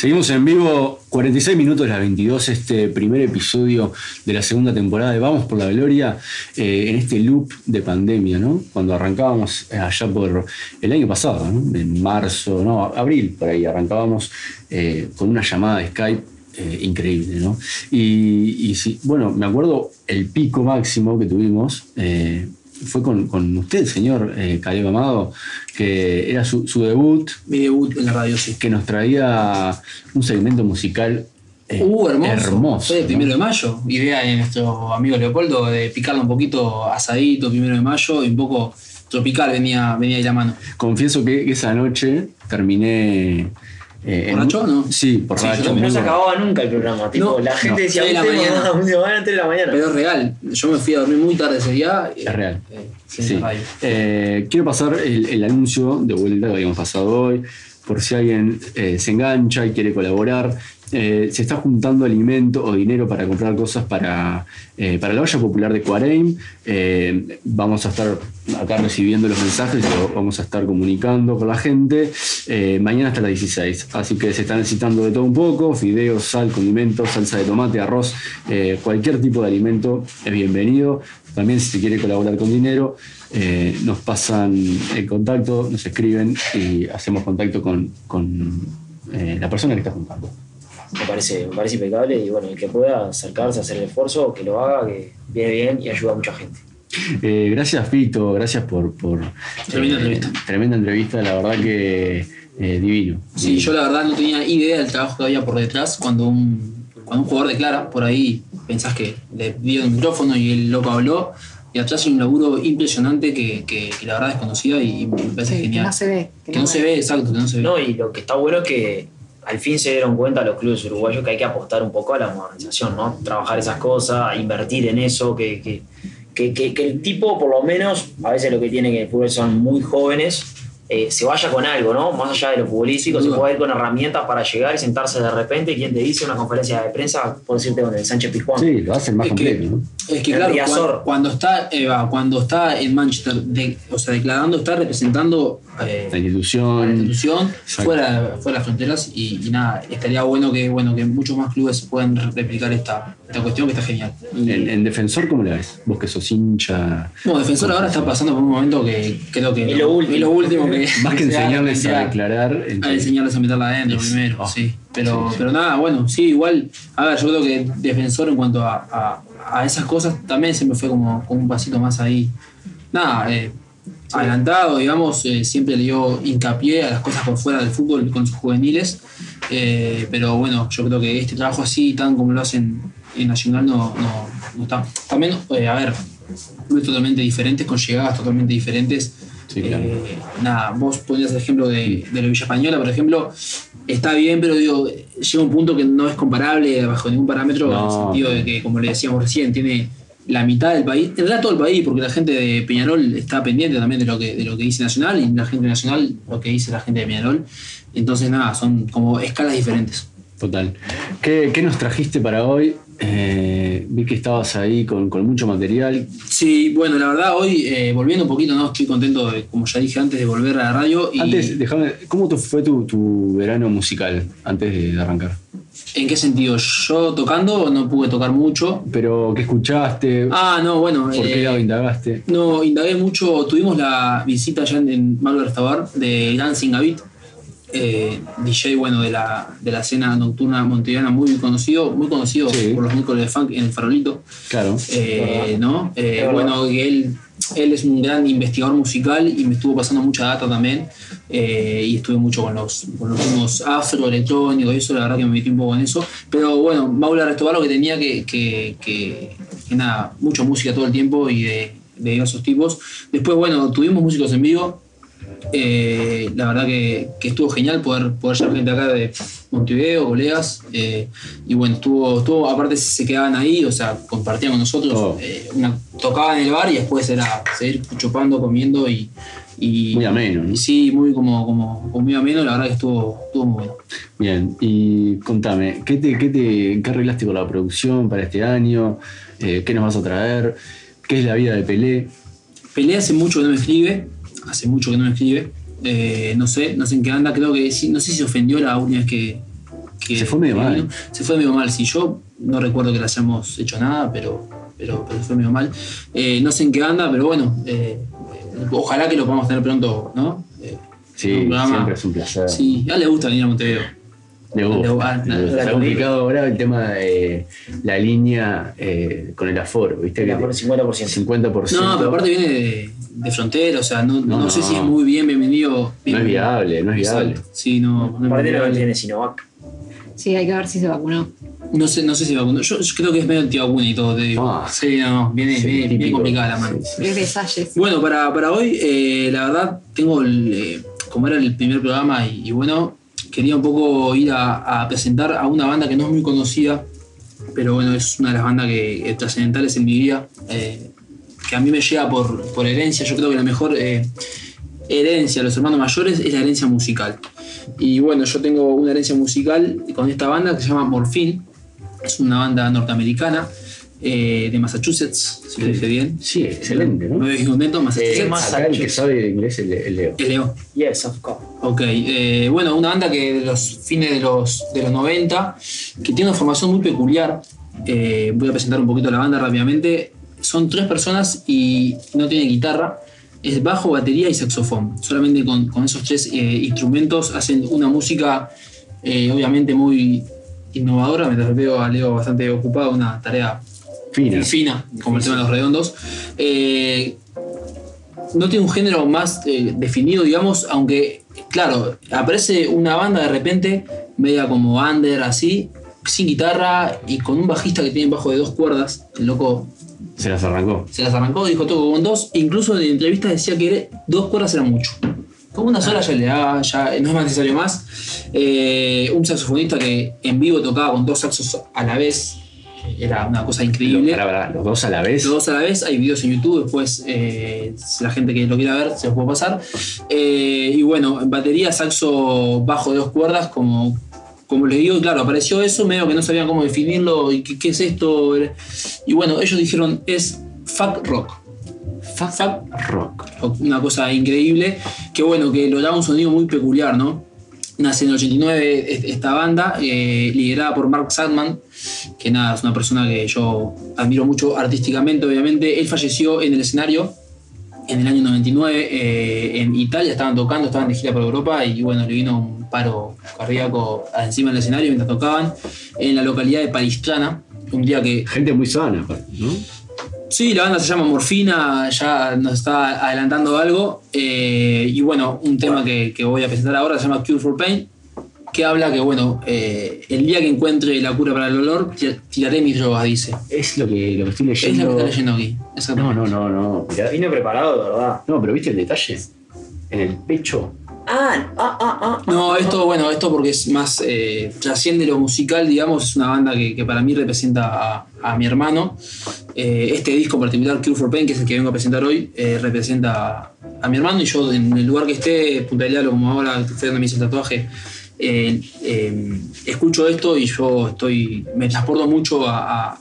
Speaker 4: Seguimos en vivo, 46 minutos las 22, este primer episodio de la segunda temporada de Vamos por la Gloria, eh, en este loop de pandemia, ¿no? Cuando arrancábamos eh, allá por el año pasado, ¿no? En marzo, no, abril, por ahí arrancábamos eh, con una llamada de Skype increíble, ¿no? Y, bueno, me acuerdo el pico máximo que tuvimos. Fue con, con usted, señor eh, Caleb Amado, que era su, su debut,
Speaker 2: Mi debut en la radio, sí.
Speaker 4: que nos traía un segmento musical eh,
Speaker 2: Uh, hermoso.
Speaker 4: hermoso,
Speaker 2: Fue el
Speaker 4: ¿no?
Speaker 2: primero de mayo. Idea de nuestro amigo Leopoldo de picarlo un poquito asadito, primero de mayo, y un poco tropical venía, venía de la mano.
Speaker 4: Confieso que esa noche terminé. Eh, en-
Speaker 2: ¿Borracho o no?
Speaker 4: Sí, borracho. muy
Speaker 5: No se acababa nunca el programa. Tipo,
Speaker 2: No,
Speaker 5: la gente
Speaker 2: no,
Speaker 5: decía,
Speaker 2: de la
Speaker 5: "Último,
Speaker 2: mañana".
Speaker 5: último, van a tres de la mañana.
Speaker 2: Pero es real. Yo me fui a dormir muy tarde ese día.
Speaker 4: Es real.
Speaker 2: Eh, sí, en
Speaker 4: Sí. Eh, quiero pasar el, el anuncio de vuelta que habíamos pasado hoy, por si alguien eh, se engancha y quiere colaborar. Eh, se está juntando alimento o dinero para comprar cosas para, eh, para la olla popular de Cuareim. Eh, vamos a estar acá recibiendo los mensajes lo vamos a estar comunicando con la gente. mañana hasta las 16. Así que se está necesitando de todo un poco, fideos, sal, condimentos, salsa de tomate, arroz, cualquier tipo de alimento es bienvenido. También si se quiere colaborar con dinero, eh, nos pasan el contacto, nos escriben y hacemos contacto con, con, eh, la persona que está juntando.
Speaker 5: Me parece, me parece impecable y bueno, el que pueda acercarse, hacer el esfuerzo, que lo haga, que viene bien y ayuda a mucha gente.
Speaker 4: Eh, gracias, Pito, gracias por. por
Speaker 2: Tremenda
Speaker 4: eh,
Speaker 2: entrevista.
Speaker 4: Tremenda entrevista, la verdad que eh, divino.
Speaker 2: Sí, yo la verdad no tenía idea del trabajo que había por detrás cuando un, cuando un jugador declara, por ahí pensás que le dio el micrófono y el loco habló, y atrás hay un laburo impresionante que, que- que la verdad desconocida y me parece
Speaker 6: Sí, que
Speaker 2: genial.
Speaker 6: no se ve.
Speaker 2: Que no se ve, exacto, que no se ve.
Speaker 5: No, y lo que está bueno es que al fin se dieron cuenta los clubes uruguayos que hay que apostar un poco a la modernización, ¿no? Trabajar esas cosas, invertir en eso, que, que, que, que- que el tipo, por lo menos, a veces lo que tiene que el fútbol son muy jóvenes, eh, se vaya con algo, ¿no? Más allá de lo futbolístico, se pueda ir con herramientas para llegar y sentarse de repente. ¿Quién te dice una conferencia de prensa? Por decirte con el Sánchez Pizjuán.
Speaker 4: Sí, lo hacen más
Speaker 2: Es que-
Speaker 4: completo, ¿no?
Speaker 2: Es que claro, cuando, cuando está eh, va, cuando está en Manchester, de- o sea, declarando, está representando eh,
Speaker 4: La institución.
Speaker 2: a la institución
Speaker 4: Exacto.
Speaker 2: fuera, fuera de las fronteras y, y nada, estaría bueno que bueno que muchos más clubes puedan replicar esta, esta cuestión que está genial. Y-
Speaker 4: En, en defensor, ¿cómo la ves? Vos que sos hincha.
Speaker 2: no, Defensor ahora está pasando por un momento que creo que
Speaker 5: Es lo último.
Speaker 2: es lo último que
Speaker 4: Más que enseñarles a declarar.
Speaker 2: a enseñarles a meterla adentro primero,
Speaker 4: oh.
Speaker 2: sí. Pero,
Speaker 4: Sí, sí.
Speaker 2: pero nada, bueno, sí, igual, a ver, yo creo que defensor en cuanto a, a- a esas cosas también se me fue como, como un pasito más ahí. Nada, eh, adelantado, digamos, eh, siempre le dio hincapié a las cosas por fuera del fútbol con sus juveniles. eh, pero bueno, yo creo que este trabajo así, tan como lo hacen en Nacional, no, no, no está. También, a ver, clubes totalmente diferentes, con llegadas totalmente diferentes.
Speaker 4: Sí, claro.
Speaker 2: Nada, vos ponías el ejemplo de, de la Villa Española, por ejemplo, está bien, pero digo, llega un punto que no es comparable bajo ningún parámetro, en el sentido de que, como le decíamos recién, tiene la mitad del país, en realidad todo el país, porque la gente de Peñarol está pendiente también de lo que, de lo que dice Nacional y la gente nacional lo que dice la gente de Peñarol. Entonces, nada, son como escalas diferentes.
Speaker 4: Total. ¿Qué, qué nos trajiste para hoy? Eh, vi que estabas ahí con, con mucho material.
Speaker 2: Sí, bueno, la verdad, hoy, eh, volviendo un poquito, ¿no? Estoy contento, de, como ya dije antes, de volver a la radio. Y,
Speaker 4: Antes, déjame, ¿cómo fue tu, tu verano musical antes de, arrancar?
Speaker 2: ¿En qué sentido? Yo tocando no pude tocar mucho.
Speaker 4: Pero, ¿qué escuchaste?
Speaker 2: Ah, no, bueno.
Speaker 4: ¿Por qué
Speaker 2: eh,
Speaker 4: lado indagaste?
Speaker 2: No, indagué mucho. Tuvimos la visita allá en, en Restabar de Dancing Gavit, eh, DJ bueno de la, de la escena nocturna montevideana, muy conocido, muy conocido
Speaker 4: Sí.
Speaker 2: por los miércoles de funk en el farolito.
Speaker 4: Claro.
Speaker 2: Eh, ¿no? Eh, bueno, él, él es un gran investigador musical y me estuvo pasando mucha data también. eh, y estuve mucho con los, con los ritmos afro, electrónicos y eso, la verdad que me metí un poco en eso. Pero bueno, Maula Restobar lo que tenía que, que, que, que nada, mucha música todo el tiempo y de, de diversos tipos. Después, bueno, tuvimos músicos en vivo. Eh, la verdad que, que estuvo genial poder, poder llevar gente acá de Montevideo, colegas. eh, y bueno, estuvo, estuvo, aparte se quedaban ahí, o sea, compartían con nosotros.
Speaker 4: Oh.
Speaker 2: eh, una, tocaban en el bar y después era seguir chupando, comiendo y. y
Speaker 4: Muy ameno, ¿no?
Speaker 2: y sí, muy como, como, como muy ameno, la verdad que estuvo, estuvo muy bueno.
Speaker 4: Bien, y contame, ¿qué, te, qué, te, qué arreglaste con la producción para este año? ¿Qué nos vas a traer? ¿Qué es la vida de Pelé?
Speaker 2: Pelé hace mucho que no me escribe, hace mucho que no me escribe. eh, no sé, no sé en qué anda, creo que sí, no sé si se ofendió la última vez que. que-
Speaker 4: Se fue medio
Speaker 2: que
Speaker 4: mal.
Speaker 2: vino. Se fue medio mal, sí. Yo no recuerdo que le hayamos hecho nada, pero, pero, pero fue medio mal. Eh, no sé en qué anda, pero bueno, eh, ojalá que lo podamos tener pronto, ¿no? Eh,
Speaker 4: Sí, siempre es un placer.
Speaker 2: Sí, ya le gusta venir a Montevideo.
Speaker 4: Le gusta, Está complicado ahora el tema de la línea eh, con el aforo, ¿viste?
Speaker 5: El 50%.
Speaker 4: 50%.
Speaker 2: No, pero aparte viene de, de frontera, o sea, no, no,
Speaker 4: No,
Speaker 2: sé si es muy bien, bienvenido.
Speaker 4: No es viable, no es viable.
Speaker 2: Sí, no, no es
Speaker 5: Aparte no
Speaker 2: viable.
Speaker 5: tiene Sinovac.
Speaker 6: Sí, hay que ver si se vacunó.
Speaker 2: No sé, no sé si vacunó. Yo, yo creo que es medio antivacuna y todo, te digo.
Speaker 4: Ah.
Speaker 2: sí, no, viene,
Speaker 4: Sí,
Speaker 2: viene bien
Speaker 4: típico.
Speaker 2: complicada la mano.
Speaker 4: Sí, sí.
Speaker 6: Es.
Speaker 2: Bueno, para, para hoy, eh, la verdad, tengo el, eh, como era el primer programa y, y bueno, quería un poco ir a, a presentar a una banda que no es muy conocida, pero bueno, es una de las bandas que, trascendentales en mi vida, eh, que a mí me llega por, por herencia. Yo creo que la mejor eh, herencia de los hermanos mayores es la herencia musical. Y bueno, yo tengo una herencia musical con esta banda que se llama Morphine, es una banda norteamericana. eh, de Massachusetts, si lo dije bien.
Speaker 4: Sí, excelente, ¿no?
Speaker 2: Me dije contento, Massachusetts.
Speaker 4: Eh, acá el que sabe inglés es el, Leo.
Speaker 2: El Leo.
Speaker 5: Yes, of course.
Speaker 2: Ok, eh, bueno, una banda que de los fines de los, de los 90, que tiene una formación muy peculiar. Eh, voy a presentar un poquito la banda rápidamente. Son tres personas y no tienen guitarra. Es bajo, batería y saxofón. Solamente con, con esos tres eh, instrumentos hacen una música eh, obviamente muy innovadora. Mientras veo a Leo bastante ocupado, una tarea
Speaker 4: Fina.
Speaker 2: fina, como el tema de los redondos. Eh, no tiene un género más definido, digamos, aunque, claro, aparece una banda de repente, media como under, así, sin guitarra y con un bajista que tiene bajo de dos cuerdas. El loco
Speaker 4: Se las arrancó.
Speaker 2: se las arrancó, dijo toco con dos. Incluso en entrevistas decía que dos cuerdas era mucho. Con una sola ya le da, ya no es más necesario más. Eh, un saxofonista que en vivo tocaba con dos saxos a la vez. Era una cosa increíble.
Speaker 4: Pará, pará, los dos a la vez.
Speaker 2: Los dos a la vez, hay videos en YouTube, después eh, si la gente que lo quiera ver se los puedo pasar. Eh, y bueno, batería, saxo bajo de dos cuerdas, como, como les digo, claro, apareció eso, medio que no sabían cómo definirlo y qué, qué es esto. Y bueno, ellos dijeron, es fuck rock. Fuck,
Speaker 4: Rock.
Speaker 2: rock, una cosa increíble, que bueno, que lo da un sonido muy peculiar, ¿no? Nace en el 89 es- esta banda, eh, liderada por Mark Sadman, que nada, es una persona que yo admiro mucho artísticamente, obviamente. Él falleció en el escenario en el año 99 eh, en Italia, estaban tocando, estaban de gira por Europa y bueno, le vino un paro cardíaco encima del escenario mientras tocaban en la localidad de Palistrana, un día que
Speaker 4: Gente muy sana, aparte, ¿no?
Speaker 2: Sí, la banda se llama Morfina, ya nos está adelantando algo. eh, y bueno, un tema que, que voy a presentar ahora se llama Cure for Pain, que habla que, bueno, eh, el día que encuentre la cura para el olor, tir- tiraré mis drogas, dice.
Speaker 4: Es lo que, lo que estoy
Speaker 2: Es la que
Speaker 4: leyendo.
Speaker 2: está leyendo aquí.
Speaker 4: No,
Speaker 2: exactamente.
Speaker 4: no, no, no. Mirá.
Speaker 5: Vine preparado, de verdad.
Speaker 4: No, pero viste el detalle. En el pecho.
Speaker 5: Ah, ah, ah, ah.
Speaker 2: No, esto, bueno, esto porque es más, eh, trasciende lo musical, digamos, es una banda que, para mí representa a, mi hermano. Eh, este disco particular, Cure for Pain, que es el que vengo a presentar hoy, eh, representa a, mi hermano y yo en el lugar que esté, Punta del como ahora estoy me hice el tatuaje, eh, escucho esto y yo estoy, me transporto mucho a,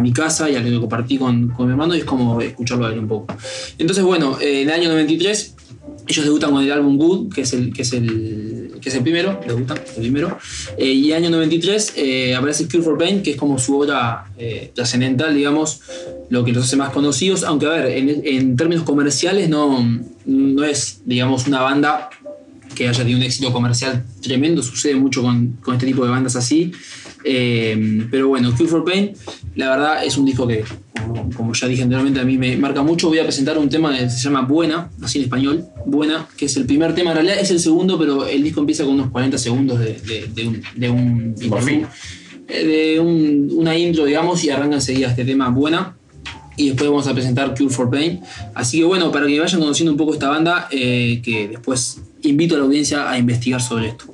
Speaker 2: mi casa y a lo que compartí con, mi hermano y es como escucharlo a él un poco. Entonces, bueno, en el año 93 ellos debutan con el álbum Good, que es el, que es el, que es el primero, debutan, el primero. Eh, y año 93 eh, aparece Cure for Pain, que es como su obra eh, trascendental, digamos, lo que los hace más conocidos. Aunque, a ver, en, en términos comerciales no, no es, digamos, una banda que haya tenido un éxito comercial tremendo, sucede mucho con, con este tipo de bandas así. Eh, pero bueno, Cure for Pain, la verdad es un disco que, como, como ya dije anteriormente, a mí me marca mucho. Voy a presentar un tema que se llama Buena, así en español, Buena, que es el primer tema, en realidad es el segundo, pero el disco empieza con unos 40 segundos de, de- de un, de un eh, de un- una intro, digamos, y arranca enseguida este tema Buena. Y después vamos a presentar Cure for Pain. Así que bueno, para que vayan conociendo un poco esta banda, eh, que después invito a la audiencia a investigar sobre esto.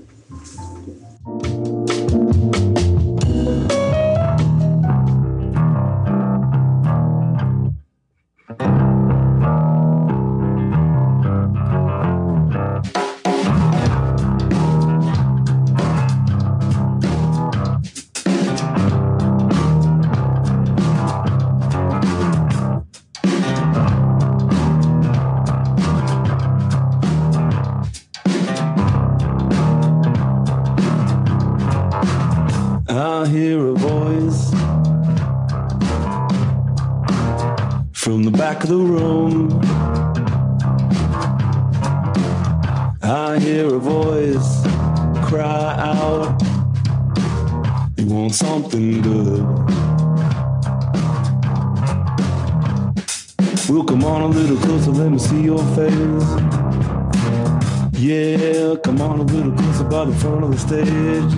Speaker 11: Stage.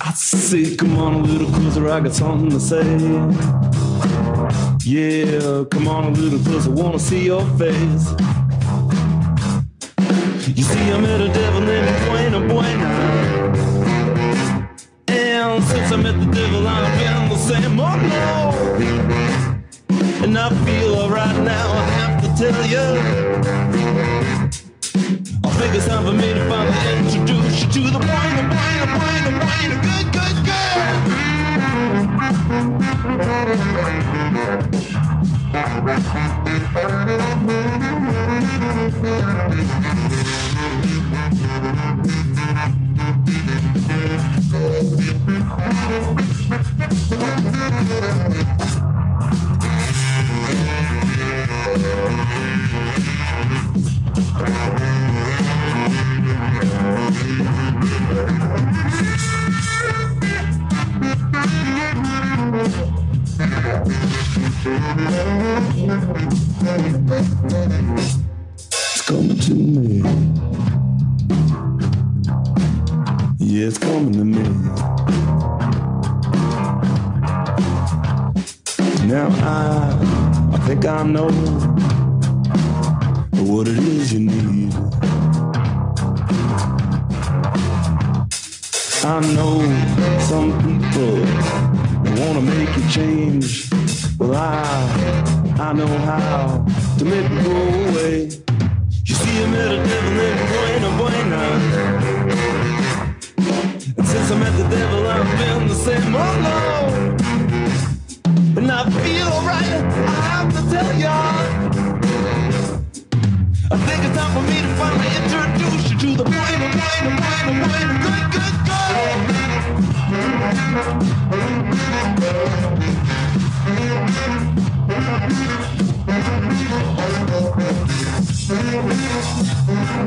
Speaker 11: I say, come on a little closer, I got something to say. Yeah, come on a little closer, wanna see your face. You see, I'm met a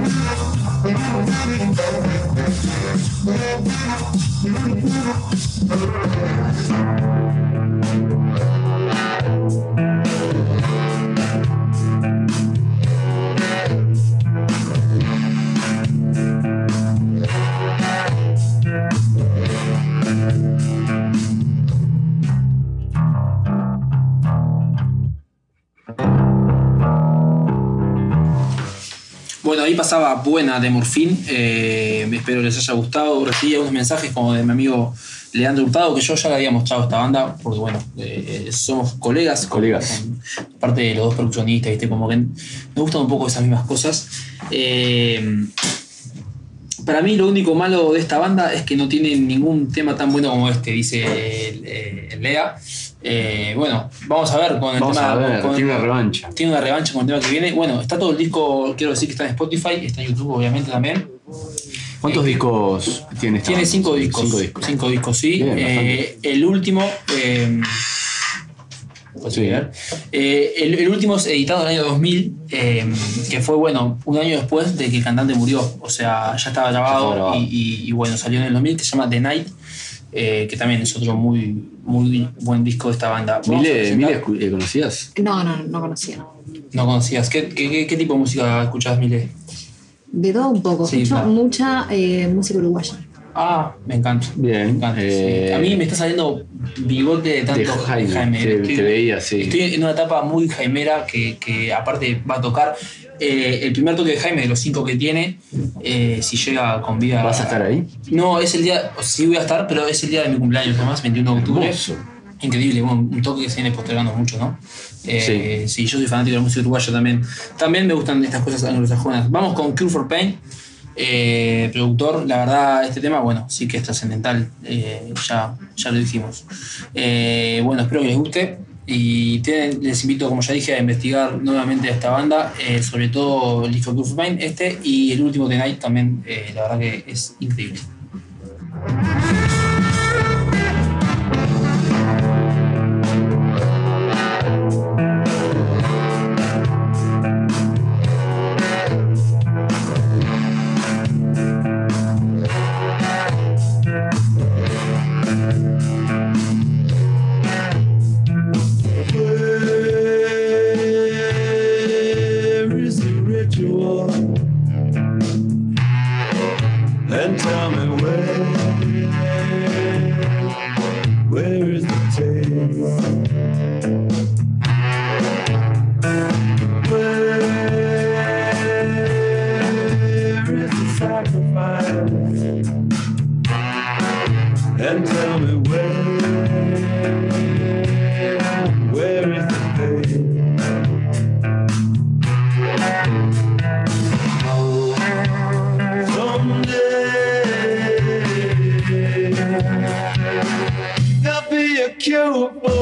Speaker 2: Bueno, ahí pasaba Buena de Morfín. eh, espero les haya gustado. Recibí algunos mensajes como de mi amigo Leandro Hurtado, que yo ya le había mostrado esta banda, porque bueno, eh, somos colegas.
Speaker 4: Colegas.
Speaker 2: con- aparte de los dos percusionistas, ¿viste? Como que me gustan un poco esas mismas cosas. Eh, para mí lo único malo de esta banda es que no tiene ningún tema tan bueno como este, dice eh, el Lea. Eh, bueno, vamos a ver con el
Speaker 4: Vamos
Speaker 2: tema.
Speaker 4: a ver,
Speaker 2: con-
Speaker 4: tiene una revancha.
Speaker 2: tiene una revancha con el tema que viene. Bueno, está todo el disco, quiero decir que está en Spotify, está en YouTube obviamente también.
Speaker 4: ¿Cuántos
Speaker 2: Eh,
Speaker 4: discos tiene esta
Speaker 2: Tiene
Speaker 4: banda?
Speaker 2: cinco discos.
Speaker 4: Cinco discos.
Speaker 2: Cinco discos, sí.
Speaker 4: Bien,
Speaker 2: Eh, el último. ¿puedo
Speaker 4: Sí.
Speaker 2: Eh, el, el último es editado en el año 2000, eh, que fue, bueno, un año después de que el cantante murió. O sea, ya estaba grabado,
Speaker 4: estaba grabado.
Speaker 2: Y, y- y, bueno, salió en el 2000, que se llama The Night, eh, que también es otro muy, muy buen disco de esta banda.
Speaker 4: Mile, Mile, ¿eh, ¿conocías?
Speaker 6: No, no, no conocía.
Speaker 2: No conocías. ¿Qué, qué, qué- qué tipo de música escuchás, Mile?
Speaker 6: De todo un poco.
Speaker 2: Sí,
Speaker 6: Escucho
Speaker 2: claro.
Speaker 6: mucha eh, música uruguaya.
Speaker 2: Ah, me encanta.
Speaker 4: Bien.
Speaker 2: Me encanta, sí.
Speaker 4: eh,
Speaker 2: A mí me está saliendo bigote de tanto
Speaker 4: de Jaime, te- te veía, sí.
Speaker 2: Estoy en una etapa muy jaimera que, que aparte va a tocar. eh, el primer toque de Jaime, de los cinco que tiene, eh, si llega con vida.
Speaker 4: ¿Vas a estar ahí?
Speaker 2: No, es el día. Sí voy a estar, pero es el día de mi cumpleaños, nomás, 21 de octubre.
Speaker 4: Hermoso.
Speaker 2: Increíble, bueno, un toque que se viene postergando mucho, ¿no? Eh, sí. yo soy fanático de la música uruguaya también. También me gustan estas cosas anglosajonas. Vamos con Cure for Pain, eh, productor. La verdad, este tema, bueno, sí que es trascendental. eh, ya, ya lo dijimos. Eh, bueno, espero que les guste. Y les invito, como ya dije, a investigar nuevamente esta banda, sobre todo Cure for Pain, este y el último The también, la verdad que es increíble.
Speaker 11: you.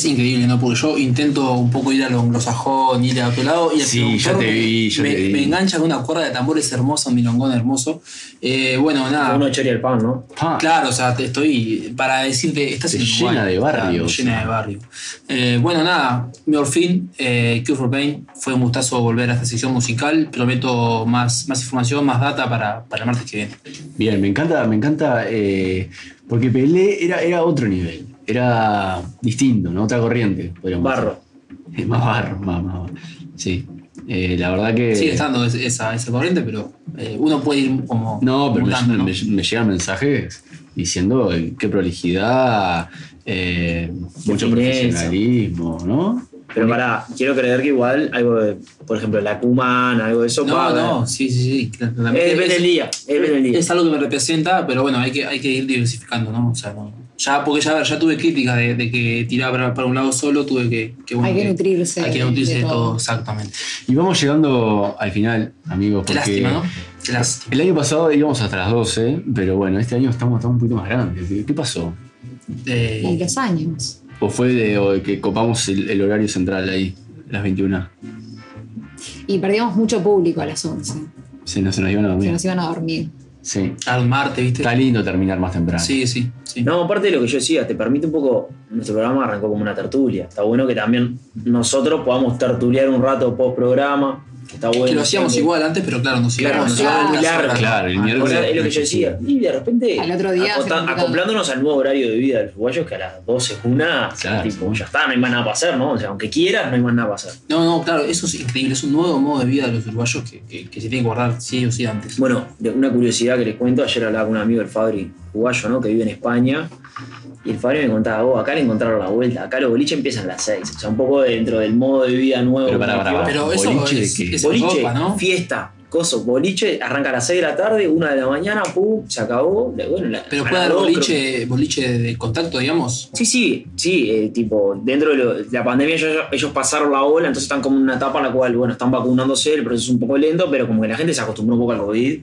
Speaker 2: Es increíble, ¿no? Porque yo intento un poco ir a lo anglosajón, ir a otro lado, y el
Speaker 4: Sí, ya
Speaker 2: productor
Speaker 4: te vi, ya
Speaker 2: me,
Speaker 4: te vi.
Speaker 2: me engancha con una cuerda de tambores hermosa, un milongón hermoso. Eh, bueno, nada.
Speaker 5: Uno chori al pan, ¿no?
Speaker 2: Claro, o sea, te estoy para decirte, estás en Uruguay.
Speaker 4: llena de barrio,
Speaker 2: Claro,
Speaker 4: o
Speaker 2: llena de barrio. Eh, bueno, nada, mi fin, eh, Cure for Pain, fue un gustazo volver a esta sección musical. Prometo más, más información, más data para, para el martes que viene.
Speaker 4: Bien, me encanta, me encanta, eh, porque Pelé era, era otro nivel, era distinto, ¿no? Otra corriente, podríamos
Speaker 5: Barro.
Speaker 4: decir. Más barro, más, más barro. Sí. Eh, la verdad que.
Speaker 2: Sigue estando es- esa, esa corriente, pero eh, uno puede ir como.
Speaker 4: No, pero me,
Speaker 2: ¿no?
Speaker 4: me- me llegan mensajes diciendo eh, qué prolijidad, eh, mucho
Speaker 5: fineza.
Speaker 4: profesionalismo, ¿no?
Speaker 5: Pero pará, quiero creer que igual algo de, por ejemplo, la Kuman, algo de eso
Speaker 2: No,
Speaker 5: paga.
Speaker 2: no, sí, sí, sí.
Speaker 5: depende del día, es día.
Speaker 2: Es algo que me representa, pero bueno, hay que, hay que ir diversificando, ¿no? O sea, no- ya, porque ya, ya tuve críticas de, de que tiraba para, para un lado solo, tuve que. que, bueno,
Speaker 6: Hay que nutrirse
Speaker 2: Hay que nutrirse
Speaker 6: de
Speaker 2: de, todo.
Speaker 6: todo.
Speaker 2: exactamente.
Speaker 4: Y vamos llegando al final, amigos.
Speaker 2: Qué lástima, ¿no? Qué lástima.
Speaker 4: El año pasado íbamos hasta las 12, pero bueno, este año estamos, estamos un poquito más grandes. ¿Qué- ¿Qué pasó?
Speaker 2: Eh,
Speaker 6: Y los años.
Speaker 4: ¿O fue de, o de que copamos el, el horario central ahí, las 21?
Speaker 6: Y perdíamos mucho público a las 11.
Speaker 4: Sí, no se nos iban a
Speaker 6: Se
Speaker 4: dormir.
Speaker 6: nos iban a dormir.
Speaker 4: Sí.
Speaker 2: Al Marte, ¿viste?
Speaker 4: Está lindo terminar más temprano.
Speaker 2: Sí, sí, sí.
Speaker 5: No, aparte de lo que yo decía, te permite un poco. Nuestro programa arrancó como una tertulia. Está bueno que también nosotros podamos tertuliar un rato post programa. Está bueno.
Speaker 2: que lo hacíamos igual antes, pero claro, nos
Speaker 5: Claro,
Speaker 2: íbamos
Speaker 5: íbamos muy largo.
Speaker 4: Claro, el miércoles.
Speaker 5: es lo que yo decía. Y de repente,
Speaker 6: Al otro día
Speaker 5: acoplándonos al nuevo horario de vida de los uruguayos, que a las 12 es una,
Speaker 4: Claro.
Speaker 5: tipo, ya está, no hay más nada para hacer, ¿no? O sea, aunque quieras, no hay más nada para hacer.
Speaker 2: No, no, claro, eso es increíble. Es un nuevo modo de vida de los uruguayos que, que, que se tiene que guardar sí o sí antes.
Speaker 5: Bueno, una curiosidad que les cuento, ayer hablaba con un amigo del Fabri uruguayo, ¿no? Que vive en España. Y el Fabri me contaba, oh, acá le encontraron la vuelta, acá los boliches empiezan a las 6. O sea, un poco dentro del modo de vida nuevo.
Speaker 4: Pero pará,
Speaker 5: metió.
Speaker 4: pará.
Speaker 2: Pero eso
Speaker 4: boliche
Speaker 2: es, es
Speaker 5: Boliche,
Speaker 2: Europa, ¿no?
Speaker 5: fiesta, coso, boliche, arranca a las 6 de la tarde, 1 de la mañana, pum, se acabó. la- Bueno, la-
Speaker 2: Pero puede haber
Speaker 5: creo
Speaker 2: boliche, boliche de contacto, digamos.
Speaker 5: Sí, sí, sí, eh, tipo, dentro de, lo- de la pandemia ellos, ellos pasaron la ola, entonces están como en una etapa en la cual, bueno, están vacunándose, el proceso es un poco lento, pero como que la gente se acostumbró un poco al COVID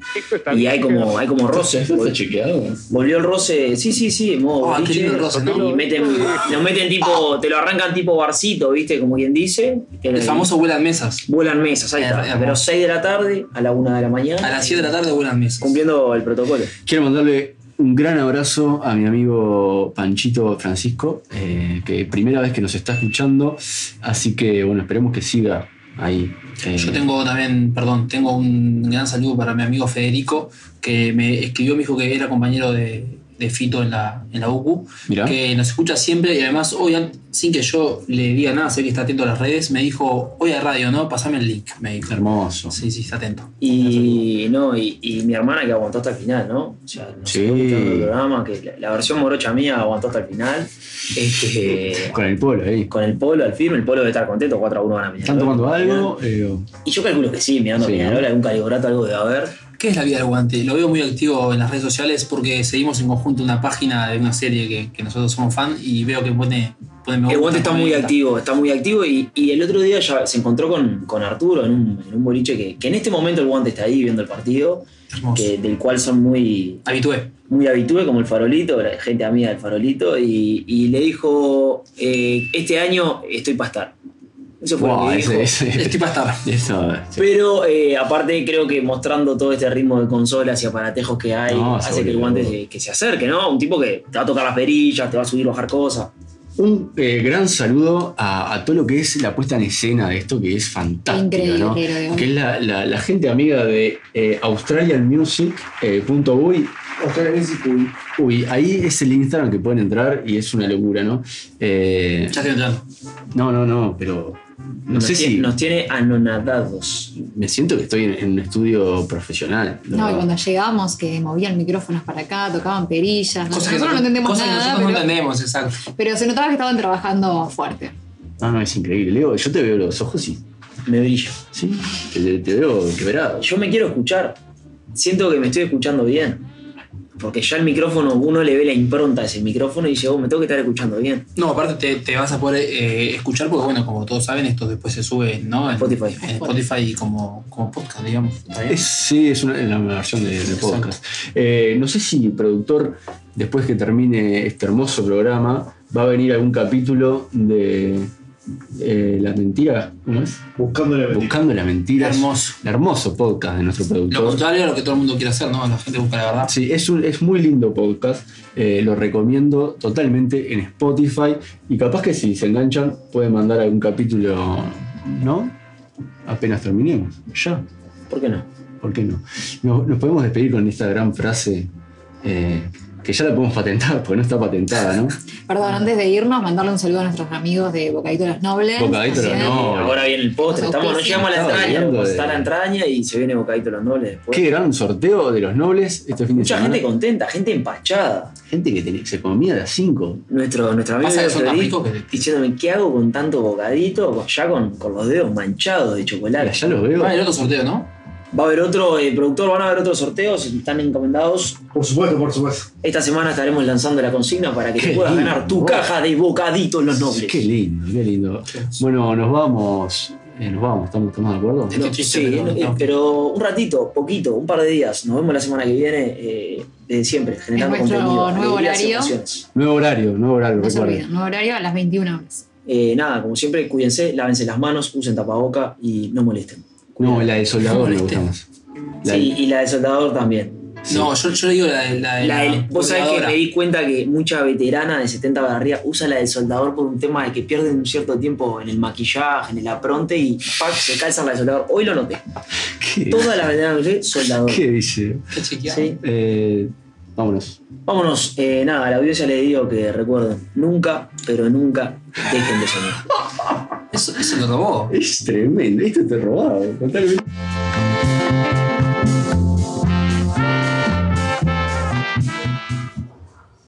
Speaker 5: y hay como, hay como roce.
Speaker 4: ¿Eso está chequeado?
Speaker 5: Volvió el roce, sí, sí, sí, en modo
Speaker 2: Ah, qué
Speaker 5: boliche,
Speaker 2: lindo el roce, ¿no?
Speaker 5: y meten, nos meten tipo, te lo arrancan tipo barcito, ¿viste? Como quien dice. que
Speaker 2: El famoso vuelan mesas.
Speaker 5: Vuelan mesas, ahí está. Pero 6 de la tarde a la 1 de la mañana.
Speaker 2: A las 7 de la tarde vuelan mesas.
Speaker 5: Cumpliendo el protocolo.
Speaker 4: Quiero mandarle un gran abrazo a mi amigo Panchito Francisco, eh, que primera vez que nos está escuchando, así que bueno, esperemos que siga ahí. eh,
Speaker 2: Yo tengo también, perdón, tengo un gran saludo para mi amigo Federico, que me escribió, me dijo que era compañero de, de Fito en la, en la UCU,
Speaker 4: Mirá.
Speaker 2: que nos escucha siempre y además hoy, sin que yo le diga nada, sé que está atento a las redes, me dijo, hoy hay radio, ¿no? Pasame el link, me dijo.
Speaker 4: Hermoso.
Speaker 2: Sí, sí, está atento.
Speaker 5: Y no, y, y mi hermana que aguantó hasta el final, ¿no? O sea, nos
Speaker 4: Sí.
Speaker 5: estuvo escuchando el programa, que la, la versión morocha mía aguantó hasta el final. Este,
Speaker 4: Con el polo ahí.
Speaker 5: con el polo al firme, el polo debe estar contento, 4 a 1 van a
Speaker 4: ¿Están tomando algo? Eh,
Speaker 5: Y yo calculo que sí, mirando
Speaker 4: Sí,
Speaker 5: a Peñarol, algún calibrato, algo debe haber.
Speaker 2: ¿Qué es la vida del guante? Lo veo muy activo en las redes sociales porque seguimos en conjunto una página de una serie que, que nosotros somos fan y veo que pone, pone me
Speaker 5: El guante está muy activo, está muy activo y, y el otro día ya se encontró con, con Arturo en un, en un boliche que, que en este momento el guante está ahí viendo el partido, que, del cual son muy,
Speaker 2: Habitué.
Speaker 5: muy habitué, como el farolito, gente amiga del farolito, y, y le dijo, eh, este año estoy para estar. Eso fue lo
Speaker 4: wow,
Speaker 5: que dijo.
Speaker 4: ese, ese-
Speaker 2: Estoy para estar.
Speaker 4: eso, sí.
Speaker 5: Pero eh, aparte creo que mostrando todo este ritmo de consolas y aparatejos que hay,
Speaker 4: No,
Speaker 5: hace que el guante se, que se acerque, ¿no? Un tipo que te va a tocar las perillas, te va a subir, bajar cosas.
Speaker 4: Un eh, gran saludo a, a todo lo que es la puesta en escena de esto, que es fantástico,
Speaker 6: Increíble,
Speaker 4: ¿no?
Speaker 6: lo.
Speaker 4: Que es la, la- la gente amiga de eh, australianmusic.uy. Uy, ahí es el Instagram que pueden entrar y es una locura, ¿no? Eh,
Speaker 2: Ya estoy entrando.
Speaker 4: no, no, no, pero No
Speaker 5: nos,
Speaker 4: sé
Speaker 5: tiene,
Speaker 4: si
Speaker 5: nos tiene anonadados.
Speaker 4: me siento que estoy en, en un estudio profesional.
Speaker 6: No, y cuando llegábamos que movían micrófonos para acá, tocaban perillas.
Speaker 2: Cosas que
Speaker 6: nosotros no entendemos
Speaker 2: cosas que nosotros no entendemos, exacto.
Speaker 6: pero se notaba que estaban trabajando fuerte.
Speaker 4: No, no, es increíble. Leo, yo te veo los ojos y
Speaker 5: Me brilla.
Speaker 4: sí, te, te veo quebrado.
Speaker 5: Yo me quiero escuchar. Siento que me estoy escuchando bien. Porque ya el micrófono, uno le ve la impronta a ese micrófono y dice, oh, me tengo que estar escuchando bien.
Speaker 2: No, aparte te, te vas a poder eh, escuchar porque, bueno, como todos saben, esto después se sube ¿no? en
Speaker 5: Spotify.
Speaker 2: En Spotify como, como podcast, digamos.
Speaker 4: Sí, es una, versión de, de podcast. Eh, no sé si el productor, después que termine este hermoso programa, va a venir algún capítulo de eh, La Mentira. ¿Cómo es?
Speaker 12: Buscando la mentira.
Speaker 4: Buscando la Mentira.
Speaker 2: Hermoso.
Speaker 4: El hermoso podcast de nuestro
Speaker 2: Lo
Speaker 4: productor.
Speaker 2: contrario a lo que todo el mundo quiere hacer, ¿no? La gente busca la verdad.
Speaker 4: Sí, es, un, es muy lindo podcast. eh, lo recomiendo totalmente en Spotify. Y capaz que si se enganchan, pueden mandar algún capítulo, ¿no? Apenas terminemos. Ya.
Speaker 5: ¿Por qué no?
Speaker 4: ¿Por qué no? Nos, nos podemos despedir con esta gran frase eh, que ya la podemos patentar, porque no está patentada, ¿no?
Speaker 6: Perdón, antes de irnos, mandarle un saludo a nuestros amigos de Bocadito de los Nobles.
Speaker 4: Bocadito de los. Nobles.
Speaker 5: Ahora viene el postre. Estamos, no llegamos a la entraña.
Speaker 4: de-
Speaker 5: Está la entraña y se viene bocadito los nobles después.
Speaker 4: Qué gran sorteo de los nobles este fin de
Speaker 5: Mucha
Speaker 4: semana.
Speaker 5: gente contenta, gente empachada.
Speaker 4: Gente que tenía- se comía a las 5.
Speaker 5: Nuestro, nuestro amigo
Speaker 2: que-
Speaker 5: diciéndome, ¿qué hago con tanto bocadito? Ya con, con los dedos manchados de chocolate.
Speaker 4: Ya los veo.
Speaker 2: Va a haber otro sorteo, ¿no?
Speaker 5: Va a haber otro, eh, productor, van a haber otros sorteos, están encomendados.
Speaker 12: Por supuesto, por supuesto.
Speaker 5: Esta semana estaremos lanzando la consigna para que
Speaker 4: Qué
Speaker 5: te puedas
Speaker 4: lindo.
Speaker 5: ganar tu caja de bocaditos los nobles.
Speaker 4: Qué lindo, qué lindo. Bueno, nos vamos. eh, nos vamos, ¿estamos, estamos de acuerdo?
Speaker 5: No, sí,
Speaker 2: pero
Speaker 5: eh,
Speaker 2: no.
Speaker 5: pero un ratito, poquito, un par de días. Nos vemos la semana que viene, eh, desde siempre, generando
Speaker 6: nuestro
Speaker 5: contenido.
Speaker 6: nuevo horario.
Speaker 4: Nuevo horario, nuevo horario,
Speaker 6: No se
Speaker 4: recuerden.
Speaker 6: olviden, nuevo horario a las 21 horas.
Speaker 5: Eh, nada, como siempre, cuídense, lávense las manos, usen tapaboca y no molesten.
Speaker 4: No, la de soldador me gusta más. La
Speaker 5: Sí, y la de soldador también.
Speaker 2: No, yo, yo digo la de la, de
Speaker 5: La del- vos sabés que me di cuenta que mucha veterana de 70 para arriba usa la del soldador por un tema de que pierden un cierto tiempo en el maquillaje, en el apronte y ¡pac! se calzan la de soldador. Hoy lo noté.
Speaker 4: ¿Qué,
Speaker 5: Todas las veteranas de soldador.
Speaker 4: ¿Qué dice?
Speaker 2: Qué chequeado.
Speaker 5: Sí.
Speaker 4: Eh, vámonos.
Speaker 5: Vámonos, eh, nada, a la audiencia le digo que recuerden, nunca, pero nunca dejen de soñar.
Speaker 2: Eso, eso lo robó.
Speaker 4: Es tremendo, esto te robado, totalmente.